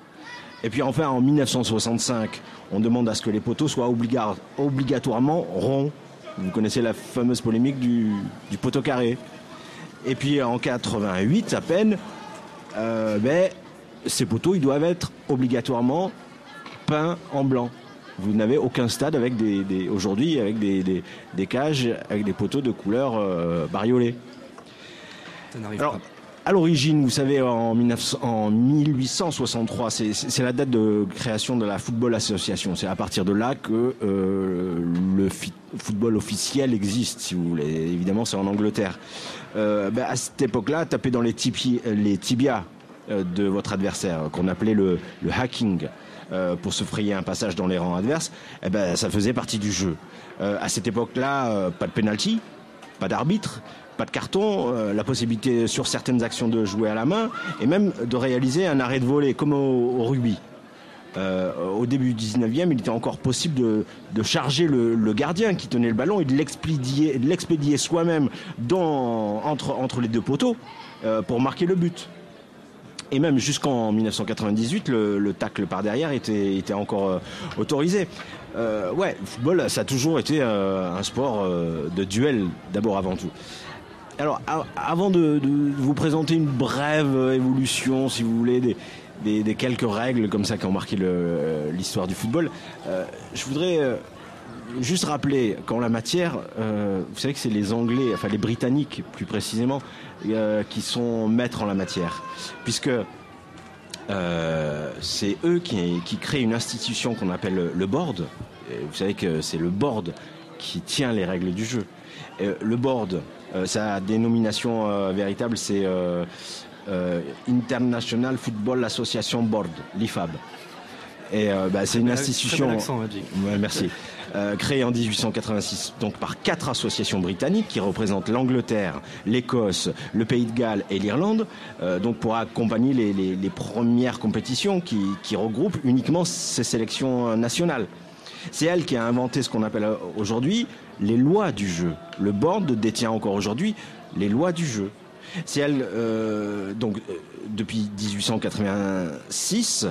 S17: Et puis enfin, en 1965, on demande à ce que les poteaux soient obligatoirement ronds. Vous connaissez la fameuse polémique du, poteau carré. Et puis en 88 à peine, euh, ben, ces poteaux, ils doivent être obligatoirement peints en blanc. Vous n'avez aucun stade avec des, aujourd'hui avec des, cages avec des poteaux de couleur euh, bariolée. Alors, à l'origine, vous savez, en, 1863, c'est la date de création de la Football Association. C'est à partir de là que euh, le football officiel existe, si vous voulez. Évidemment, c'est en Angleterre. Euh, ben, à cette époque-là, taper dans les, les tibias euh, de votre adversaire, qu'on appelait le, hacking, pour se frayer un passage dans les rangs adverses, eh ben, ça faisait partie du jeu. à cette époque-là, pas de penalty, pas d'arbitre, pas de carton, euh, la possibilité sur certaines actions de jouer à la main et même de réaliser un arrêt de volée comme au, rugby. Euh, au début du 19e, il était encore possible de, charger le, gardien qui tenait le ballon et de l'expédier soi-même entre, entre les deux poteaux euh, pour marquer le but. Et même jusqu'en 1998, le, le, tacle par derrière était, était encore autorisé. ouais, le football, ça a toujours été un sport de duel, d'abord avant tout. Alors, avant de, vous présenter une brève évolution, si vous voulez, des, quelques règles comme ça qui ont marqué l'histoire du football, euh, je voudrais euh, juste rappeler qu'en la matière, euh, vous savez que c'est les Anglais, enfin les Britanniques plus précisément, qui sont maîtres en la matière, puisque c'est eux qui, créent une institution qu'on appelle le board. vous savez que c'est le board qui tient les règles du jeu. le board, euh, sa dénomination euh, véritable, c'est euh, International Football Association Board, l'IFAB. Et bah, c'est une institution. Ouais, merci. créée en 1886 donc par quatre associations britanniques qui représentent l'Angleterre, l'Écosse, le Pays de Galles et l'Irlande, donc pour accompagner les, premières compétitions qui, qui, regroupent uniquement ces sélections nationales. C'est elle qui a inventé ce qu'on appelle aujourd'hui les lois du jeu. Le board détient encore aujourd'hui les lois du jeu. C'est elle, euh, donc, euh, depuis 1886,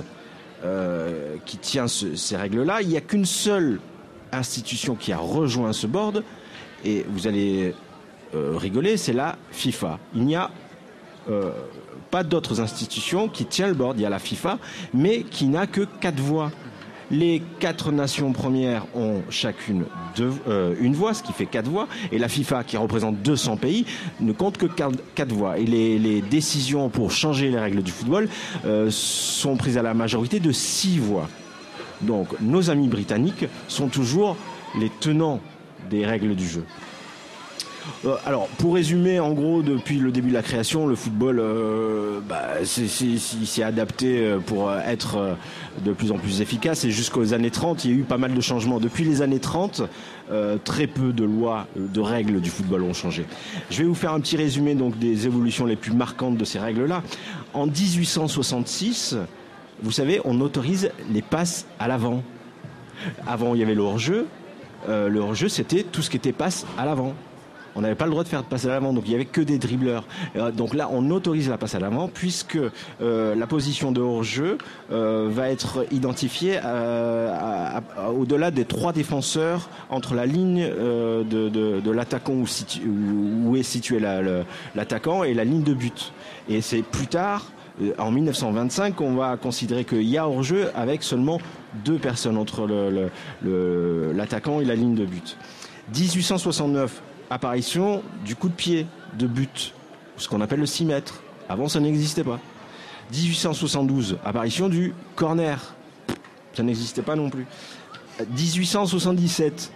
S17: euh, qui tient ces règles-là. Il n'y a qu'une seule institution qui a rejoint ce board, et vous allez rigoler, c'est la FIFA. Il n'y a pas d'autres institutions qui tient le board. Il y a la FIFA, mais qui n'a que quatre voix. Les quatre nations premières ont chacune euh, une voix, ce qui fait quatre voix, et la FIFA, qui représente 200 pays, ne compte que quatre voix. Et les, décisions pour changer les règles du football euh, sont prises à la majorité de six voix. Donc nos amis britanniques sont toujours les tenants des règles du jeu. Euh, alors, pour résumer, en gros, depuis le début de la création, le football euh, bah, s'est adapté euh, pour être de plus en plus efficace. Et jusqu'aux années 30, il y a eu pas mal de changements. Depuis les années 30, très peu de lois, de règles du football ont changé. Je vais vous faire un petit résumé donc des évolutions les plus marquantes de ces règles-là. En 1866, vous savez, on autorise les passes à l'avant. Avant, il y avait le hors-jeu. le hors-jeu, c'était tout ce qui était passe à l'avant on n'avait pas le droit de faire de passe à l'avant, donc il y avait que des dribbleurs. Euh, donc là, on autorise la passe à l'avant puisque euh, la position de hors-jeu euh, va être identifiée au-delà des trois défenseurs entre la ligne de, l'attaquant où, est situé l'attaquant et la ligne de but. Et c'est plus tard en 1925 qu'on va considérer qu'il y a hors-jeu avec seulement deux personnes entre l'attaquant et la ligne de but. 1869, apparition du coup de pied de but, ce qu'on appelle le 6 mètres. Avant, ça n'existait pas. 1872, apparition du corner. Ça n'existait pas non plus. 1877,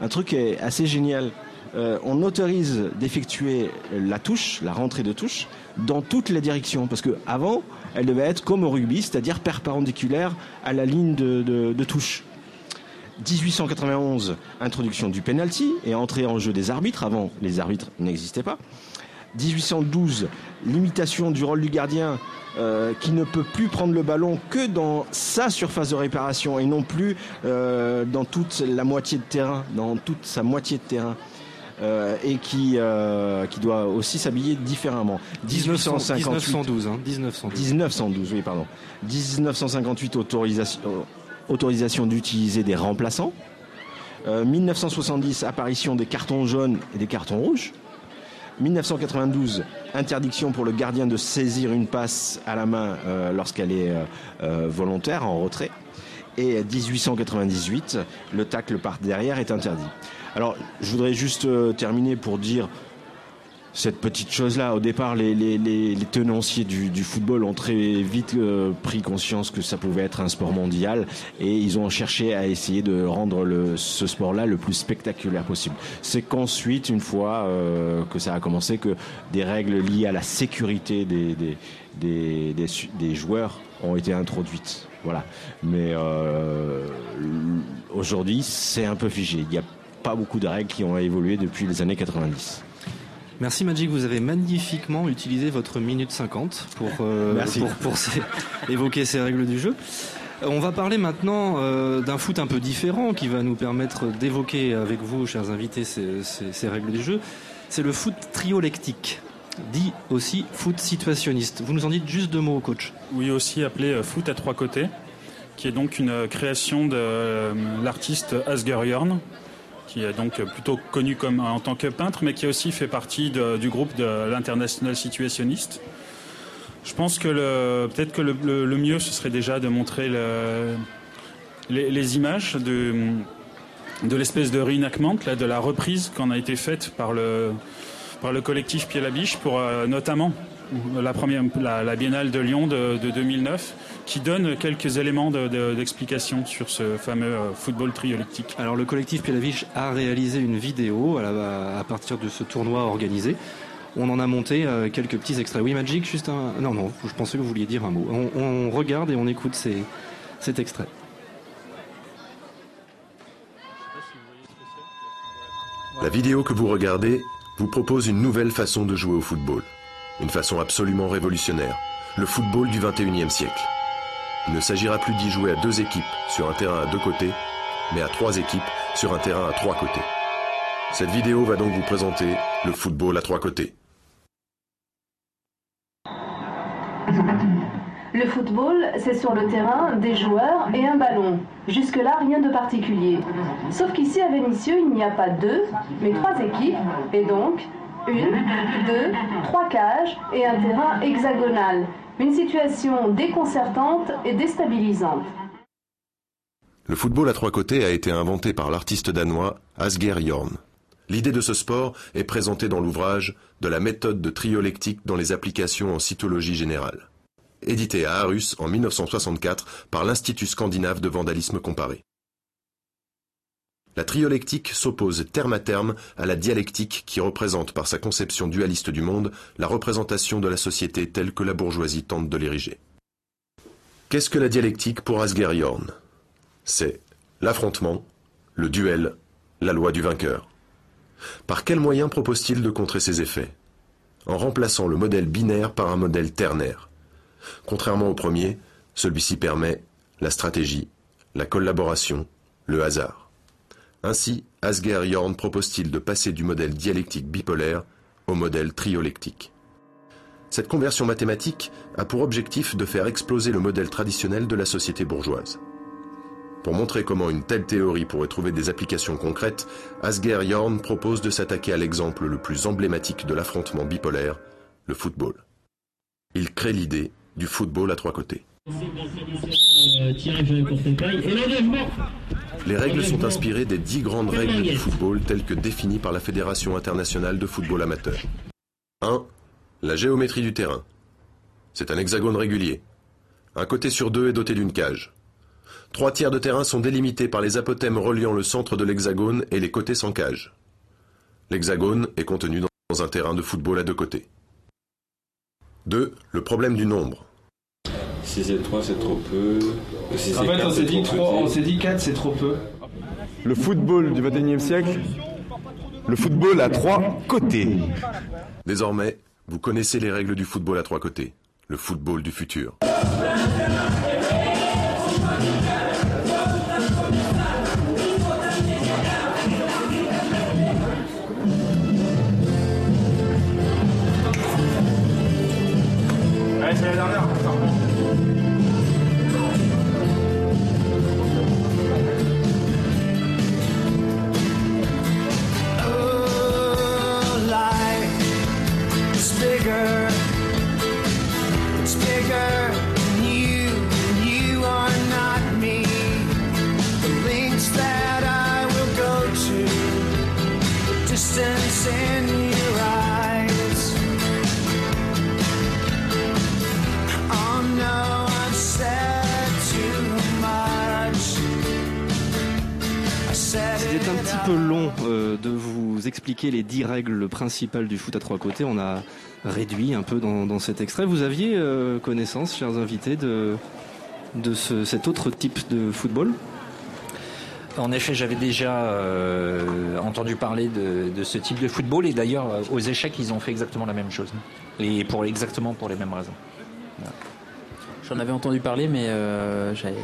S17: un truc assez génial. Euh, on autorise d'effectuer la touche, la rentrée de touche, dans toutes les directions. Parce que avant, elle devait être comme au rugby, c'est-à-dire perpendiculaire à la ligne de touche. 1891, introduction du penalty et entrée en jeu des arbitres. Avant, les arbitres n'existaient pas. 1812, limitation du rôle du gardien euh, qui ne peut plus prendre le ballon que dans sa surface de réparation et non plus euh, dans toute la moitié de terrain, dans toute sa moitié de terrain. Euh, et qui, qui doit aussi s'habiller différemment.
S10: 1912,
S17: 1912, oui, pardon. 1958, autorisation, autorisation d'utiliser des remplaçants. 1970, euh, apparition des cartons jaunes et des cartons rouges. 1992, interdiction pour le gardien de saisir une passe à la main euh, lorsqu'elle est euh, volontaire, en retrait. Et 1898, le tacle par derrière est interdit. Alors, je voudrais juste terminer pour dire cette petite chose-là. Au départ, les, tenanciers du, football ont très vite euh, pris conscience que ça pouvait être un sport mondial et ils ont cherché à essayer de rendre ce sport-là le plus spectaculaire possible. C'est qu'ensuite, une fois euh, que ça a commencé, que des règles liées à la sécurité des, joueurs ont été introduites. Voilà. Mais euh, aujourd'hui, c'est un peu figé. Il n'y a pas beaucoup de règles qui ont évolué depuis les années 90.
S10: Merci Magic, vous avez magnifiquement utilisé votre minute 50 pour, euh, pour, évoquer ces règles du jeu. On va parler maintenant euh, d'un foot un peu différent qui va nous permettre d'évoquer avec vous, chers invités, ces, règles du jeu. C'est le foot triolectique, dit aussi foot situationniste. Vous nous en dites juste deux mots, coach
S34: Oui, aussi appelé euh, foot à trois côtés, qui est donc une création de l'artiste Asger Jorn, qui est donc plutôt connu comme en tant que peintre, mais qui aussi fait partie du groupe de l'international situationniste. Je pense que peut-être que le, mieux, ce serait déjà de montrer les, images de, l'espèce de reenactment, là, de la reprise qu'on a été faite par le, par le collectif Pied la Biche pour euh, notamment la, première, la, Biennale de Lyon de, 2009, qui donne quelques éléments d'explication sur ce fameux euh, football triolectique.
S10: Alors le collectif Pielavich a réalisé une vidéo à, partir de ce tournoi organisé. On en a monté euh, quelques petits extraits. Oui, Magic, juste un. Non, non, je pensais que vous vouliez dire un mot. On, regarde et on écoute cet extrait.
S36: La vidéo que vous regardez vous propose une nouvelle façon de jouer au football. Une façon absolument révolutionnaire. Le football du 21e siècle. Il ne s'agira plus d'y jouer à deux équipes sur un terrain à deux côtés, mais à trois équipes sur un terrain à trois côtés. Cette vidéo va donc vous présenter le football à trois côtés.
S37: Le football, c'est sur le terrain, des joueurs et un ballon. Jusque-là, rien de particulier. Sauf qu'ici, à Vénissieux, il n'y a pas deux, mais trois équipes, et donc Une, deux, trois cages et un terrain hexagonal. Une situation déconcertante et déstabilisante.
S36: Le football à trois côtés a été inventé par l'artiste danois Asger Jorn. L'idée de ce sport est présentée dans l'ouvrage de la méthode de triolectique dans les applications en cytologie générale, édité à Aarhus en 1964 par l'Institut scandinave de vandalisme comparé. La triolectique s'oppose terme à terme à la dialectique qui représente par sa conception dualiste du monde la représentation de la société telle que la bourgeoisie tente de l'ériger. Qu'est-ce que la dialectique pour Asger Jorn C'est l'affrontement, le duel, la loi du vainqueur. Par quels moyens propose-t-il de contrer ces effets? En remplaçant le modèle binaire par un modèle ternaire. Contrairement au premier, celui-ci permet la stratégie, la collaboration, le hasard. Ainsi, Asger Jorn propose-t-il de passer du modèle dialectique bipolaire au modèle triolectique. Cette conversion mathématique a pour objectif de faire exploser le modèle traditionnel de la société bourgeoise. Pour montrer comment une telle théorie pourrait trouver des applications concrètes, Asger Jorn propose de s'attaquer à l'exemple le plus emblématique de l'affrontement bipolaire, le football. Il crée l'idée du football à trois côtés. Les règles sont inspirées des dix grandes règles du football telles que définies par la Fédération internationale de football amateur. 1. La géométrie du terrain. C'est un hexagone régulier. Un côté sur deux est doté d'une cage. Trois tiers de terrain sont délimités par les apothèmes reliant le centre de l'hexagone et les côtés sans cage. L'hexagone est contenu dans un terrain de football à deux côtés. 2. Le problème du nombre.
S11: 6 et 3 c'est trop peu.
S27: en fait on s'est dit, on s'est dit 4 c'est trop peu.
S38: Le football du 21e siècle, le football à trois côtés.
S36: Désormais, vous connaissez les règles du football à trois côtés. Le football du futur.
S10: Long euh, de vous expliquer les dix règles principales du foot à trois côtés. On a réduit un peu dans, cet extrait. Vous aviez euh, connaissance, chers invités, de, de cet autre type de football?
S16: En effet, j'avais déjà euh, entendu parler de, ce type de football et d'ailleurs, aux échecs, ils ont fait exactement la même chose. Et pour exactement pour les mêmes raisons.
S14: J'en avais entendu parler, mais j'avais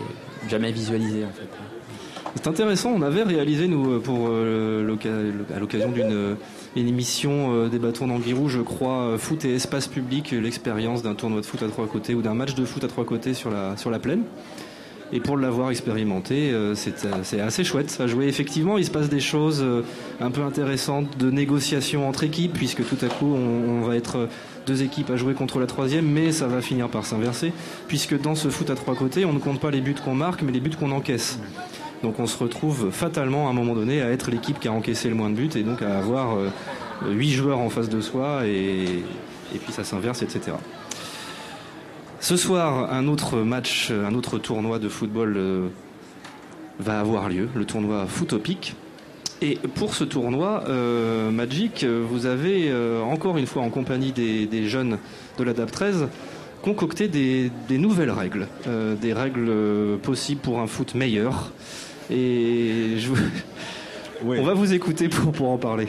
S14: jamais visualisé en fait.
S10: C'est intéressant, on avait réalisé, nous, euh, pour, euh, à l'occasion d'une euh, émission des bâtons d'Anguirou, je crois, foot et espace public, l'expérience d'un tournoi de foot à trois côtés ou d'un match de foot à trois côtés sur la, sur la plaine. Et pour l'avoir expérimenté, c'est assez chouette. Ça jouer effectivement, il se passe des choses un peu intéressantes de négociation entre équipes, puisque tout à coup, on, va être deux équipes à jouer contre la troisième, mais ça va finir par s'inverser, puisque dans ce foot à trois côtés, on ne compte pas les buts qu'on marque, mais les buts qu'on encaisse. Donc on se retrouve fatalement à un moment donné à être l'équipe qui a encaissé le moins de buts et donc à avoir 8 euh, joueurs en face de soi et, puis ça s'inverse, etc. Ce soir, un autre match, un autre tournoi de football euh, va avoir lieu, le tournoi Footopic. Et pour ce tournoi, euh, Magic, vous avez encore une fois en compagnie des, jeunes de la DAP 13 concocté des, nouvelles règles, des règles possibles pour un foot meilleur. Et je... on va vous écouter pour, pour en parler.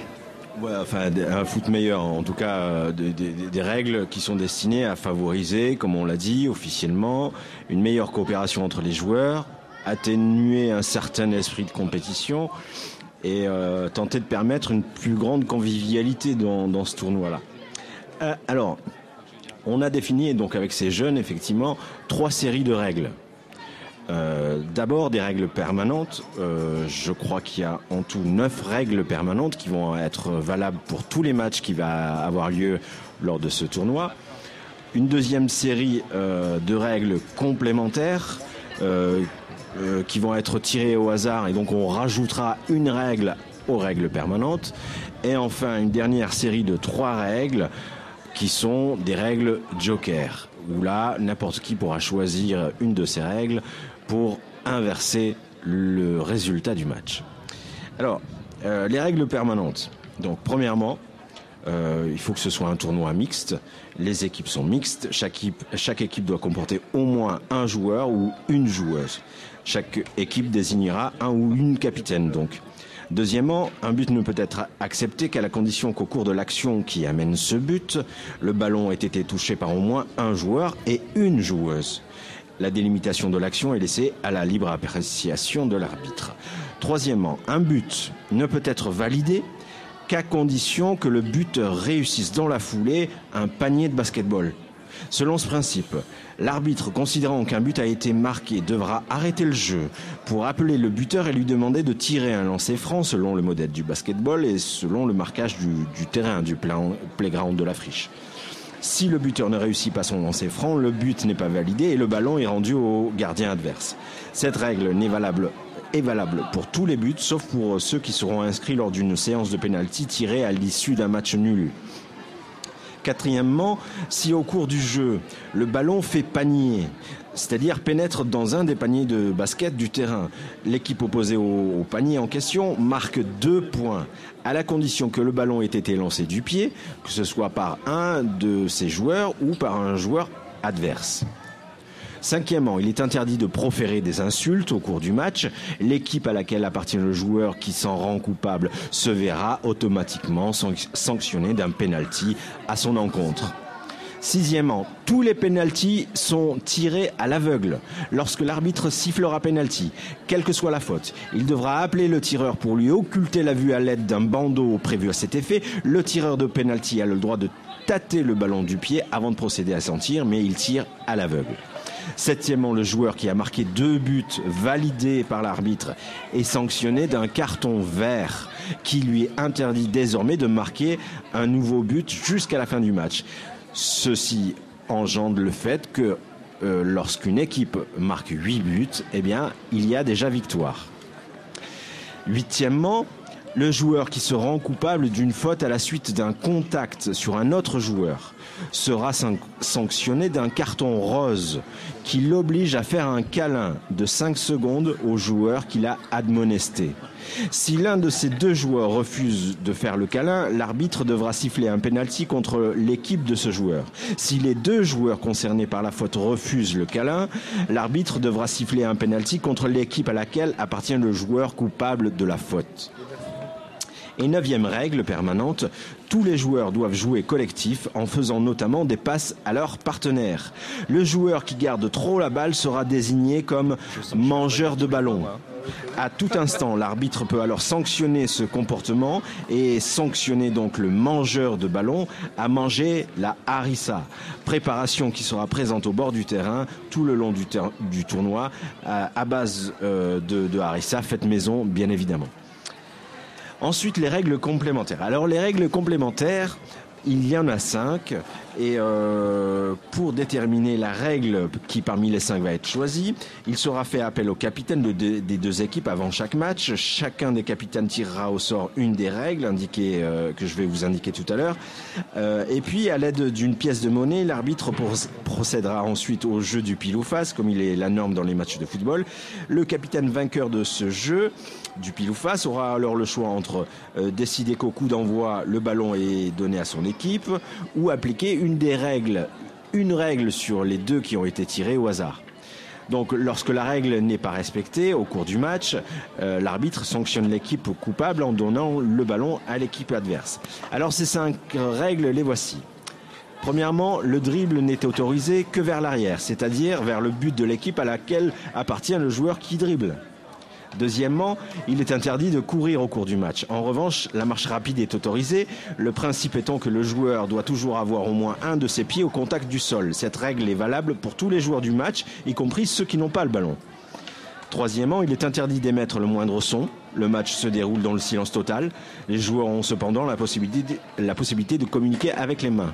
S17: Ouais, enfin, un foot meilleur, en tout cas, euh, des, règles qui sont destinées à favoriser, comme on l'a dit officiellement, une meilleure coopération entre les joueurs, atténuer un certain esprit de compétition et euh, tenter de permettre une plus grande convivialité dans, dans ce tournoi-là. Euh, alors, on a défini, donc avec ces jeunes, effectivement, trois séries de règles. Euh, d'abord des règles permanentes. Euh, je crois qu'il y a en tout neuf règles permanentes qui vont être valables pour tous les matchs qui va avoir lieu lors de ce tournoi. Une deuxième série euh, de règles complémentaires qui vont être tirées au hasard et donc on rajoutera une règle aux règles permanentes. Et enfin une dernière série de trois règles qui sont des règles joker où là n'importe qui pourra choisir une de ces règles pour inverser le résultat du match. Alors, euh, les règles permanentes. Donc, premièrement, euh, il faut que ce soit un tournoi mixte. Les équipes sont mixtes. Chaque équipe, chaque équipe doit comporter au moins un joueur ou une joueuse. Chaque équipe désignera un ou une capitaine, donc. Deuxièmement, un but ne peut être accepté qu'à la condition qu'au cours de l'action qui amène ce but, le ballon ait été touché par au moins un joueur et une joueuse. La délimitation de l'action est laissée à la libre appréciation de l'arbitre. Troisièmement, un but ne peut être validé qu'à condition que le buteur réussisse dans la foulée un panier de basketball. Selon ce principe, l'arbitre considérant qu'un but a été marqué devra arrêter le jeu pour appeler le buteur et lui demander de tirer un lancer franc selon le modèle du basketball et selon le marquage du, terrain, du playground de la friche. Si le buteur ne réussit pas son lancer franc, le but n'est pas validé et le ballon est rendu au gardien adverse. Cette règle n'est valable est valable pour tous les buts, sauf pour ceux qui seront inscrits lors d'une séance de pénalty tirée à l'issue d'un match nul. Quatrièmement, si au cours du jeu, le ballon fait panier, c'est-à-dire pénètre dans un des paniers de basket du terrain. L'équipe opposée au, panier en question marque deux points, à la condition que le ballon ait été lancé du pied, que ce soit par un de ses joueurs ou par un joueur adverse. Cinquièmement, il est interdit de proférer des insultes au cours du match. L'équipe à laquelle appartient le joueur qui s'en rend coupable se verra automatiquement sanctionnée d'un penalty à son encontre. Sixièmement, tous les pénalties sont tirés à l'aveugle. Lorsque l'arbitre sifflera pénalty, quelle que soit la faute, il devra appeler le tireur pour lui occulter la vue à l'aide d'un bandeau prévu à cet effet. Le tireur de pénalty a le droit de tâter le ballon du pied avant de procéder à s'en tir, mais il tire à l'aveugle. Septièmement, le joueur qui a marqué deux buts validés par l'arbitre est sanctionné d'un carton vert qui lui interdit désormais de marquer un nouveau but jusqu'à la fin du match. Ceci engendre le fait que euh, lorsqu'une équipe marque 8 buts, eh bien, il y a déjà victoire. Huitièmement, le joueur qui se rend coupable d'une faute à la suite d'un contact sur un autre joueur sera sanctionné d'un carton rose qui l'oblige à faire un câlin de 5 secondes au joueur qui l'a admonesté. Si l'un de ces deux joueurs refuse de faire le câlin, l'arbitre devra siffler un penalty contre l'équipe de ce joueur. Si les deux joueurs concernés par la faute refusent le câlin, l'arbitre devra siffler un penalty contre l'équipe à laquelle appartient le joueur coupable de la faute. Et neuvième règle permanente, tous les joueurs doivent jouer collectif en faisant notamment des passes à leurs partenaires. Le joueur qui garde trop la balle sera désigné comme mangeur de ballon. À tout instant, l'arbitre peut alors sanctionner ce comportement et sanctionner donc le mangeur de ballon à manger la harissa, préparation qui sera présente au bord du terrain tout le long du, tournoi à, base euh, de, de harissa faite maison bien évidemment. Ensuite, les règles complémentaires. Alors, les règles complémentaires, il y en a cinq. Et euh, pour déterminer la règle qui parmi les cinq va être choisie, il sera fait appel au capitaine des deux équipes avant chaque match. Chacun des capitaines tirera au sort une des règles indiquées euh, que je vais vous indiquer tout à l'heure. Euh, et puis, à l'aide d'une pièce de monnaie, l'arbitre procédera ensuite au jeu du pile ou face, comme il est la norme dans les matchs de football. Le capitaine vainqueur de ce jeu du pile ou face aura alors le choix entre décider qu'au coup d'envoi, le ballon est donné à son équipe ou appliquer une des règles, une règle sur les deux qui ont été tirés au hasard. Donc lorsque la règle n'est pas respectée au cours du match, euh, l'arbitre sanctionne l'équipe coupable en donnant le ballon à l'équipe adverse. Alors ces cinq règles, les voici. Premièrement, le dribble n'est autorisé que vers l'arrière, c'est-à-dire vers le but de l'équipe à laquelle appartient le joueur qui dribble. Deuxièmement, il est interdit de courir au cours du match. En revanche, la marche rapide est autorisée, le principe étant que le joueur doit toujours avoir au moins un de ses pieds au contact du sol. Cette règle est valable pour tous les joueurs du match, y compris ceux qui n'ont pas le ballon. Troisièmement, il est interdit d'émettre le moindre son. Le match se déroule dans le silence total. Les joueurs ont cependant la possibilité, de communiquer avec les mains.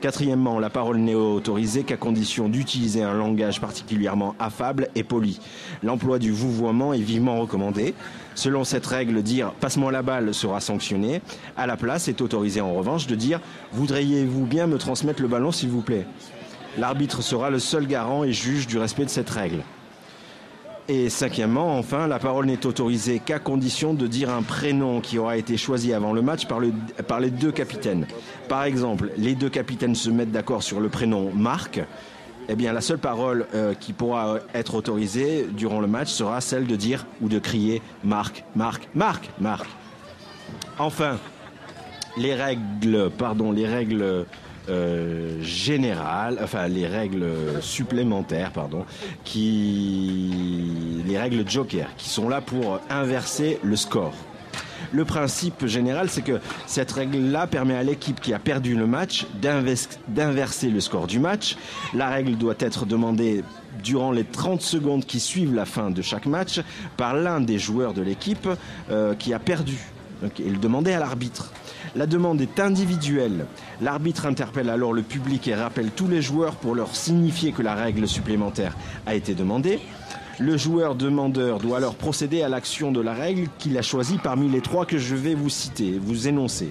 S17: Quatrièmement, la parole n'est autorisée qu'à condition d'utiliser un langage particulièrement affable et poli. L'emploi du vouvoiement est vivement recommandé. Selon cette règle, dire passe-moi la balle sera sanctionné. À la place, est autorisé en revanche de dire voudriez-vous bien me transmettre le ballon s'il vous plaît? L'arbitre sera le seul garant et juge du respect de cette règle. Et cinquièmement, enfin, la parole n'est autorisée qu'à condition de dire un prénom qui aura été choisi avant le match par, le, par les deux capitaines. Par exemple, les deux capitaines se mettent d'accord sur le prénom Marc. Eh bien, la seule parole euh, qui pourra être autorisée durant le match sera celle de dire ou de crier Marc, Marc, Marc, Marc. Enfin, les règles, pardon, les règles euh, générales, enfin les règles supplémentaires, pardon, qui, les règles Joker, qui sont là pour inverser le score. Le principe général, c'est que cette règle-là permet à l'équipe qui a perdu le match d'inverser le score du match. La règle doit être demandée durant les 30 secondes qui suivent la fin de chaque match par l'un des joueurs de l'équipe euh, qui a perdu. Donc, il demandait à l'arbitre. La demande est individuelle. L'arbitre interpelle alors le public et rappelle tous les joueurs pour leur signifier que la règle supplémentaire a été demandée. Le joueur demandeur doit alors procéder à l'action de la règle qu'il a choisie parmi les trois que je vais vous citer, vous énoncer.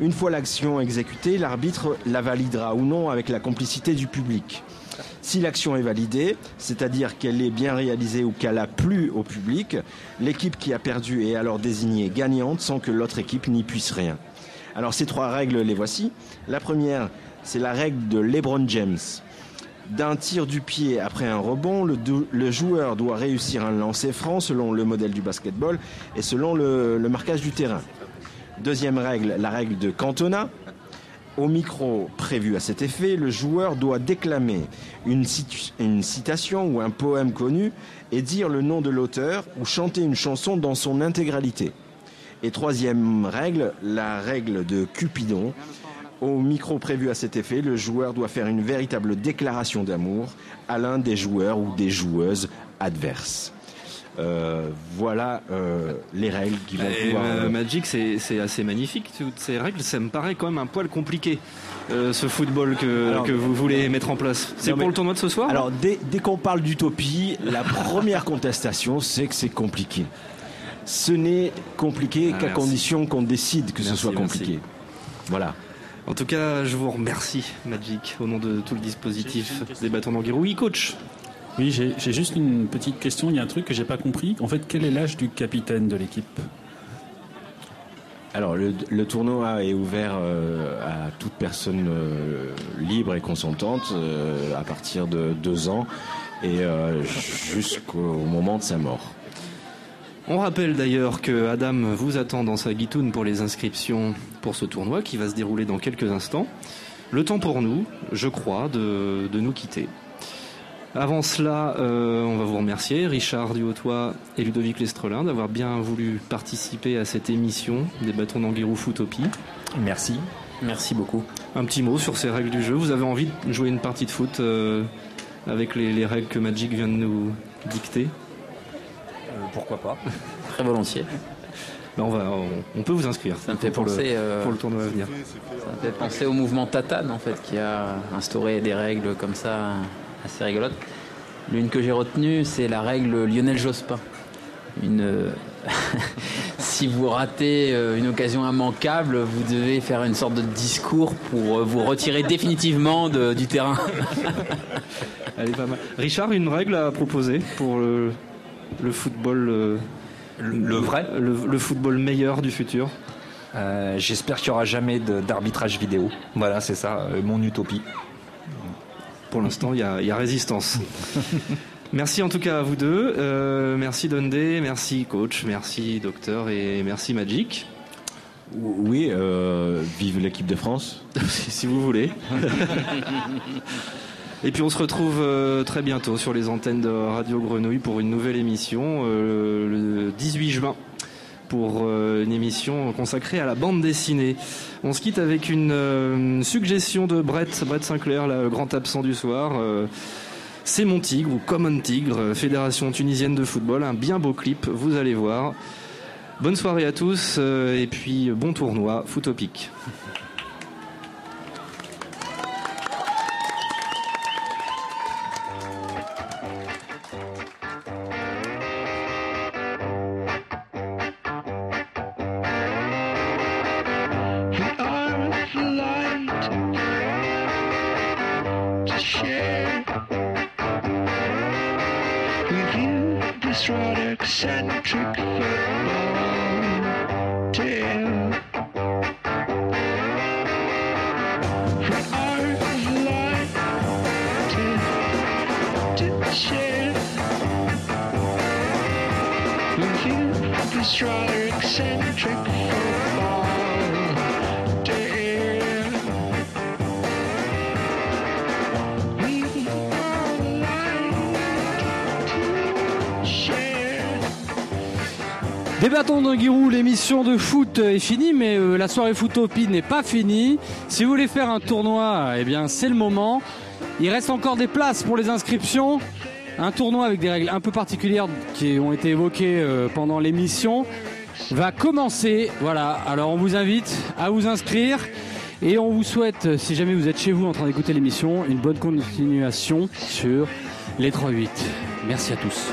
S17: Une fois l'action exécutée, l'arbitre la validera ou non avec la complicité du public. Si l'action est validée, c'est-à-dire qu'elle est bien réalisée ou qu'elle a plu au public, l'équipe qui a perdu est alors désignée gagnante sans que l'autre équipe n'y puisse rien. Alors ces trois règles, les voici. La première, c'est la règle de LeBron James. D'un tir du pied après un rebond, le, joueur doit réussir un lancer franc selon le modèle du basketball et selon le, marquage du terrain. Deuxième règle, la règle de Cantona. Au micro prévu à cet effet, le joueur doit déclamer une, citation ou un poème connu et dire le nom de l'auteur ou chanter une chanson dans son intégralité. Et troisième règle, la règle de Cupidon. Au micro prévu à cet effet, le joueur doit faire une véritable déclaration d'amour à l'un des joueurs ou des joueuses adverses. Euh, voilà euh, les règles qui vont pouvoir.
S10: Euh, Magic, c'est assez magnifique. Toutes ces règles, ça me paraît quand même un poil compliqué. ce football que, que vous voulez mettre en place. C'est pour le tournoi de ce soir?
S17: Alors, dès, dès qu'on parle d'utopie, la première contestation, c'est que c'est compliqué ce n'est compliqué ah, qu'à condition qu'on décide que ce soit compliqué. Voilà.
S10: En tout cas, je vous remercie, Magic, au nom de tout le dispositif des bâtons d'Anguirou. Oui, coach
S34: Oui, j'ai juste une petite question. Il y a un truc que j'ai pas compris. En fait, quel est l'âge du capitaine de l'équipe?
S17: Alors le, tournoi est ouvert euh, à toute personne euh, libre et consentante euh, à partir de deux ans et jusqu'au moment de sa mort.
S10: On rappelle d'ailleurs que Adam vous attend dans sa guitoune pour les inscriptions pour ce tournoi qui va se dérouler dans quelques instants. Le temps pour nous, je crois, de, nous quitter. Avant cela, euh, on va vous remercier, Richard Duhautois et Ludovic Lestrelin, d'avoir bien voulu participer à cette émission des bâtons d'Anguirou Footopie.
S16: Merci. Merci beaucoup.
S10: Un petit mot sur ces règles du jeu. Vous avez envie de jouer une partie de foot euh, avec les règles que Magic vient de nous dicter?
S16: Pourquoi pas
S14: Très volontiers.
S10: On, va, on, peut vous inscrire.
S14: Ça me fait penser
S10: euh, pour le tournoi à venir.
S14: Ça me fait penser au mouvement Tatane en fait, qui a instauré des règles comme ça assez rigolotes. L'une que j'ai retenue, c'est la règle Lionel Jospin. Une, si vous ratez euh, une occasion immanquable, vous devez faire une sorte de discours pour euh, vous retirer définitivement du terrain.
S10: Richard, une règle à proposer pour le, le football
S16: euh, le, vrai
S10: le, football meilleur du futur
S16: euh, J'espère qu'il n'y aura jamais d'arbitrage vidéo. Voilà, c'est ça, euh, mon utopie.
S10: Pour l'instant, il y, a, résistance. merci en tout cas à vous deux. merci Dundee, merci coach, merci docteur et merci Magic.
S17: Oui, vive l'équipe de France.
S10: si vous voulez. Et puis on se retrouve euh, très bientôt sur les antennes de Radio Grenouille pour une nouvelle émission euh, le 18 juin pour euh, une émission consacrée à la bande dessinée. On se quitte avec une suggestion de Brett, Brett Sinclair, le grand absent du soir. C'est mon tigre ou Common Tigre, Fédération tunisienne de football, un bien beau clip, vous allez voir. Bonne soirée à tous et puis bon tournoi, Footopic.
S39: Foot est finie, mais euh, la soirée Footopie n'est pas finie. Si vous voulez faire un tournoi, eh bien c'est le moment. Il reste encore des places pour les inscriptions. Un tournoi avec des règles un peu particulières qui ont été évoquées euh, pendant l'émission va commencer. Voilà, alors on vous invite à vous inscrire. Et on vous souhaite, si jamais vous êtes chez vous en train d'écouter l'émission, une bonne continuation sur les 3-8. Merci à tous.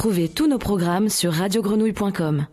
S1: Retrouvez tous nos programmes sur radiogrenouille.com.